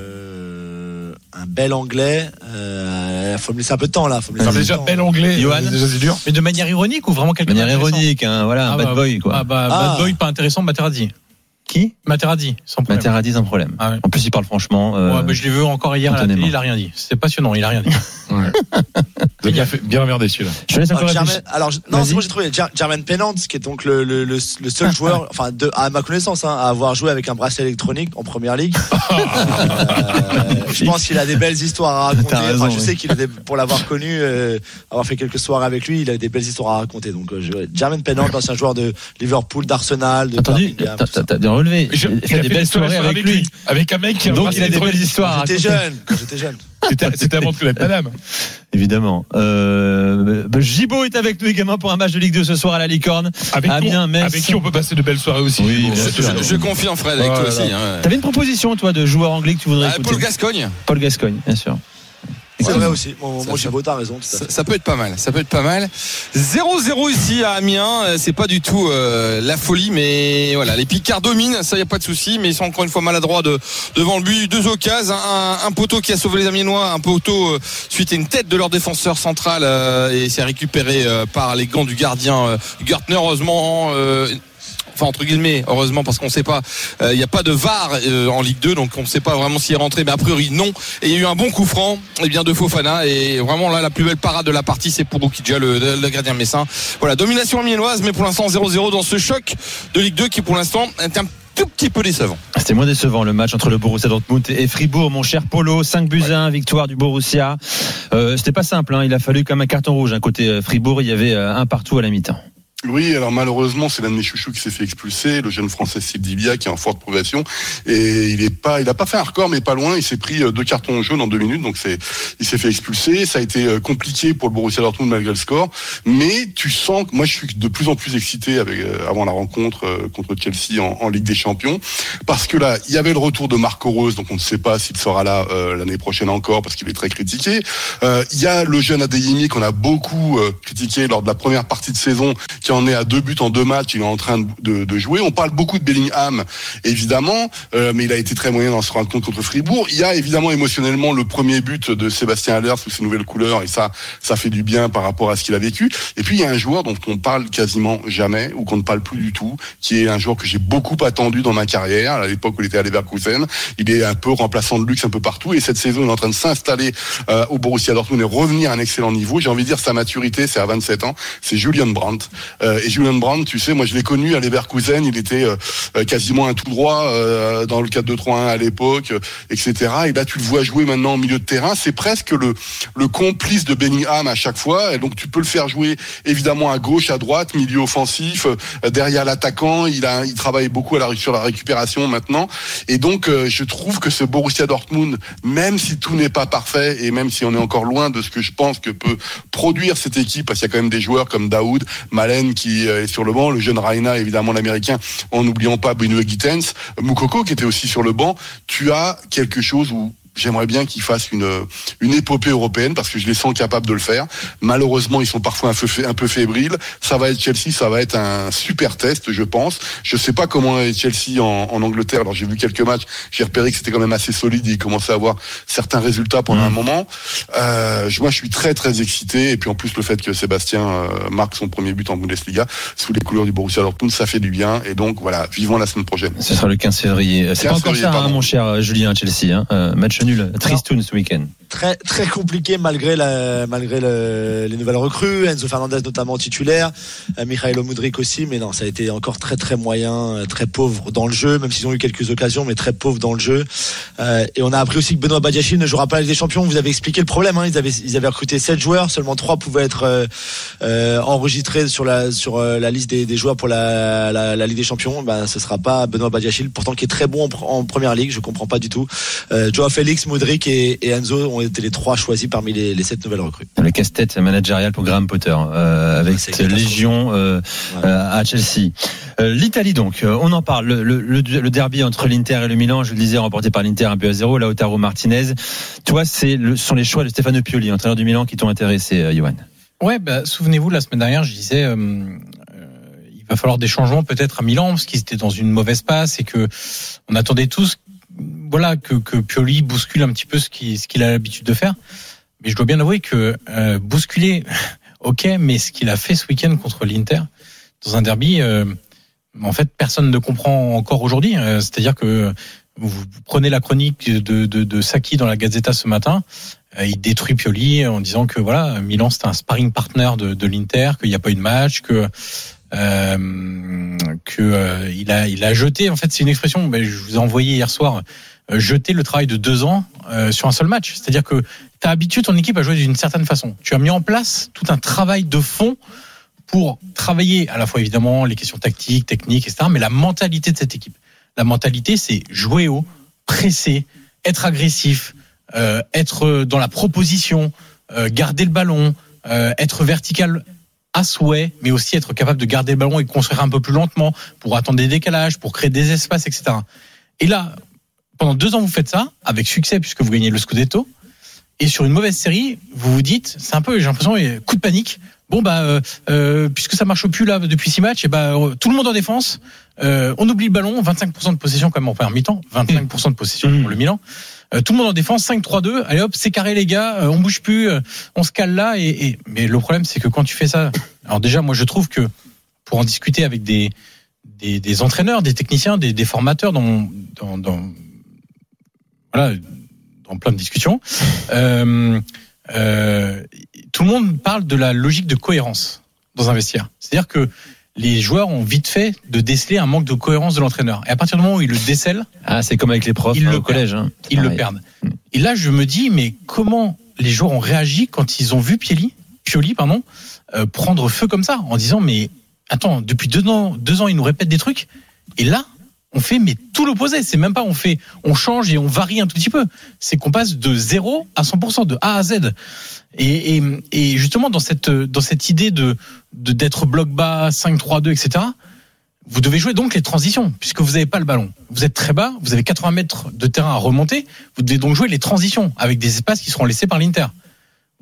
Speaker 6: Un bel anglais. Euh, faut me laisser un peu de temps là. Faut me laisser un de
Speaker 4: déjà
Speaker 6: temps.
Speaker 4: bel anglais.
Speaker 3: Johan
Speaker 4: euh, Déjà, c'est dur.
Speaker 1: Mais de manière ironique ou vraiment
Speaker 3: De
Speaker 1: quelqu'un
Speaker 3: manière
Speaker 1: d'intéressant
Speaker 3: ironique, hein, voilà, un
Speaker 1: Ah
Speaker 3: bad
Speaker 1: bah,
Speaker 3: boy, quoi.
Speaker 1: Ah bah,
Speaker 6: Ah.
Speaker 1: bad boy, pas intéressant, Materazzi.
Speaker 3: Qui
Speaker 1: Materazzi, sans problème.
Speaker 3: Materazzi, sans problème.
Speaker 1: Ah ouais.
Speaker 3: En plus, il parle franchement. euh,
Speaker 1: Ouais, bah, je l'ai vu encore hier à la
Speaker 3: spontanément.
Speaker 1: télé, il a rien dit. C'est passionnant, il a rien dit. <laughs>
Speaker 4: Avez bien, fait- bien emmerdé celui-là.
Speaker 3: Je laisse
Speaker 6: alors, je- non, c'est moi j'ai trouvé Jer- Jermaine Pennant, qui est donc le, le, le, le seul joueur, enfin, de, à ma connaissance, hein, à avoir joué avec un bracelet électronique en première ligue. <laughs> Euh, je pense qu'il a des belles histoires à raconter.
Speaker 3: T'as raison,
Speaker 6: Enfin, je
Speaker 3: oui.
Speaker 6: sais qu'il a des, pour l'avoir connu, euh, avoir fait quelques soirées avec lui, il a des belles histoires à raconter. Donc, euh, je, Jermaine Pennant, ancien joueur de Liverpool, d'Arsenal, de Birmingham,
Speaker 3: T'as- bien relevé.
Speaker 4: Je-
Speaker 3: Il a fait des belles soirées avec lui.
Speaker 4: Avec un mec qui a
Speaker 3: Donc, il a des belles histoires à
Speaker 6: J'étais
Speaker 3: raconter.
Speaker 6: jeune, quand j'étais jeune.
Speaker 4: C'était avant de connaître madame.
Speaker 3: Évidemment. Euh, bah, Gibaud est avec nous également pour un match de Ligue 2 ce soir à la Licorne.
Speaker 4: Avec,
Speaker 3: Amiens,
Speaker 4: qui,
Speaker 3: Metz.
Speaker 4: avec qui on peut passer de belles soirées aussi.
Speaker 3: Oui,
Speaker 4: Bon,
Speaker 3: bien
Speaker 4: c'est-
Speaker 3: sûr.
Speaker 10: Je, je confirme Fred avec
Speaker 4: Oh
Speaker 10: toi
Speaker 4: là
Speaker 10: aussi. hein.
Speaker 3: T'avais une proposition, toi, de joueur anglais que tu voudrais
Speaker 10: Ah, Paul Gascogne
Speaker 3: Paul Gascogne, bien sûr.
Speaker 6: C'est vrai aussi. Mon,
Speaker 10: Ça,
Speaker 6: Gibaud, t'as raison.
Speaker 10: Ça, peut être pas mal, ça peut être pas mal. 0-0 ici à Amiens, euh, c'est pas du tout euh, la folie, mais voilà, les Picards dominent, ça y a pas de souci, mais ils sont encore une fois maladroits de, devant le but. Deux occasions, un, un poteau qui a sauvé les Amiénois, un poteau euh, suite à une tête de leur défenseur central euh, et c'est récupéré euh, par les gants du gardien euh, Gertner. Heureusement. Euh, Enfin entre guillemets, heureusement parce qu'on ne sait pas, euh, il n'y a pas de VAR euh, en Ligue 2, donc on ne sait pas vraiment s'il est rentré, mais a priori non. Et il y a eu un bon coup franc, et bien de Fofana, et vraiment là la plus belle parade de la partie, c'est pour Boukidja, le, le gardien messin. Voilà, domination amiénoise, mais pour l'instant 0-0 dans ce choc de Ligue 2 qui pour l'instant est un tout petit peu décevant.
Speaker 3: C'était moins décevant le match entre le Borussia Dortmund et Fribourg, mon cher Polo. 5 buts à 1, victoire du Borussia. Euh, C'était pas simple, hein. il a fallu même un carton rouge. hein. Côté euh, Fribourg, il y avait euh, un partout à la mi-temps.
Speaker 5: Oui, alors malheureusement, c'est l'un de mes chouchous qui s'est fait expulser, le jeune français Sildivia, qui est en forte progression. Et il est pas, il pas fait un record, mais pas loin. Il s'est pris euh, deux cartons jaunes en deux minutes, donc c'est, il s'est fait expulser. Ça a été euh, compliqué pour le Borussia Dortmund malgré le score. Mais tu sens que moi, je suis de plus en plus excité avec, euh, avant la rencontre contre Chelsea en, Ligue des Champions. Parce que là, il y avait le retour de Marco Rose, donc on ne sait pas s'il sera là l'année prochaine encore, parce qu'il est très critiqué. Il y a le jeune Adeyemi qu'on a beaucoup critiqué lors de la première partie de saison, en est à deux buts en deux matchs. Il est en train de jouer. On parle beaucoup de Bellingham, évidemment, euh, mais il a été très moyen dans ce rencontre contre Fribourg. Il y a évidemment émotionnellement le premier but de Sébastien Haller sous ses nouvelles couleurs, et ça, ça fait du bien par rapport à ce qu'il a vécu. Et puis il y a un joueur dont on parle quasiment jamais, ou qu'on ne parle plus du tout, qui est un joueur que j'ai beaucoup attendu dans ma carrière, à l'époque où il était à Leverkusen. Il est un peu remplaçant de luxe un peu partout, et cette saison, il est en train de s'installer euh, au Borussia Dortmund et revenir à un excellent niveau. J'ai envie de dire sa maturité, c'est à 27 ans. C'est Julian Brandt. Euh, et Julian Brandt, tu sais, moi je l'ai connu à Leverkusen. Il était euh, euh, quasiment un tout droit dans le 4-2-3-1 à l'époque, etc. Et là, tu le vois jouer maintenant au milieu de terrain. C'est presque le le complice de Bellingham à chaque fois. Et donc tu peux le faire jouer évidemment à gauche, à droite, milieu offensif, derrière l'attaquant. Il a, il travaille beaucoup à la, sur la récupération maintenant. Et donc je trouve que ce Borussia Dortmund, même si tout n'est pas parfait et même si on est encore loin de ce que je pense que peut produire cette équipe, parce qu'il y a quand même des joueurs comme Daoud, Malen qui euh, est sur le banc, le jeune Raina évidemment l'américain, en n'oubliant pas Bruno Gittens, Moukoko qui était aussi sur le banc. Tu as quelque chose où J'aimerais bien qu'ils fassent une, une épopée européenne parce que je les sens capables de le faire. Malheureusement, ils sont parfois un peu, un peu fébriles. Ça va être Chelsea, ça va être un super test, je pense. Je sais pas comment est Chelsea en, en Angleterre. Alors j'ai vu quelques matchs, j'ai repéré que c'était quand même assez solide. Ils commençaient à avoir certains résultats pendant un moment. Euh, je- moi, je suis très très excité. Et puis en plus, le fait que Sébastien euh, marque son premier but en Bundesliga sous les couleurs du Borussia Dortmund, ça fait du bien. Et donc voilà, vivons la semaine prochaine.
Speaker 3: Ce sera le 15 février. C'est
Speaker 5: 15
Speaker 3: pas encore ça, hein, mon cher euh, Julien Chelsea. Hein. Euh, match match nul. Tristoun ce week-end.
Speaker 6: très très compliqué malgré la, malgré le- les nouvelles recrues, Enzo Fernandez notamment titulaire, euh, Mikhailo Mudrik aussi, mais non, ça a été encore très très moyen, euh, très pauvre dans le jeu, même s'ils ont eu quelques occasions, mais très pauvre dans le jeu. Euh, et on a appris aussi que Benoît Badiachil ne jouera pas avec des champions. Vous avez expliqué le problème, hein, ils avaient ils avaient recruté 7 joueurs, seulement 3 pouvaient être euh, euh, enregistrés sur la sur la liste des, des joueurs pour la, la, la Ligue des Champions. Ben ce sera pas Benoît Badiachil, pourtant qui est très bon en, pr- en première ligue, je comprends pas du tout. Joao Félix, Mudrik et, et Enzo ont été les trois choisis parmi les, les sept nouvelles recrues.
Speaker 3: Le casse-tête managérial pour Graham Potter euh, avec cette légion euh, euh, à Chelsea. Euh, L'Italie donc, euh, on en parle. Le, le- le- derby entre l'Inter et le Milan, je le disais, remporté par l'Inter un but à zéro. Lautaro Martinez. Toi, c'est le, ce sont les choix de Stefano Pioli, entraîneur du Milan, qui t'ont intéressé, euh, Johan.
Speaker 1: Ouais, bah, souvenez-vous, la semaine dernière, je disais, il va falloir des changements peut-être à Milan, parce qu'ils étaient dans une mauvaise passe et que on attendait tous, voilà, que, que Pioli bouscule un petit peu ce qu'il a l'habitude de faire. Mais je dois bien avouer que euh, bousculer, <laughs> ok, mais ce qu'il a fait ce week-end contre l'Inter dans un derby, euh, en fait, personne ne comprend encore aujourd'hui. Euh, C'est-à-dire que vous, prenez la chronique de, de, Saki dans la Gazzetta ce matin. Il détruit Pioli en disant que voilà Milan c'est un sparring partner de, de l'Inter, qu'il n'y a pas eu de match, que euh, que euh, il a il a jeté en fait c'est une expression ben, je vous ai envoyé hier soir euh, jeter le travail de deux ans euh, sur un seul match. C'est-à-dire que tu as habitué ton équipe à jouer d'une certaine façon. Tu as mis en place tout un travail de fond pour travailler à la fois évidemment les questions tactiques techniques etc mais la mentalité de cette équipe. La mentalité c'est jouer haut presser être agressif euh, être dans la proposition, euh, garder le ballon, euh, être vertical à souhait, mais aussi être capable de garder le ballon et construire un peu plus lentement pour attendre des décalages, pour créer des espaces, etc. Et là, pendant deux ans, vous faites ça avec succès puisque vous gagnez le Scudetto. Et sur une mauvaise série, vous vous dites, c'est un peu, j'ai l'impression, coup de panique. Bon bah, euh, euh, puisque ça marche plus là depuis six matchs, et bah euh, tout le monde en défense. Euh, on oublie le ballon, 25% de possession quand même en première mi-temps, 25% de possession pour le Milan. Euh, tout le monde en défense, 5-3-2. Allez hop, c'est carré les gars, euh, on bouge plus, euh, on se cale là. Et, et- mais le problème, c'est que quand tu fais ça, alors déjà, moi, je trouve que pour en discuter avec des des, des entraîneurs, des techniciens, des, des formateurs dans, dans, dans voilà dans plein de discussions, euh, euh, tout le monde parle de la logique de cohérence dans un. C'est-à-dire que les joueurs ont vite fait de déceler un manque de cohérence de l'entraîneur. Et à partir du moment où ils le décèlent,
Speaker 3: Ah, c'est comme avec les profs
Speaker 1: Ils
Speaker 3: hein,
Speaker 1: le
Speaker 3: au collège. Hein.
Speaker 1: Ils le perdent. Et là, je me dis, mais comment les joueurs ont réagi quand ils ont vu Pioli, Pioli pardon, euh, prendre feu comme ça, en disant, mais attends, depuis deux ans, deux ans, ils nous répètent des trucs, et là, on fait mais tout l'opposé. C'est même pas on fait, on change et on varie un tout petit peu. C'est qu'on passe de 0 à 100%, de A à Z. Et, et, et justement dans cette dans cette idée de de- d'être bloc bas, 5-3-2, etc. Vous devez jouer donc les transitions, puisque vous n'avez pas le ballon. Vous êtes très bas, vous avez 80 mètres de terrain à remonter. Vous devez donc jouer les transitions avec des espaces qui seront laissés par l'Inter.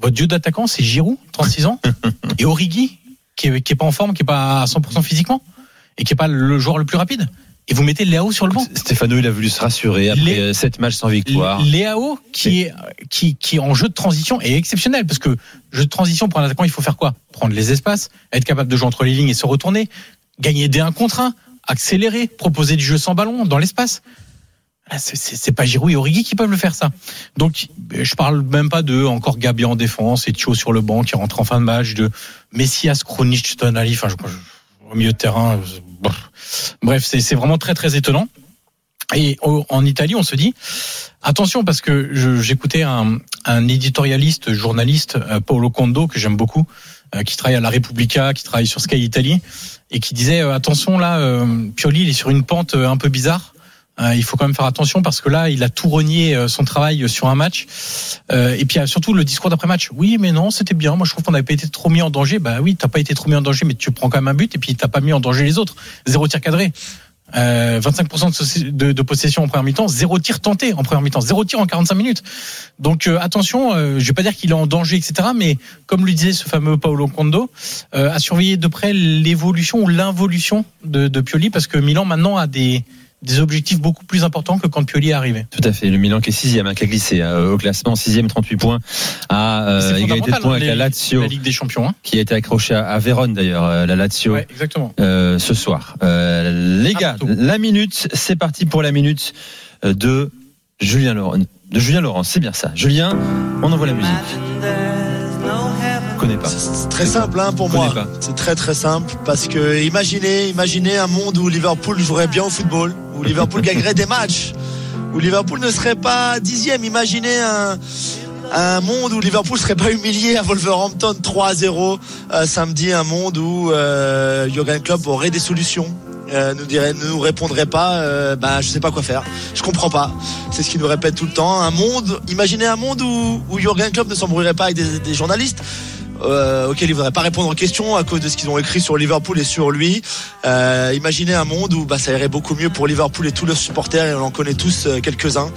Speaker 1: Votre dieu d'attaquant, c'est Giroud, 36 ans, <laughs> et Origi, qui est, qui est pas en forme, qui est pas à 100% physiquement, et qui est pas le joueur le plus rapide. Et vous mettez Léao sur le banc.
Speaker 3: Stéphano, il a voulu se rassurer après euh, sept matchs sans victoire.
Speaker 1: Léao, qui est, qui, qui en jeu de transition est exceptionnel parce que jeu de transition pour un attaquant, il faut faire quoi? Prendre les espaces, être capable de jouer entre les lignes et se retourner, gagner des 1 contre 1, accélérer, proposer du jeu sans ballon dans l'espace. Ah, C'est pas Giroud et Origi qui peuvent le faire ça. Donc je parle même pas de encore Gabi en défense et Thio sur le banc qui rentre en fin de match, de Messias, Kronic, Tonali, enfin je, je- au milieu de terrain. je- bref. C'est vraiment très très étonnant. Et en Italie, on se dit attention parce que j'écoutais un, un éditorialiste, journaliste, euh, Paolo Condo que j'aime beaucoup, euh, qui travaille à la Repubblica, qui travaille sur Sky Italie, et qui disait euh, attention là, Pioli il est sur une pente un peu bizarre. Euh, il faut quand même faire attention parce que là, il a tout renié euh, son travail sur un match. Euh, et puis surtout le discours d'après match. Oui, mais non, c'était bien. Moi, je trouve qu'on n'avait pas été trop mis en danger. Bah oui, t'as pas été trop mis en danger, mais tu prends quand même un but et puis t'as pas mis en danger les autres. Zéro tir cadré. Euh, 25% de, possession en première mi-temps, zéro tir tenté en première mi-temps, zéro tir en 45 minutes. Donc euh, attention, euh, je vais pas dire qu'il est en danger, etc. Mais comme le disait ce fameux Paolo Condo, euh, à surveiller de près l'évolution ou l'involution de, de Pioli, parce que Milan maintenant a des, des objectifs beaucoup plus importants que quand Pioli est arrivé.
Speaker 3: Tout à fait. Le Milan qui est sixième, hein, qui a glissé euh, au classement, sixième, 38 points, à euh, égalité de points
Speaker 1: hein,
Speaker 3: avec
Speaker 1: les-
Speaker 3: la Lazio,
Speaker 1: la Ligue des Champions. Hein.
Speaker 3: qui a été accrochée à, à Vérone d'ailleurs, euh, la Lazio,
Speaker 1: Ouais, exactement.
Speaker 3: euh, ce soir. Euh, les gars, la minute, c'est parti pour la minute de Julien Laurent. de Julien Laurent. C'est bien ça. Julien, on envoie la musique. Connais pas.
Speaker 6: C'est très simple hein, pour moi. C'est très très simple parce que imaginez, imaginez un monde où Liverpool jouerait bien au football, où Liverpool gagnerait des matchs, où Liverpool ne serait pas dixième. Imaginez un un monde où Liverpool serait pas humilié à Wolverhampton 3-0 euh, samedi, un monde où euh, Jurgen Klopp aurait des solutions. euh, nous dirait, ne nous répondrait pas, euh, bah je sais pas quoi faire. Je comprends pas. C'est ce qu'il nous répète tout le temps. Un monde, imaginez un monde où, où Jurgen Klopp ne s'embrouillerait pas avec des, des journalistes. Euh, auquel il voudrait pas répondre aux questions à cause de ce qu'ils ont écrit sur Liverpool et sur lui. Euh, imaginez un monde où bah, ça irait beaucoup mieux pour Liverpool et tous leurs supporters et on en connaît tous euh, quelques-uns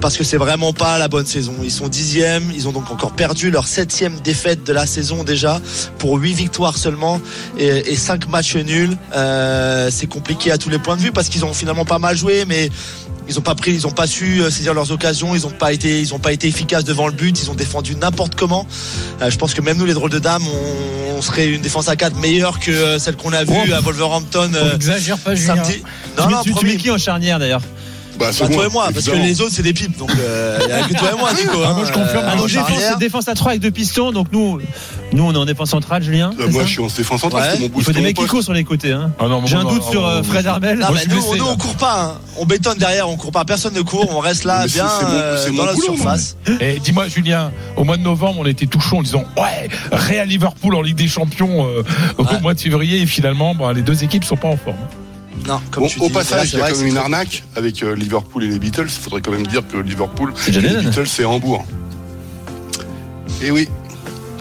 Speaker 6: parce que c'est vraiment pas la bonne saison. Ils sont dixièmes, ils ont donc encore perdu leur septième défaite de la saison déjà pour huit victoires seulement et, et cinq matchs nuls. Euh, c'est compliqué à tous les points de vue parce qu'ils ont finalement pas mal joué, mais ils ont pas pris, ils ont pas su euh, saisir leurs occasions, ils ont pas été, ils ont pas été efficaces devant le but, ils ont défendu n'importe comment. Euh, je pense que même nous les drôles de dames, on, on serait une défense à 4 meilleure que celle qu'on a vue à Wolverhampton. euh,
Speaker 1: Exagère pas, Julien.
Speaker 6: samedi.
Speaker 3: Tu
Speaker 6: Non,
Speaker 3: mets-
Speaker 6: non,
Speaker 3: tu, tu mets qui en charnière d'ailleurs?
Speaker 5: Bah,
Speaker 6: Bah,
Speaker 5: c'est
Speaker 6: toi et moi, parce que les autres c'est des pipes, donc euh, y a que toi et moi, Nico.
Speaker 1: Ah,
Speaker 6: hein.
Speaker 1: moi, je confirme.
Speaker 6: Euh,
Speaker 3: Ah, défense, défense à 3 avec deux pistons. Donc nous, nous on est en défense centrale, Julien.
Speaker 5: Euh, moi, je suis en défense centrale.
Speaker 6: Ouais.
Speaker 5: c'est mon
Speaker 3: Il faut des mecs qui courent sur les côtés. Hein.
Speaker 1: Ah
Speaker 3: J'ai un doute
Speaker 1: non,
Speaker 3: sur euh, Fred. Armel.
Speaker 6: Non,
Speaker 1: Moi,
Speaker 6: mais
Speaker 1: je suis
Speaker 6: nous, on court pas, hein. on bétonne derrière, on court pas, personne ne court, on reste là
Speaker 5: Mais
Speaker 6: bien euh, dans la surface.
Speaker 4: Et dis-moi, Julien, au mois de novembre, on était tout chaud en disant Ouais, Real Liverpool en Ligue des Champions au mois de février. Et finalement, bah, les deux équipes sont pas en forme.
Speaker 6: Non, comme
Speaker 5: Bon,
Speaker 6: tu
Speaker 5: au
Speaker 6: dis,
Speaker 5: passage, il
Speaker 6: c'est
Speaker 5: y a quand même une arnaque avec euh, Liverpool et les Beatles. Il faudrait quand même dire que Liverpool
Speaker 3: C'est
Speaker 5: et les. Beatles, c'est Hambourg. Et oui.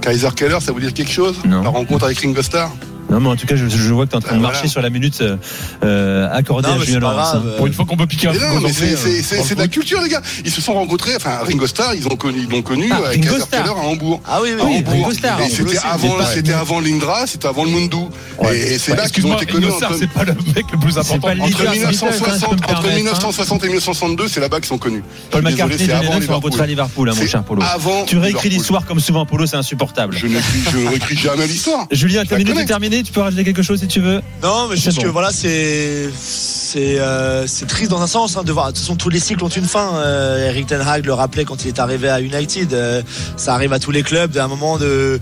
Speaker 5: Kaiser Keller, ça vous dire quelque chose?
Speaker 3: Non.
Speaker 5: La rencontre avec Ringo Starr?
Speaker 3: Non, mais en tout cas, je, je vois que tu es en train de
Speaker 5: Ah,
Speaker 3: marcher
Speaker 5: voilà.
Speaker 3: sur la minute euh, euh, accordée
Speaker 6: Non,
Speaker 3: à Julien Laurence. hein.
Speaker 6: euh,
Speaker 4: Pour une fois qu'on peut piquer un
Speaker 5: Mais
Speaker 4: peu
Speaker 5: non,
Speaker 4: aux
Speaker 5: mais
Speaker 4: Anglais,
Speaker 5: c'est-
Speaker 4: euh,
Speaker 5: de la culture, les gars. Ils se sont rencontrés. Enfin, Ringo Starr, ils ont connu, ils l'ont connu
Speaker 3: Ah,
Speaker 5: avec
Speaker 3: Ringo Starr.
Speaker 5: À Hambourg.
Speaker 6: Ah oui, oui, oui,
Speaker 5: Hambourg.
Speaker 3: Ringo Starr.
Speaker 5: C'était avant, c'était avant l'Indra, c'était avant le Mundu.
Speaker 4: Ouais.
Speaker 5: Et c'est
Speaker 4: Ouais,
Speaker 5: là qu'ils ont été connus
Speaker 4: Ringo Starr,
Speaker 5: entre,
Speaker 4: c'est pas le mec le plus important.
Speaker 3: pas le
Speaker 5: entre
Speaker 3: leader, c'est
Speaker 5: 1960,
Speaker 3: Beatles, hein,
Speaker 5: entre
Speaker 3: permettre,
Speaker 5: 1960 et 1962, c'est là-bas qu'ils sont connus.
Speaker 3: Paul McCartney et
Speaker 5: désolé,
Speaker 3: John
Speaker 5: c'est
Speaker 3: Lennon
Speaker 5: avant
Speaker 3: sont rencontrés à
Speaker 5: Liverpool.
Speaker 3: Hein, mon cher Polo. Tu réécris l'histoire comme souvent, Polo, c'est insupportable.
Speaker 5: Je ne réécris jamais l'histoire.
Speaker 3: Julien, ta minute est terminée. Tu peux rajouter quelque chose si tu veux.
Speaker 6: Non, mais juste
Speaker 3: bon.
Speaker 6: que voilà, c'est c'est euh, c'est triste dans un sens hein, de voir. De toute façon, tous les cycles ont une fin. Euh, Eric Ten Hag le rappelait quand il est arrivé à United. Euh, ça arrive à tous les clubs d'un moment de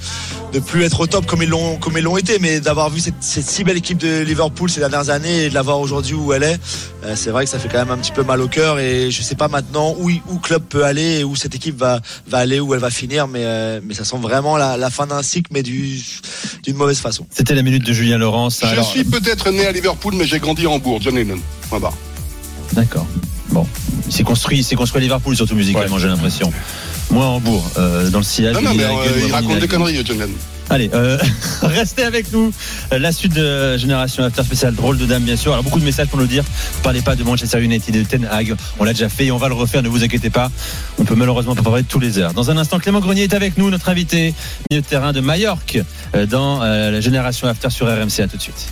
Speaker 6: de plus être au top comme ils l'ont comme ils l'ont été, mais d'avoir vu cette, cette si belle équipe de Liverpool ces dernières années et de la voir aujourd'hui où elle est, c'est vrai que ça fait quand même un petit peu mal au cœur. Et je sais pas maintenant où où club peut aller et où cette équipe va va aller où elle va finir, mais mais ça sent vraiment la, la fin d'un cycle, mais du d'une mauvaise façon.
Speaker 3: C'était de Julien Laurence.
Speaker 5: Je
Speaker 3: Alors,
Speaker 5: suis peut-être né à Liverpool, mais j'ai grandi à Hambourg. John Lennon.
Speaker 3: D'accord. Bon, il s'est construit, il s'est construit à Liverpool surtout musicalement, j'ai l'impression. Moi, Hambourg, euh, dans le sillage.
Speaker 5: Non,
Speaker 3: de
Speaker 5: non, mais euh, il raconte des conneries, John Lennon.
Speaker 3: Allez, euh, <laughs> restez avec nous. Euh, La suite de Génération After spécial drôle de dame, bien sûr. Alors beaucoup de messages pour nous dire. Parlez pas de Manchester United et de Ten Hag. On l'a déjà fait et on va le refaire. Ne vous inquiétez pas. On peut malheureusement pas parler de tous les heures. Dans un instant, Clément Grenier est avec nous, notre invité milieu de terrain de Majorque dans euh, la Génération After sur RMC. À tout de suite.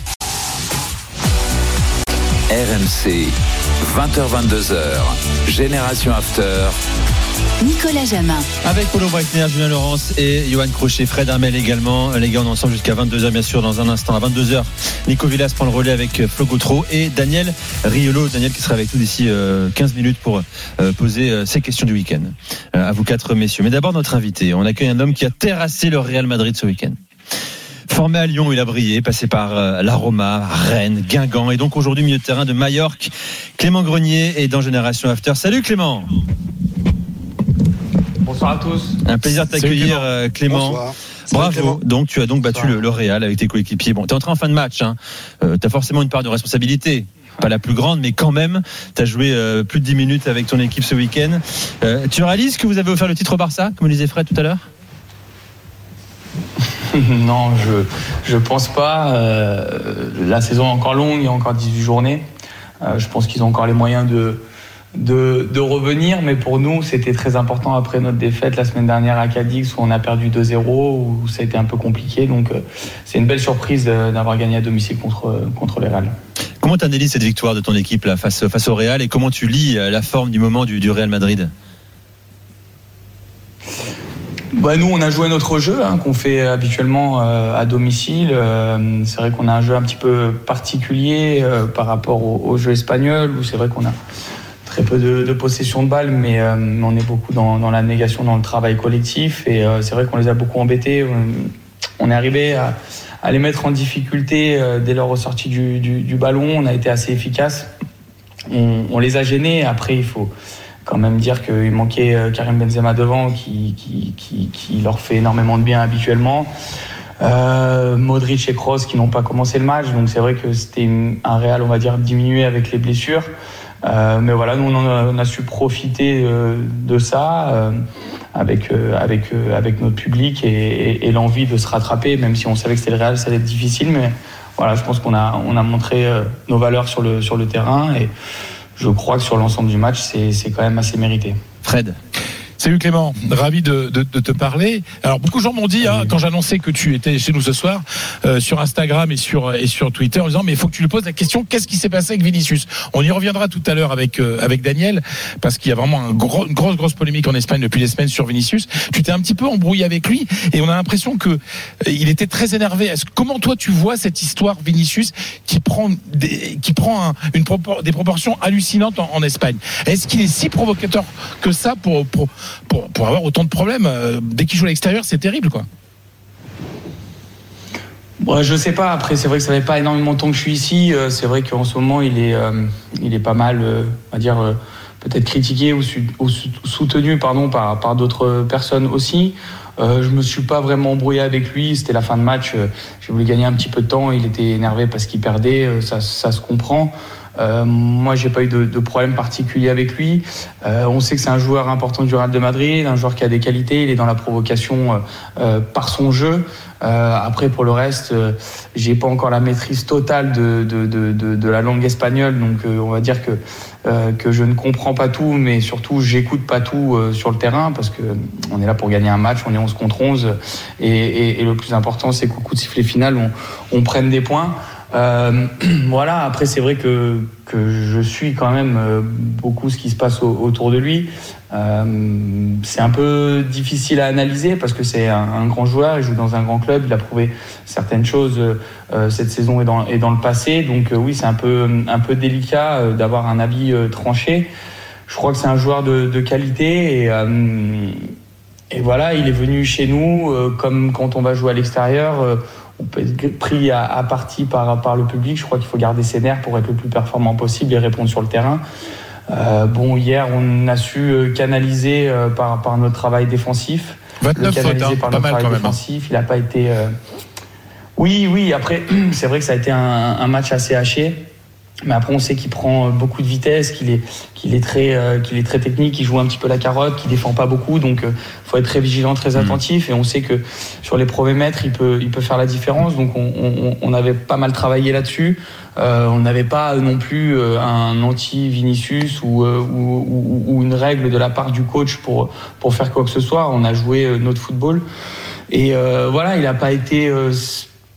Speaker 2: RMC, 20h22h, Génération After.
Speaker 8: Nicolas Jamin.
Speaker 3: Avec Polo Breitner, Julien Laurence et Johan Crochet, Fred Armel également. Les gars, on est ensemble jusqu'à 22h, bien sûr, dans un instant. À 22h, Nico Villas prend le relais avec Flo Gautreau et Daniel Riolo. Daniel qui sera avec nous d'ici euh, 15 minutes pour euh, poser euh, ses questions du week-end. Euh, à vous quatre, messieurs. Mais d'abord, notre invité. On accueille un homme qui a terrassé le Real Madrid ce week-end. Formé à Lyon, il a brillé, passé par euh, la Roma, Rennes, Guingamp et donc aujourd'hui milieu de terrain de Majorque. Clément Grenier est dans Génération After. Salut Clément
Speaker 14: Bonsoir à tous.
Speaker 3: Un plaisir de t'accueillir
Speaker 4: Clément.
Speaker 3: euh, Clément.
Speaker 5: Bonsoir.
Speaker 3: Bravo.
Speaker 6: Clément.
Speaker 3: Donc tu as donc battu
Speaker 14: Bonsoir.
Speaker 3: le, le Real avec tes coéquipiers. Bon, tu es entré en fin de match. Hein. tu as forcément une part de responsabilité. Pas la plus grande, mais quand même, tu as joué euh, plus de 10 minutes avec ton équipe ce week-end. Euh, tu réalises que vous avez offert le titre au Barça, comme le disait Fred tout à l'heure? <laughs>
Speaker 14: Non, je je pense pas. Euh, la saison est encore longue, il y a encore 18 journées. Euh, je pense qu'ils ont encore les moyens de, de, de revenir, mais pour nous, c'était très important après notre défaite la semaine dernière à Cadix où on a perdu 2-0, où ça a été un peu compliqué. Donc, euh, c'est une belle surprise euh, d'avoir gagné à domicile contre, contre les Real.
Speaker 3: Comment tu analyses cette victoire de ton équipe là, face, face au Real et comment tu lis euh, la forme du moment du, du Real Madrid?
Speaker 14: Bah, nous, on a joué notre jeu hein, qu'on fait habituellement euh, à domicile. Euh, c'est vrai qu'on a un jeu un petit peu particulier euh, par rapport au, au jeu espagnol, où c'est vrai qu'on a très peu de, de possession de balles, mais euh, on est beaucoup dans, la négation, dans le travail collectif. Et euh, c'est vrai qu'on les a beaucoup embêtés. On, on est arrivé à, les mettre en difficulté euh, dès leur ressortie du, ballon. On a été assez efficace. On, les a gênés. Après, il faut quand même dire qu'il manquait euh, Karim Benzema devant, qui, leur fait énormément de bien habituellement. Euh, Modric et Kroos qui n'ont pas commencé le match, donc c'est vrai que c'était un Real, on va dire, diminué avec les blessures. Euh, mais voilà, nous on, a, on a su profiter euh, de ça euh, avec, euh, avec, euh, avec notre public et, et- et l'envie de se rattraper, même si on savait que c'était le Real, ça allait être difficile. Mais voilà, je pense qu'on a, on a montré nos valeurs sur le, sur le terrain et je crois que sur l'ensemble du match, c'est quand même assez mérité.
Speaker 3: Fred.
Speaker 4: Salut Clément, ravi de, de- de te parler. Alors beaucoup de gens m'ont dit hein, quand j'annonçais que tu étais chez nous ce soir euh, sur Instagram et sur et sur Twitter en disant mais il faut que tu lui poses la question qu'est-ce qui s'est passé avec Vinicius? On y reviendra tout à l'heure avec euh, avec Daniel parce qu'il y a vraiment un gros, une grosse grosse polémique en Espagne depuis des semaines sur Vinicius. Tu t'es un petit peu embrouillé avec lui et on a l'impression que euh, il était très énervé. Est-ce comment toi tu vois cette histoire Vinicius qui prend des, qui prend un- une propor- des proportions hallucinantes en, en Espagne? Est-ce qu'il est si provocateur que ça pour pour pour, avoir autant de problèmes euh, dès qu'il joue à l'extérieur C'est terrible quoi.
Speaker 14: Bon, je sais pas. Après, c'est vrai que ça fait pas énormément de temps que je suis ici. Euh, C'est vrai qu'en ce moment, il est, euh, il est pas mal, euh, dire, peut-être critiqué ou, soutenu, pardon, par, d'autres personnes aussi. Je me suis pas vraiment embrouillé avec lui. C'était la fin de match. J'ai voulu gagner un petit peu de temps. Il était énervé parce qu'il perdait. Ça, ça se comprend. Euh, moi, j'ai pas eu de, de problème particulier avec lui. Euh, on sait que c'est un joueur important du Real de Madrid, un joueur qui a des qualités. Il est dans la provocation euh, euh, par son jeu. Euh, après, pour le reste, euh, j'ai pas encore la maîtrise totale de, de, de, de, la langue espagnole, donc on va dire que que je ne comprends pas tout, mais surtout j'écoute pas tout sur le terrain parce que on est là pour gagner un match, on est 11 contre 11, et, et, et le plus important, c'est qu'au coup de sifflet final, on, on prenne des points. Euh, <clears throat> voilà, après c'est vrai que, que je suis quand même euh, beaucoup ce qui se passe au- autour de lui. Euh, c'est un peu difficile à analyser parce que c'est un, grand joueur, il joue dans un grand club, il a prouvé certaines choses euh, cette saison et dans, le passé. Donc oui, c'est un peu, un peu délicat d'avoir un avis tranché. Je crois que c'est un joueur de, qualité et, voilà, il est venu chez nous comme quand on va jouer à l'extérieur. On peut être pris à, à partie par, par le public. Je crois qu'il faut garder ses nerfs pour être le plus performant possible et répondre sur le terrain. Euh, bon, hier, on a su euh, canaliser euh, par, par notre travail défensif.
Speaker 4: 29
Speaker 14: le canaliser
Speaker 4: fautes, hein,
Speaker 14: par notre travail
Speaker 4: hein.
Speaker 14: défensif. Il n'a pas été. euh, Oui, oui. Après, <clears throat> c'est vrai que ça a été un, un match assez haché. Mais après, on sait qu'il prend euh, beaucoup de vitesse, qu'il est, qu'il est très, euh, qu'il est très technique, qu'il joue un petit peu la carotte, qu'il défend pas beaucoup. Donc, euh, faut être très vigilant, très attentif. Et on sait que sur les premiers mètres, il peut, il peut faire la différence. Donc, on, on, on avait pas mal travaillé là-dessus. Euh, on n'avait pas non plus euh, un anti-Vinicius ou, euh, ou, ou- ou une règle de la part du coach pour, pour faire quoi que ce soit. On a joué notre football. Et euh, voilà, il n'a pas été euh,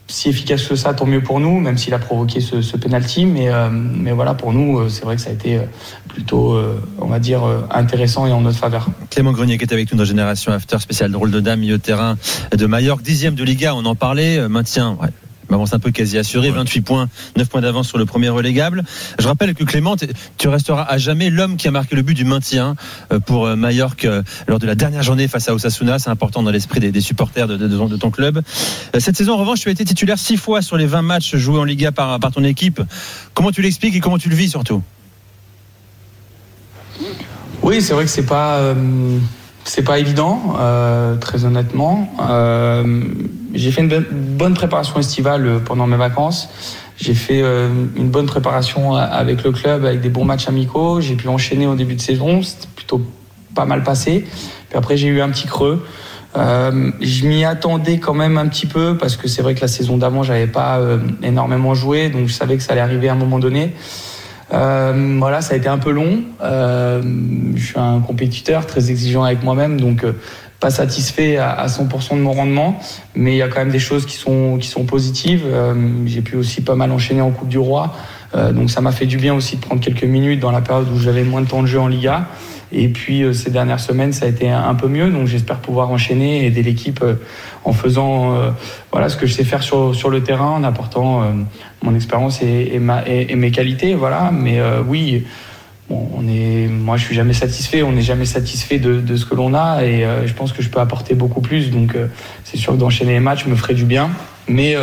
Speaker 14: si efficace que ça, tant mieux pour nous, même s'il a provoqué ce, ce penalty. Mais, euh, mais voilà, pour nous, euh, c'est vrai que ça a été euh, plutôt, on va dire, intéressant et en notre faveur.
Speaker 3: Clément Grenier qui est avec nous dans Génération After, spécial drôle de dame, milieu de terrain de Mallorca, dixième de Liga, on en parlait, maintien, ouais. Avance un peu quasi assuré, 28 points, 9 points d'avance sur le premier relégable. Je rappelle que Clément, tu resteras à jamais l'homme qui a marqué le but du maintien euh, pour euh, Mallorca euh, lors de la dernière journée face à Osasuna. C'est important dans l'esprit des, des supporters de, de- de ton- de ton club. Cette saison, en revanche, tu as été titulaire six fois sur les 20 matchs joués en Liga par, par ton équipe. Comment tu l'expliques et comment tu le vis surtout?
Speaker 14: Oui, c'est vrai que c'est pas euh, c'est pas évident, euh, très honnêtement. Euh, j'ai fait une bonne- préparation estivale euh, pendant mes vacances. J'ai fait euh, une bonne préparation avec le club, avec des bons matchs amicaux. J'ai pu enchaîner au début de saison, c'était plutôt pas mal passé. Puis après, j'ai eu un petit creux. Euh, je m'y attendais quand même un petit peu parce que c'est vrai que la saison d'avant, j'avais pas euh, énormément joué, donc je savais que ça allait arriver à un moment donné. Euh, voilà, ça a été un peu long. Euh, je suis un compétiteur très exigeant avec moi-même, donc euh, pas satisfait à, à 100% de mon rendement, mais il y a quand même des choses qui sont qui sont positives. Euh, J'ai pu aussi pas mal enchaîner en Coupe du Roi, Euh, donc ça m'a fait du bien aussi de prendre quelques minutes dans la période où j'avais moins de temps de jeu en Liga. Et puis euh, ces dernières semaines, ça a été un, peu mieux, donc j'espère pouvoir enchaîner et aider l'équipe euh, en faisant euh, voilà ce que je sais faire sur sur le terrain, en apportant mon expérience et, mes qualités, voilà. Mais oui, on est, moi, je suis jamais satisfait. On n'est jamais satisfait de, ce que l'on a, et je pense que je peux apporter beaucoup plus. Donc, c'est sûr que d'enchaîner les matchs me ferait du bien. Mais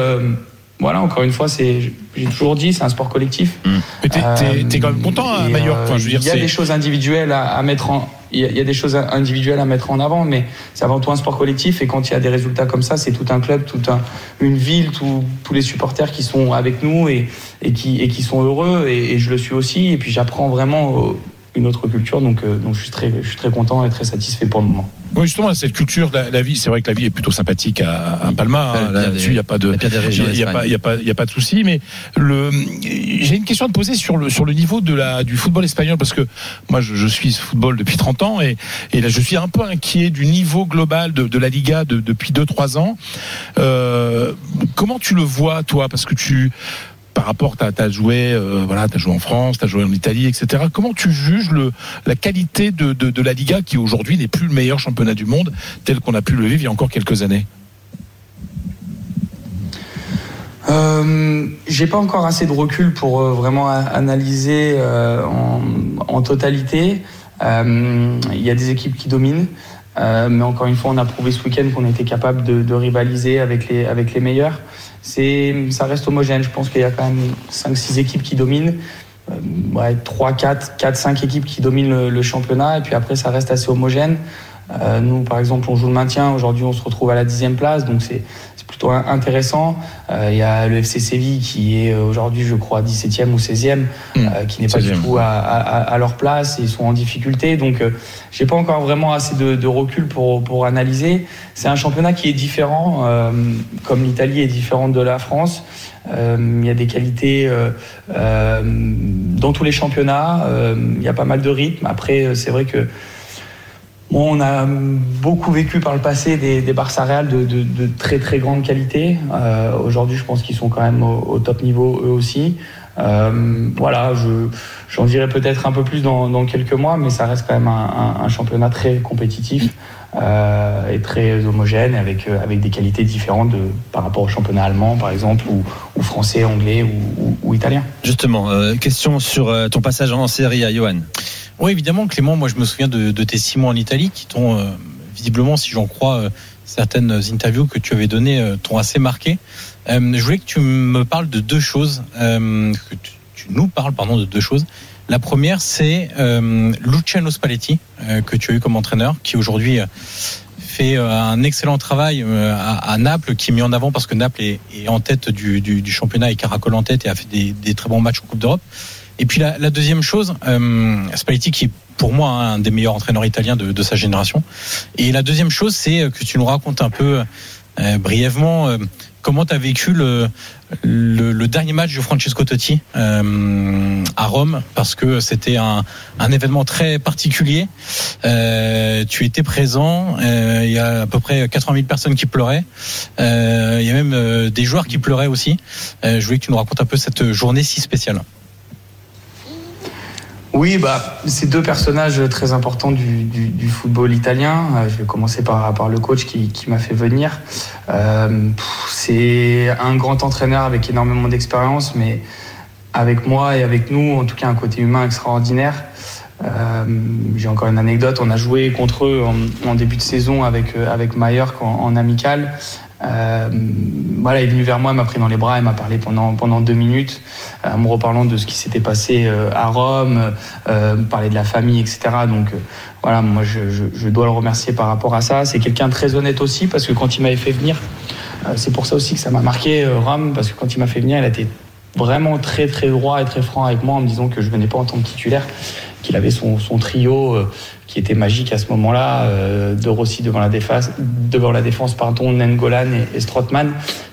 Speaker 14: voilà, encore une fois, c'est, j'ai toujours dit, c'est un sport collectif.
Speaker 4: Mais t'es- t'es- t'es quand même content à Majorque. Enfin, je veux dire,
Speaker 14: il y a
Speaker 4: c'est-
Speaker 14: des choses individuelles à, à mettre en. Il y, a, il y a des choses individuelles à mettre en avant, mais c'est avant tout un sport collectif. Et quand il y a des résultats comme ça, c'est tout un club, toute un, une ville, tout- tous les supporters qui sont avec nous et, et, qui, et qui sont heureux. Et, et je le suis aussi. Et puis j'apprends vraiment euh, une autre culture. Donc, euh, donc je, suis très, je suis très content et très satisfait pour le moment.
Speaker 4: Oui, justement, cette culture, la, la vie, c'est vrai que la vie est plutôt sympathique à, à Palma. hein, Là-dessus, il n'y a pas de, il y a pas, il y a pas, il y a pas de souci. Mais le, j'ai une question à te poser sur le, sur le niveau de la, du football espagnol parce que moi, je, je suis football depuis 30 ans et, et là, je suis un peu inquiet du niveau global de, de la Liga de- depuis 2-3 ans. Euh, comment tu le vois, toi, parce que tu par rapport, tu as, joué, euh, voilà, as joué en France, tu as joué en Italie, etc. Comment tu juges la qualité de, la Liga qui aujourd'hui n'est plus le meilleur championnat du monde tel qu'on a pu le vivre il y a encore quelques années?
Speaker 14: Euh, j'ai pas encore assez de recul pour euh, vraiment analyser en, totalité. Il y a des équipes qui dominent, euh, mais encore une fois, on a prouvé ce week-end qu'on était capable de, de rivaliser avec les, avec les meilleurs. Ça reste homogène. Je pense qu'il y a quand même 5-6 équipes qui dominent. Euh, ouais, 3, 4, 4, 5 équipes qui dominent le, le championnat, et puis après, ça reste assez homogène. Euh, nous, par exemple, on joue le maintien. Aujourd'hui, on se retrouve à la dixième place, donc c'est plutôt in- intéressant. Euh, Il y a le FC Séville qui est euh, aujourd'hui, je crois, 17e ou 16e, euh, qui n'est pas du
Speaker 4: 16e.
Speaker 14: tout à, à- à leur place ils sont en difficulté. Donc, j'ai pas encore vraiment assez de, de recul pour, pour analyser. C'est un championnat qui est différent, comme l'Italie est différente de la France. Il y a des qualités dans tous les championnats. Il y a pas mal de rythme. Après, c'est vrai que on a beaucoup vécu par le passé des, des Barça Real de, de- de très très grande qualité. Euh, Aujourd'hui, je pense qu'ils sont quand même au, au top niveau eux aussi. Euh, voilà, je, j'en dirai peut-être un peu plus dans, dans quelques mois, mais ça reste quand même un, un- un championnat très compétitif euh, et très homogène avec, euh, avec des qualités différentes de, par rapport au championnat allemand, par exemple, ou, ou français, anglais ou, ou- ou italien.
Speaker 3: Justement, euh, question sur euh, ton passage en série à Johan.
Speaker 1: Oui, évidemment, Clément, moi je me souviens de, de tes six mois en Italie qui t'ont, euh, visiblement, si j'en crois, euh, certaines interviews que tu avais données euh, t'ont assez marqué. Euh, je voulais que tu me parles de deux choses, euh, que tu, tu nous parles, pardon, de deux choses. La première, c'est euh, Luciano Spalletti, que tu as eu comme entraîneur, qui aujourd'hui fait un excellent travail à, Naples, qui est mis en avant parce que Naples est, est en tête du, du, du championnat et caracole en tête et a fait des, des très bons matchs en Coupe d'Europe. Et puis la, la deuxième chose, euh, Spalletti qui est pour moi un des meilleurs entraîneurs italiens de, de sa génération. Et la deuxième chose, c'est que tu nous racontes un peu euh, brièvement euh, comment tu as vécu le, le, le dernier match de Francesco Totti euh, à Rome, parce que c'était un, un événement très particulier. Euh, tu étais présent, euh, il y a à peu près 80 000 personnes qui pleuraient, Euh, il y a même euh, des joueurs qui pleuraient aussi. Euh, je voulais que tu nous racontes un peu cette journée si spéciale.
Speaker 14: Oui, bah, c'est deux personnages très importants du, football italien. Euh, Je vais commencer par, par le coach qui, m'a fait venir. Euh, c'est un grand entraîneur avec énormément d'expérience, mais avec moi et avec nous, en tout cas, un côté humain extraordinaire. Euh, J'ai encore une anecdote. On a joué contre eux en, début de saison avec, avec Mallorca en amical. Euh, voilà, il est venu vers moi, il m'a pris dans les bras, il m'a parlé pendant, pendant deux minutes, euh, en me reparlant de ce qui s'était passé euh, à Rome, euh, me parler de la famille, etc. Donc voilà, moi je, je- dois le remercier par rapport à ça. C'est quelqu'un de très honnête aussi, parce que quand il m'avait fait venir, c'est pour ça aussi que ça m'a marqué Rome, parce que quand il m'a fait venir, il a été vraiment très très droit et très franc avec moi en me disant que je venais pas en tant que titulaire, qu'il avait son, son trio euh, qui était magique à ce moment-là, euh, de Rossi devant la défense, devant la défense pardon, Nengolan et, et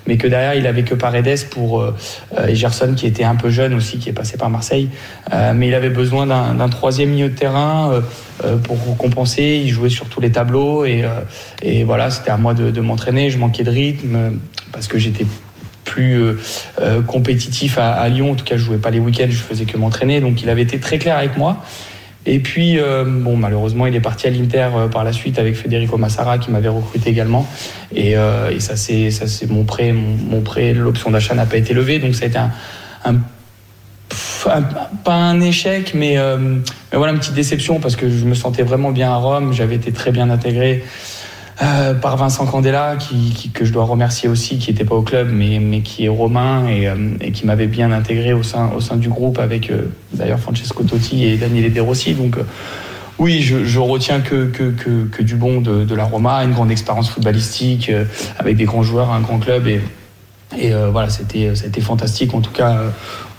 Speaker 14: mais que derrière il avait que Paredes pour euh, euh, et Gerson qui était un peu jeune aussi, qui est passé par Marseille, Euh, mais il avait besoin d'un troisième milieu de terrain euh, euh, pour compenser. Il jouait sur tous les tableaux et, euh, et voilà, c'était à moi de, de m'entraîner. Je manquais de rythme euh, parce que j'étais plus euh, euh, compétitif à, Lyon. En tout cas, je jouais pas les week-ends, je faisais que m'entraîner. Donc, il avait été très clair avec moi. Et puis, euh, bon, malheureusement, il est parti à l'Inter par la suite avec Federico Massara qui m'avait recruté également. Et, ça, c'est mon prêt, mon, prêt, l'option d'achat n'a pas été levée. Donc, ça a été un, pas un échec, mais, mais voilà une petite déception parce que je me sentais vraiment bien à Rome. J'avais été très bien intégré euh, par Vincent Candela, qui, que je dois remercier aussi, qui n'était pas au club, mais, qui est romain et, euh, et qui m'avait bien intégré au sein, du groupe avec euh, d'ailleurs Francesco Totti et Daniele De Rossi. Donc oui, je, retiens que, du bon de, la Roma, une grande expérience footballistique avec des grands joueurs, un grand club et, et voilà, c'était fantastique en tout cas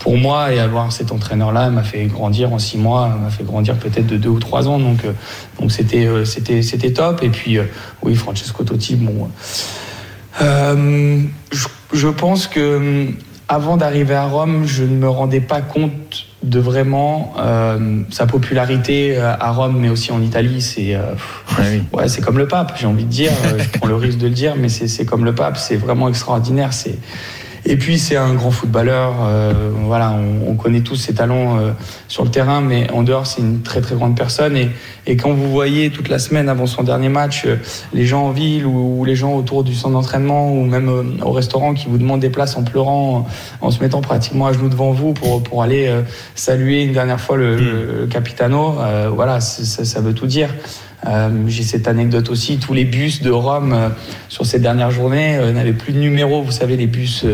Speaker 14: pour moi et avoir cet entraîneur-là m'a fait grandir en six mois, m'a fait grandir peut-être de deux ou trois ans. Donc euh, donc c'était euh, c'était c'était top. Et puis euh, oui, Francesco Totti, bon. euh, je, je pense que avant d'arriver à Rome, je ne me rendais pas compte de vraiment euh, sa popularité à Rome, mais aussi en Italie. C'est euh, pff, ouais, c'est comme le pape. J'ai envie de dire. Je prends le risque de le dire, mais c'est c'est comme le pape. C'est vraiment extraordinaire. C'est et puis c'est un grand footballeur. euh, voilà, on, on connaît tous ses talents euh, sur le terrain, mais en dehors c'est une très très grande personne. Et, et quand vous voyez toute la semaine avant son dernier match, euh, les gens en ville ou, ou les gens autour du centre d'entraînement ou même euh, au restaurant qui vous demandent des places en pleurant, en se mettant pratiquement à genoux devant vous pour pour aller euh, saluer une dernière fois le, le- le capitano, euh, voilà, ça, ça veut tout dire. Euh, J'ai cette anecdote aussi, tous les bus de Rome euh, sur ces dernières journées euh, n'avaient plus de numéro. Vous savez, les bus,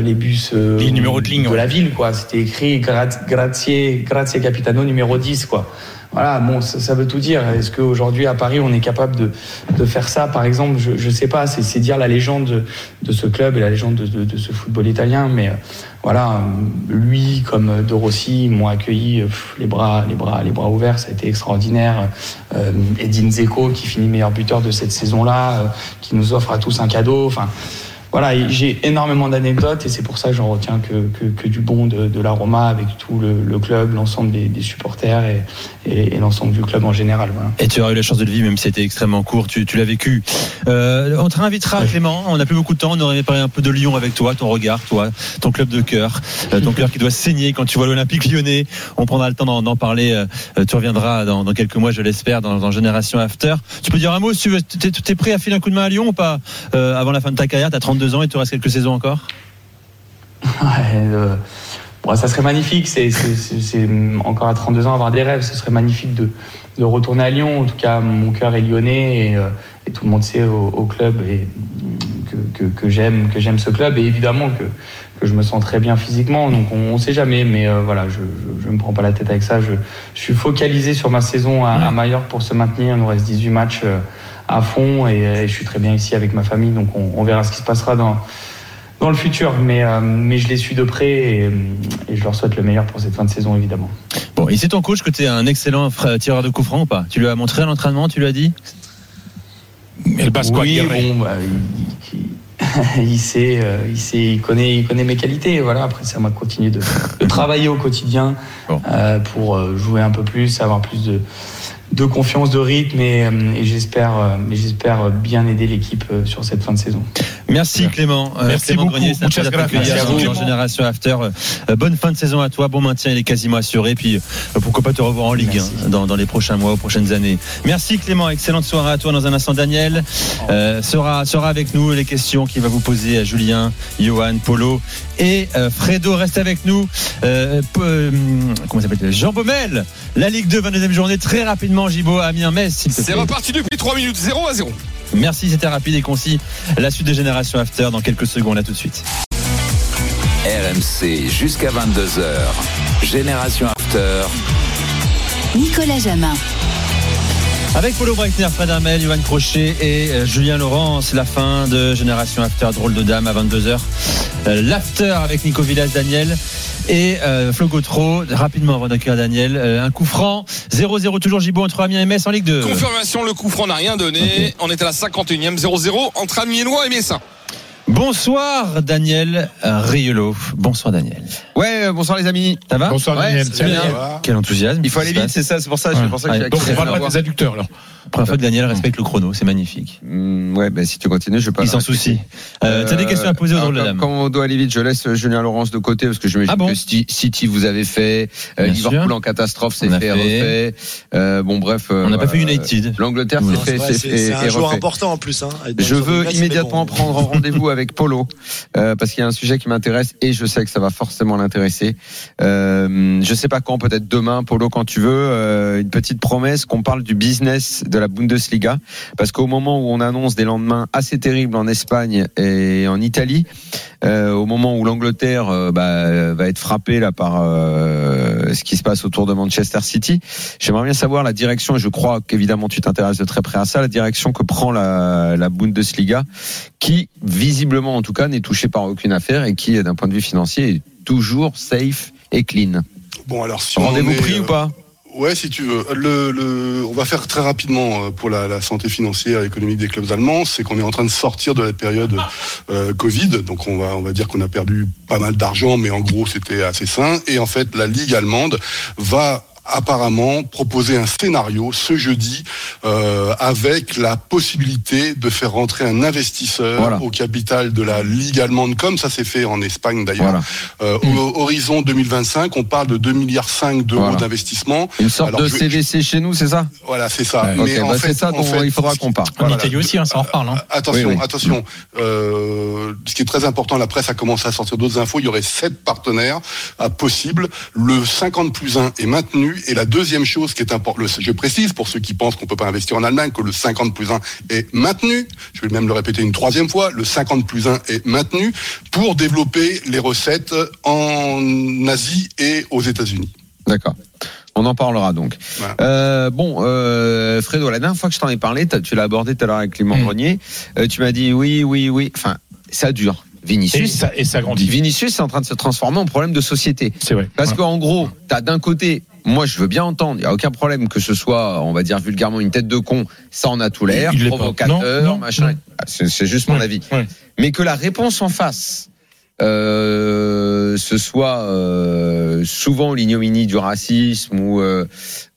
Speaker 14: les bus
Speaker 1: Les numéros de ligne,
Speaker 14: de
Speaker 1: ouais.
Speaker 14: la ville, quoi. C'était écrit gra- grazie, grazie capitano numéro 10, quoi. Voilà, bon, ça, ça veut tout dire. Est-ce qu'aujourd'hui à Paris, on est capable de, de faire ça, par exemple? Je ne sais pas. C'est dire la légende de, de ce club et la légende de, de- ce football italien. Mais euh, voilà, lui comme De Rossi m'ont accueilli les bras, les bras, les bras ouverts. Ça a été extraordinaire. Euh, Edin Zeko qui finit meilleur buteur de cette saison-là, euh, qui nous offre à tous un cadeau. Enfin. Voilà, j'ai énormément d'anecdotes et c'est pour ça que j'en retiens que, que, que du bon de, de la Roma avec tout le, le club, l'ensemble des, des supporters et, et, et l'ensemble du club en général. Voilà.
Speaker 3: Et tu as eu la chance de le vivre, même si c'était extrêmement court, tu, tu l'as vécu. Euh, on te réinvitera, Clément. On n'a plus beaucoup de temps. On aurait parler un peu de Lyon avec toi, ton regard, toi, ton club de cœur, euh, ton cœur qui doit saigner quand tu vois l'Olympique lyonnais. On prendra le temps d'en parler. euh, tu reviendras dans, dans quelques mois, je l'espère, dans, dans Génération After. Tu peux dire un mot si tu t'es prêt à filer un coup de main à Lyon ou pas euh, avant la fin de ta carrière T'as 32 ans et il te reste quelques saisons encore <laughs>
Speaker 14: Ouais, euh, bon, ça serait magnifique. C'est, encore à 32 ans avoir des rêves. Ce serait magnifique de, de retourner à Lyon. En tout cas, mon cœur est lyonnais et, euh, et tout le monde sait au, au club et que, j'aime que j'aime ce club et évidemment que, que je me sens très bien physiquement. Donc on, on sait jamais, mais euh, voilà, je, je, je me prends pas la tête avec ça. Je, je suis focalisé sur ma saison à, à Majorque pour se maintenir. Il nous reste 18 matchs euh, à fond et, et je suis très bien ici avec ma famille. Donc on, on verra ce qui se passera dans dans le futur, mais, euh, mais je les suis de près et, et je leur souhaite le meilleur pour cette fin de saison, évidemment.
Speaker 3: Bon, et c'est ton coach que tu es un excellent tireur de coup franc ou pas? Tu lui as montré à l'entraînement, tu lui as dit?
Speaker 4: El Basco
Speaker 14: oui,
Speaker 4: Aguirre.
Speaker 14: bon, bah, il, il- <laughs> il sait, euh, il sait, il connaît, il connaît mes qualités. Voilà. Après, c'est à moi de continuer de, de travailler au quotidien euh, pour euh, jouer un peu plus, avoir plus de, de confiance, de rythme, et, euh, et j'espère, euh, j'espère bien aider l'équipe euh, sur cette fin de saison.
Speaker 3: Merci Clément.
Speaker 4: Merci
Speaker 3: Clément
Speaker 4: beaucoup.
Speaker 3: Grenier, c'est un plaisir dans-
Speaker 14: à vous.
Speaker 3: Génération After. Bonne fin de saison à toi, bon maintien, il est quasiment assuré. Puis pourquoi pas te revoir en Ligue
Speaker 14: Merci.
Speaker 3: 1 dans, dans les prochains mois, aux prochaines années. Merci Clément, excellente soirée à toi. Dans un instant, Daniel euh, sera, sera avec nous. Les questions qu'il va vous poser à Julien, Johan, Polo et euh, Fredo. Reste avec nous. Euh, euh, comment ça s'appelle? Jean Baumel, la Ligue 2, 22e journée. Très rapidement, Gibo, Amiens-Metz, s'il te
Speaker 10: C'est reparti depuis 3 minutes, 0 à 0.
Speaker 3: Merci, c'était rapide et concis. La suite de Génération After dans quelques secondes. À tout de suite.
Speaker 2: RMC jusqu'à 22h. Génération After.
Speaker 8: Nicolas Jamin.
Speaker 3: Avec Polo Breitner, Fred Armel, Johan Crochet et euh, Julien Laurent, c'est la fin de Génération After, drôle de dame à 22h. Euh, L'after avec Nico Villas, Daniel et euh, Flo Gautreau. Rapidement avant d'accueillir Daniel, euh, un coup franc, 0-0 toujours Gibo entre Amiens et Metz en Ligue 2.
Speaker 10: Confirmation, le coup franc n'a rien donné. On est à la 51e, 0-0 entre Amiénois et Messin.
Speaker 3: Bonsoir Daniel Riolo. Bonsoir Daniel.
Speaker 15: Ouais, euh, bonsoir les amis.
Speaker 3: Ça va
Speaker 4: Bonsoir,
Speaker 15: Ouais,
Speaker 4: Daniel.
Speaker 15: bien.
Speaker 3: Quel enthousiasme.
Speaker 15: Il faut aller vite, c'est ça, c'est pour ça, c'est pour ça que
Speaker 3: Ouais.
Speaker 4: Donc, on parle pas des adducteurs, là.
Speaker 3: passe Première fois que Daniel respecte le chrono, c'est magnifique.
Speaker 15: Hmm, ouais, bah, si tu continues, je vais pas.
Speaker 3: Il s'en soucie. Euh, T'as des questions à poser aux
Speaker 15: alors,
Speaker 3: drôles de dame.
Speaker 15: Comme on doit aller vite, je laisse Julien Laurence de côté parce que je me dis
Speaker 3: Ah bon
Speaker 15: que City, vous avez fait, euh,
Speaker 3: Bien
Speaker 15: Liverpool
Speaker 3: sûr.
Speaker 15: en catastrophe, c'est fait,
Speaker 3: fait.
Speaker 15: refait. Euh, bon, bref.
Speaker 3: On n'a pas fait
Speaker 15: euh,
Speaker 3: United.
Speaker 15: L'Angleterre, c'est fait,
Speaker 6: c'est
Speaker 15: fait
Speaker 6: un joueur
Speaker 15: refait.
Speaker 6: important en plus. Hein.
Speaker 15: Je veux immédiatement prendre rendez-vous <laughs> avec Polo euh, parce qu'il y a un sujet qui m'intéresse et je sais que ça va forcément l'intéresser. Euh, je sais pas quand, peut-être demain, Polo, quand tu veux. euh, une petite promesse qu'on parle du business de la Bundesliga parce qu'au moment où on annonce des lendemains assez terribles en Espagne et en Italie, euh, au moment où l'Angleterre bah, va être frappée là par ce qui se passe autour de Manchester City, j'aimerais bien savoir la direction et je crois qu'évidemment tu t'intéresses de très près à ça, la direction que prend la Bundesliga, qui visiblement en tout cas n'est touchée par aucune affaire et qui d'un point de vue financier est toujours safe et clean.
Speaker 5: Bon, alors si on
Speaker 15: Rendez-vous pris
Speaker 5: euh,
Speaker 15: ou pas
Speaker 5: Ouais, si tu veux. Le, le, on va faire très rapidement euh, pour la, la santé financière et économique des clubs allemands. C'est qu'on est en train de sortir de la période euh, Covid. Donc on va, on va dire qu'on a perdu pas mal d'argent, mais en gros c'était assez sain. Et en fait, la Ligue allemande va apparemment proposer un scénario ce jeudi euh, avec la possibilité de faire rentrer un investisseur
Speaker 15: Voilà.
Speaker 5: au capital de la Ligue allemande, comme ça s'est fait en Espagne d'ailleurs.
Speaker 15: Voilà.
Speaker 5: Euh, Au horizon 2025, on parle de 2 milliards 5 d'euros
Speaker 15: Voilà.
Speaker 5: d'investissement.
Speaker 15: Une sorte
Speaker 5: Alors,
Speaker 15: de
Speaker 5: je
Speaker 15: CVC chez nous, c'est ça?
Speaker 5: Voilà, c'est ça. Mais en
Speaker 15: bah,
Speaker 5: fait,
Speaker 15: c'est ça
Speaker 5: en fait,
Speaker 15: il faudra qu'on parle.
Speaker 1: En
Speaker 5: Voilà.
Speaker 1: Italie aussi, hein, ça en reparle. Hein.
Speaker 5: Attention,
Speaker 15: Oui, oui.
Speaker 5: attention. Euh, ce qui est très important, la presse a commencé à sortir d'autres infos. Il y aurait sept partenaires à possibles. Le 50 plus 1 est maintenu. Et la deuxième chose qui est importante, je précise pour ceux qui pensent qu'on peut pas investir en Allemagne, que le 50 plus 1 est maintenu. Je vais même le répéter une troisième fois. Le 50 plus 1 est maintenu pour développer les recettes en Asie et aux États-Unis.
Speaker 15: D'accord. On en parlera donc.
Speaker 5: Voilà.
Speaker 15: Euh, bon, euh, Fredo, la dernière fois que je t'en ai parlé, tu l'as abordé tout à l'heure avec Clément
Speaker 4: Mm.
Speaker 15: Grenier. euh, tu m'as dit oui, oui, oui. Enfin, ça dure.
Speaker 4: Et
Speaker 15: Vinicius,
Speaker 4: ça, et ça grandit.
Speaker 15: Vinicius est en train de se transformer en problème de société.
Speaker 4: C'est vrai.
Speaker 15: Parce qu'en gros, t'as d'un côté, moi je veux bien entendre, il n'y a aucun problème que ce soit, on va dire vulgairement, une tête de con, ça en a tout l'air, provocateur,
Speaker 4: Non, non,
Speaker 15: machin. C'est juste mon avis. Mais que la réponse en face, euh, ce soit euh, souvent l'ignominie du racisme ou euh,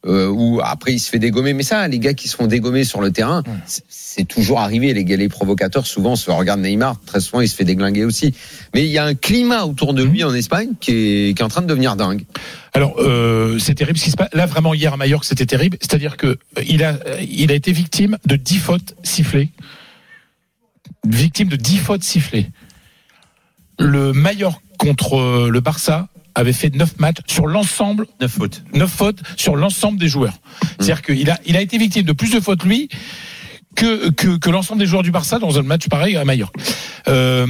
Speaker 15: euh, ou après il se fait dégommer. Mais ça, les gars qui se font dégommer sur le terrain, c'est- toujours arrivé. Les gars, les provocateurs, souvent, se regardent Neymar, très souvent, il se fait déglinguer aussi. Mais il y a un climat autour de lui en Espagne qui est, qui est en train de devenir dingue.
Speaker 4: Alors, euh, c'est terrible ce qui se passe. Là, vraiment, hier à Majorque, c'était terrible. C'est-à-dire que il a, il a été victime de 10 fautes sifflées. Victime de 10 fautes sifflées. Le Majorque contre euh, le Barça avait fait 9 matchs sur l'ensemble,
Speaker 3: 9 fautes.
Speaker 4: 9 fautes sur l'ensemble des joueurs. C'est-à-dire qu'il a, il a été victime de plus de fautes, lui, que, que, que l'ensemble des joueurs du Barça dans un match pareil à Majorque. Euh,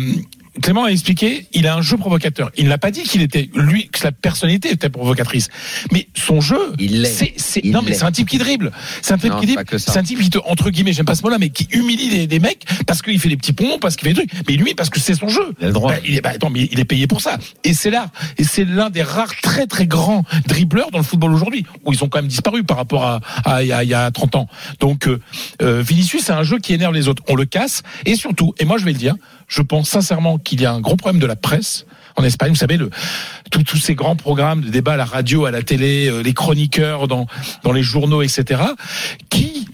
Speaker 4: Clément a expliqué, il a un jeu provocateur. Il n'a pas dit qu'il était lui, que sa personnalité était provocatrice, mais son jeu,
Speaker 15: Il
Speaker 4: c'est, c'est, non mais c'est un type qui dribble, c'est un type
Speaker 15: Non,
Speaker 4: qui dribble, c'est un type qui te, entre guillemets, j'aime pas ce mot-là, mais qui humilie des, des mecs parce qu'il fait des petits ponts, parce qu'il fait des trucs, mais lui parce que c'est son jeu.
Speaker 3: Il a le droit.
Speaker 4: Bah, il est, bah, attends, mais il est payé pour ça. Et c'est là, et c'est l'un des rares très très grands dribbleurs dans le football aujourd'hui, où ils ont quand même disparu par rapport à, à, il y a- il y a 30 ans. Donc, euh, euh, Vinicius, c'est un jeu qui énerve les autres. On le casse, et surtout, et moi je vais le dire, je pense sincèrement qu'il y a un gros problème de la presse en Espagne. Vous savez, tous ces grands programmes de débat à la radio, à la télé, euh, les chroniqueurs dans les journaux, etc., qui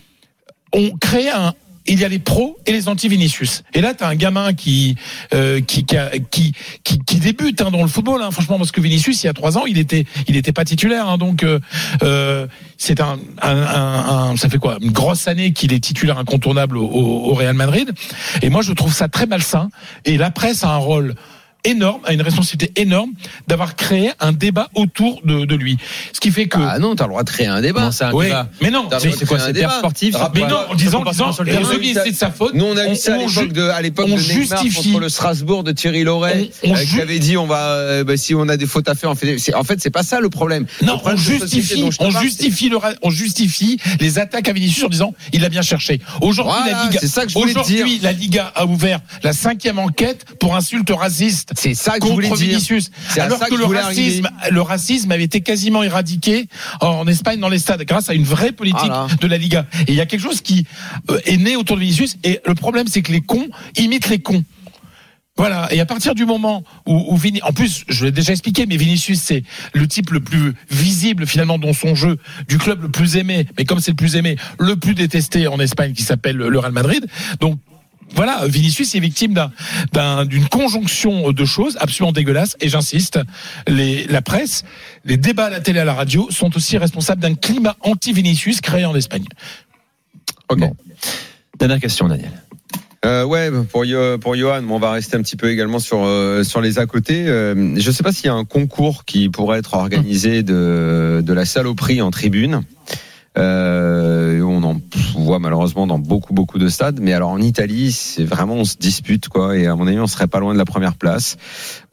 Speaker 4: ont créé un. Il y a les pros et les anti-Vinicius. Et là, t'as un gamin qui euh, qui, qui, qui qui débute hein, dans le football. Hein, franchement, parce que Vinicius, il y a trois ans, il était il était pas titulaire. Hein, donc euh, euh, c'est un, un, un, un- ça fait quoi? Une grosse année qu'il est titulaire incontournable au, au Real Madrid. Et moi, je trouve ça très malsain. Et la presse a un rôle énorme, a une responsabilité énorme d'avoir créé un débat autour de, de lui. Ce qui fait que
Speaker 15: Ah non, t'as le droit de créer un débat.
Speaker 3: C'est un
Speaker 4: Ouais,
Speaker 3: débat
Speaker 4: mais non, c'est
Speaker 3: quoi, c'est sportif
Speaker 4: mais non, en disant, disant, c'est de sa faute.
Speaker 15: Nous, on a vu ça à
Speaker 4: on
Speaker 15: l'époque de, Neymar
Speaker 4: justifie-
Speaker 15: contre le Strasbourg de Thierry Loret, euh, qui avait dit on va, euh, bah, si on a des fautes à faire, on fait. En fait, c'est pas ça le problème.
Speaker 4: Non,
Speaker 15: Le problème
Speaker 4: on justifie, on
Speaker 15: parle,
Speaker 4: justifie le, ra- on justifie les attaques à Vinicius en disant il l'a bien cherché. Aujourd'hui,
Speaker 15: Voilà,
Speaker 4: la Liga, aujourd'hui, la Liga a ouvert la cinquième enquête pour insulte raciste.
Speaker 15: C'est ça que je voulais dire.
Speaker 4: Vinicius. Alors que, le racisme,
Speaker 15: arriver.
Speaker 4: le racisme avait été quasiment éradiqué en Espagne dans les stades grâce à une vraie politique
Speaker 15: Voilà.
Speaker 4: de la Liga. Et il y a quelque chose qui euh, est né autour de Vinicius. Et le problème, c'est que les cons imitent les cons. Voilà. Et à partir du moment où, où en plus, je l'ai déjà expliqué, mais Vinicius, c'est le type le plus visible finalement dans son jeu du club le plus aimé. Mais comme c'est le plus aimé, le plus détesté en Espagne, qui s'appelle le Real Madrid. Donc voilà, Vinicius est victime d'un- d'un- d'une conjonction de choses absolument dégueulasses. Et j'insiste, la presse, les débats à la télé, à la radio sont aussi responsables d'un climat anti-Vinicius créé en Espagne.
Speaker 3: Ok. Dernière question, Daniel.
Speaker 15: Euh, ouais, pour Yo- pour Johan, bon, on va rester un petit peu également sur euh, sur les à côté. Euh, je sais pas s'il y a un concours qui pourrait être organisé de de la saloperie en tribune. Euh, on en voit malheureusement dans beaucoup beaucoup de stades, mais alors en Italie, c'est vraiment on se dispute quoi, et à mon avis, on serait pas loin de la première place.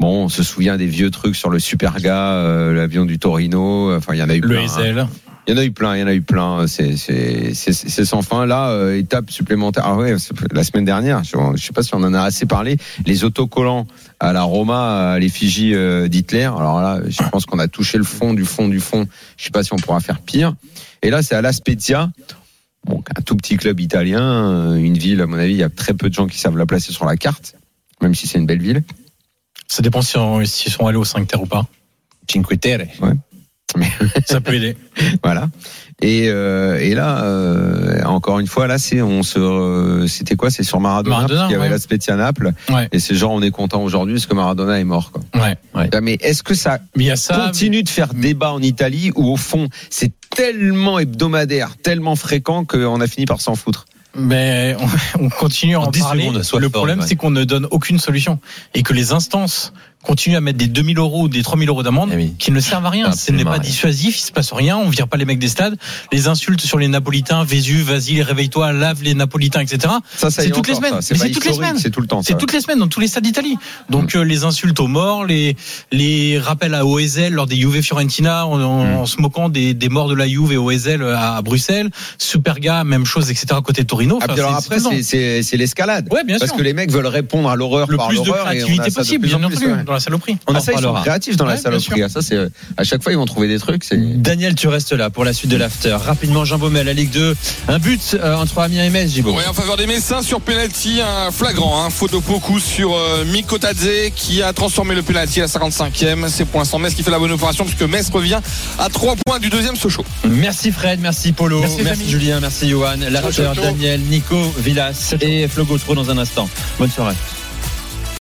Speaker 15: Bon, on se souvient des vieux trucs sur le Superga, euh, l'avion du Torino. Enfin, il y en a eu
Speaker 1: Le
Speaker 15: plein. hein.
Speaker 1: Ezel.
Speaker 15: Il y en a eu plein, il y en a eu plein. C'est c'est c'est c'est sans fin. Là, euh, étape supplémentaire. Ah ouais, la semaine dernière, je, je sais pas si on en a assez parlé. Les autocollants à la Roma, à l'effigie euh, d'Hitler. Alors là, je pense qu'on a touché le fond du fond du fond. Je sais pas si on pourra faire pire. Et là, c'est à La Spezia. Bon, un tout petit club italien, euh, une ville. À mon avis, il y a très peu de gens qui savent la placer sur la carte, même si c'est une belle ville.
Speaker 1: Ça dépend si on- s'ils sont allés au 5 terre ou pas.
Speaker 3: Cinque Terre.
Speaker 15: Ouais. <laughs>
Speaker 1: Ça peut aider.
Speaker 15: voilà. Et, euh, et là, euh, encore une fois, là, c'est on se, euh, c'était quoi? C'est sur Maradona,
Speaker 1: Maradona,
Speaker 15: y avait
Speaker 1: ouais.
Speaker 15: la Spezia Naples.
Speaker 1: Ouais.
Speaker 15: Et c'est genre, on est content aujourd'hui parce que Maradona est mort. Quoi.
Speaker 1: Ouais.
Speaker 15: Ah, Mais est-ce que ça
Speaker 1: Mais il y a ça.
Speaker 15: continue de faire débat en Italie ou au fond, c'est tellement hebdomadaire, tellement fréquent qu'on a fini par s'en foutre?
Speaker 1: Mais on, on continue à
Speaker 3: En
Speaker 1: en,
Speaker 3: 10
Speaker 1: parler.
Speaker 3: secondes, sois
Speaker 1: Le problème, c'est qu'on ne donne aucune solution et que les instances continuent à mettre des 2000 euros ou des 3000 euros d'amende
Speaker 3: Eh oui.
Speaker 1: qui ne servent à rien. Ce n'est pas
Speaker 3: rien.
Speaker 1: dissuasif, il se passe rien, on vire pas les mecs des stades. Les insultes sur les Napolitains, Vésu, vas-y, réveille-toi, lave les Napolitains, etc.
Speaker 15: Ça, ça
Speaker 1: C'est
Speaker 15: est
Speaker 1: toutes les semaines.
Speaker 15: C'est
Speaker 1: toutes les semaines.
Speaker 15: C'est tout le temps.
Speaker 1: C'est toutes les semaines dans tous les stades d'Italie. Donc euh, les insultes aux morts, les les rappels à OSL lors des Juve Fiorentina en, en- en se moquant des, des morts de la Juve et OSL à, à Bruxelles, Superga, même chose, etc. à côté Torino.
Speaker 15: Ah,
Speaker 1: Enfin,
Speaker 15: alors après,
Speaker 1: c'est
Speaker 15: l'escalade.
Speaker 1: Ouais, bien
Speaker 15: Parce
Speaker 1: sûr.
Speaker 15: que les mecs veulent répondre à l'horreur
Speaker 1: le
Speaker 15: par
Speaker 1: plus
Speaker 15: l'horreur.
Speaker 1: créativité
Speaker 15: ça de
Speaker 1: possible,
Speaker 15: plus
Speaker 1: bien
Speaker 15: plus,
Speaker 1: entendu. Dans la saloperie.
Speaker 15: On
Speaker 1: en
Speaker 15: a ça, ils sont créatifs dans la
Speaker 1: Ouais,
Speaker 15: saloperie. Ah, Ça, c'est à chaque fois ils vont trouver des trucs. C'est
Speaker 3: Daniel, tu restes là pour la suite de l'after. Rapidement, Jean Baumel, la Ligue 2. Un but euh, entre Amiens et Metz, Gibo.
Speaker 10: Ouais, en faveur des Messins sur penalty, un flagrant, hein, faute sur euh, Miko Tadze qui a transformé le penalty à la 55e. C'est pour l'instant Metz qui fait la bonne opération puisque Metz revient à 3 points du deuxième Sochaux.
Speaker 3: Merci Fred, merci Polo,
Speaker 1: Merci,
Speaker 3: merci. Julien, merci Johan, l'after. Daniel, Nico, Villas et Flo Gautreau dans un instant. Bonne soirée.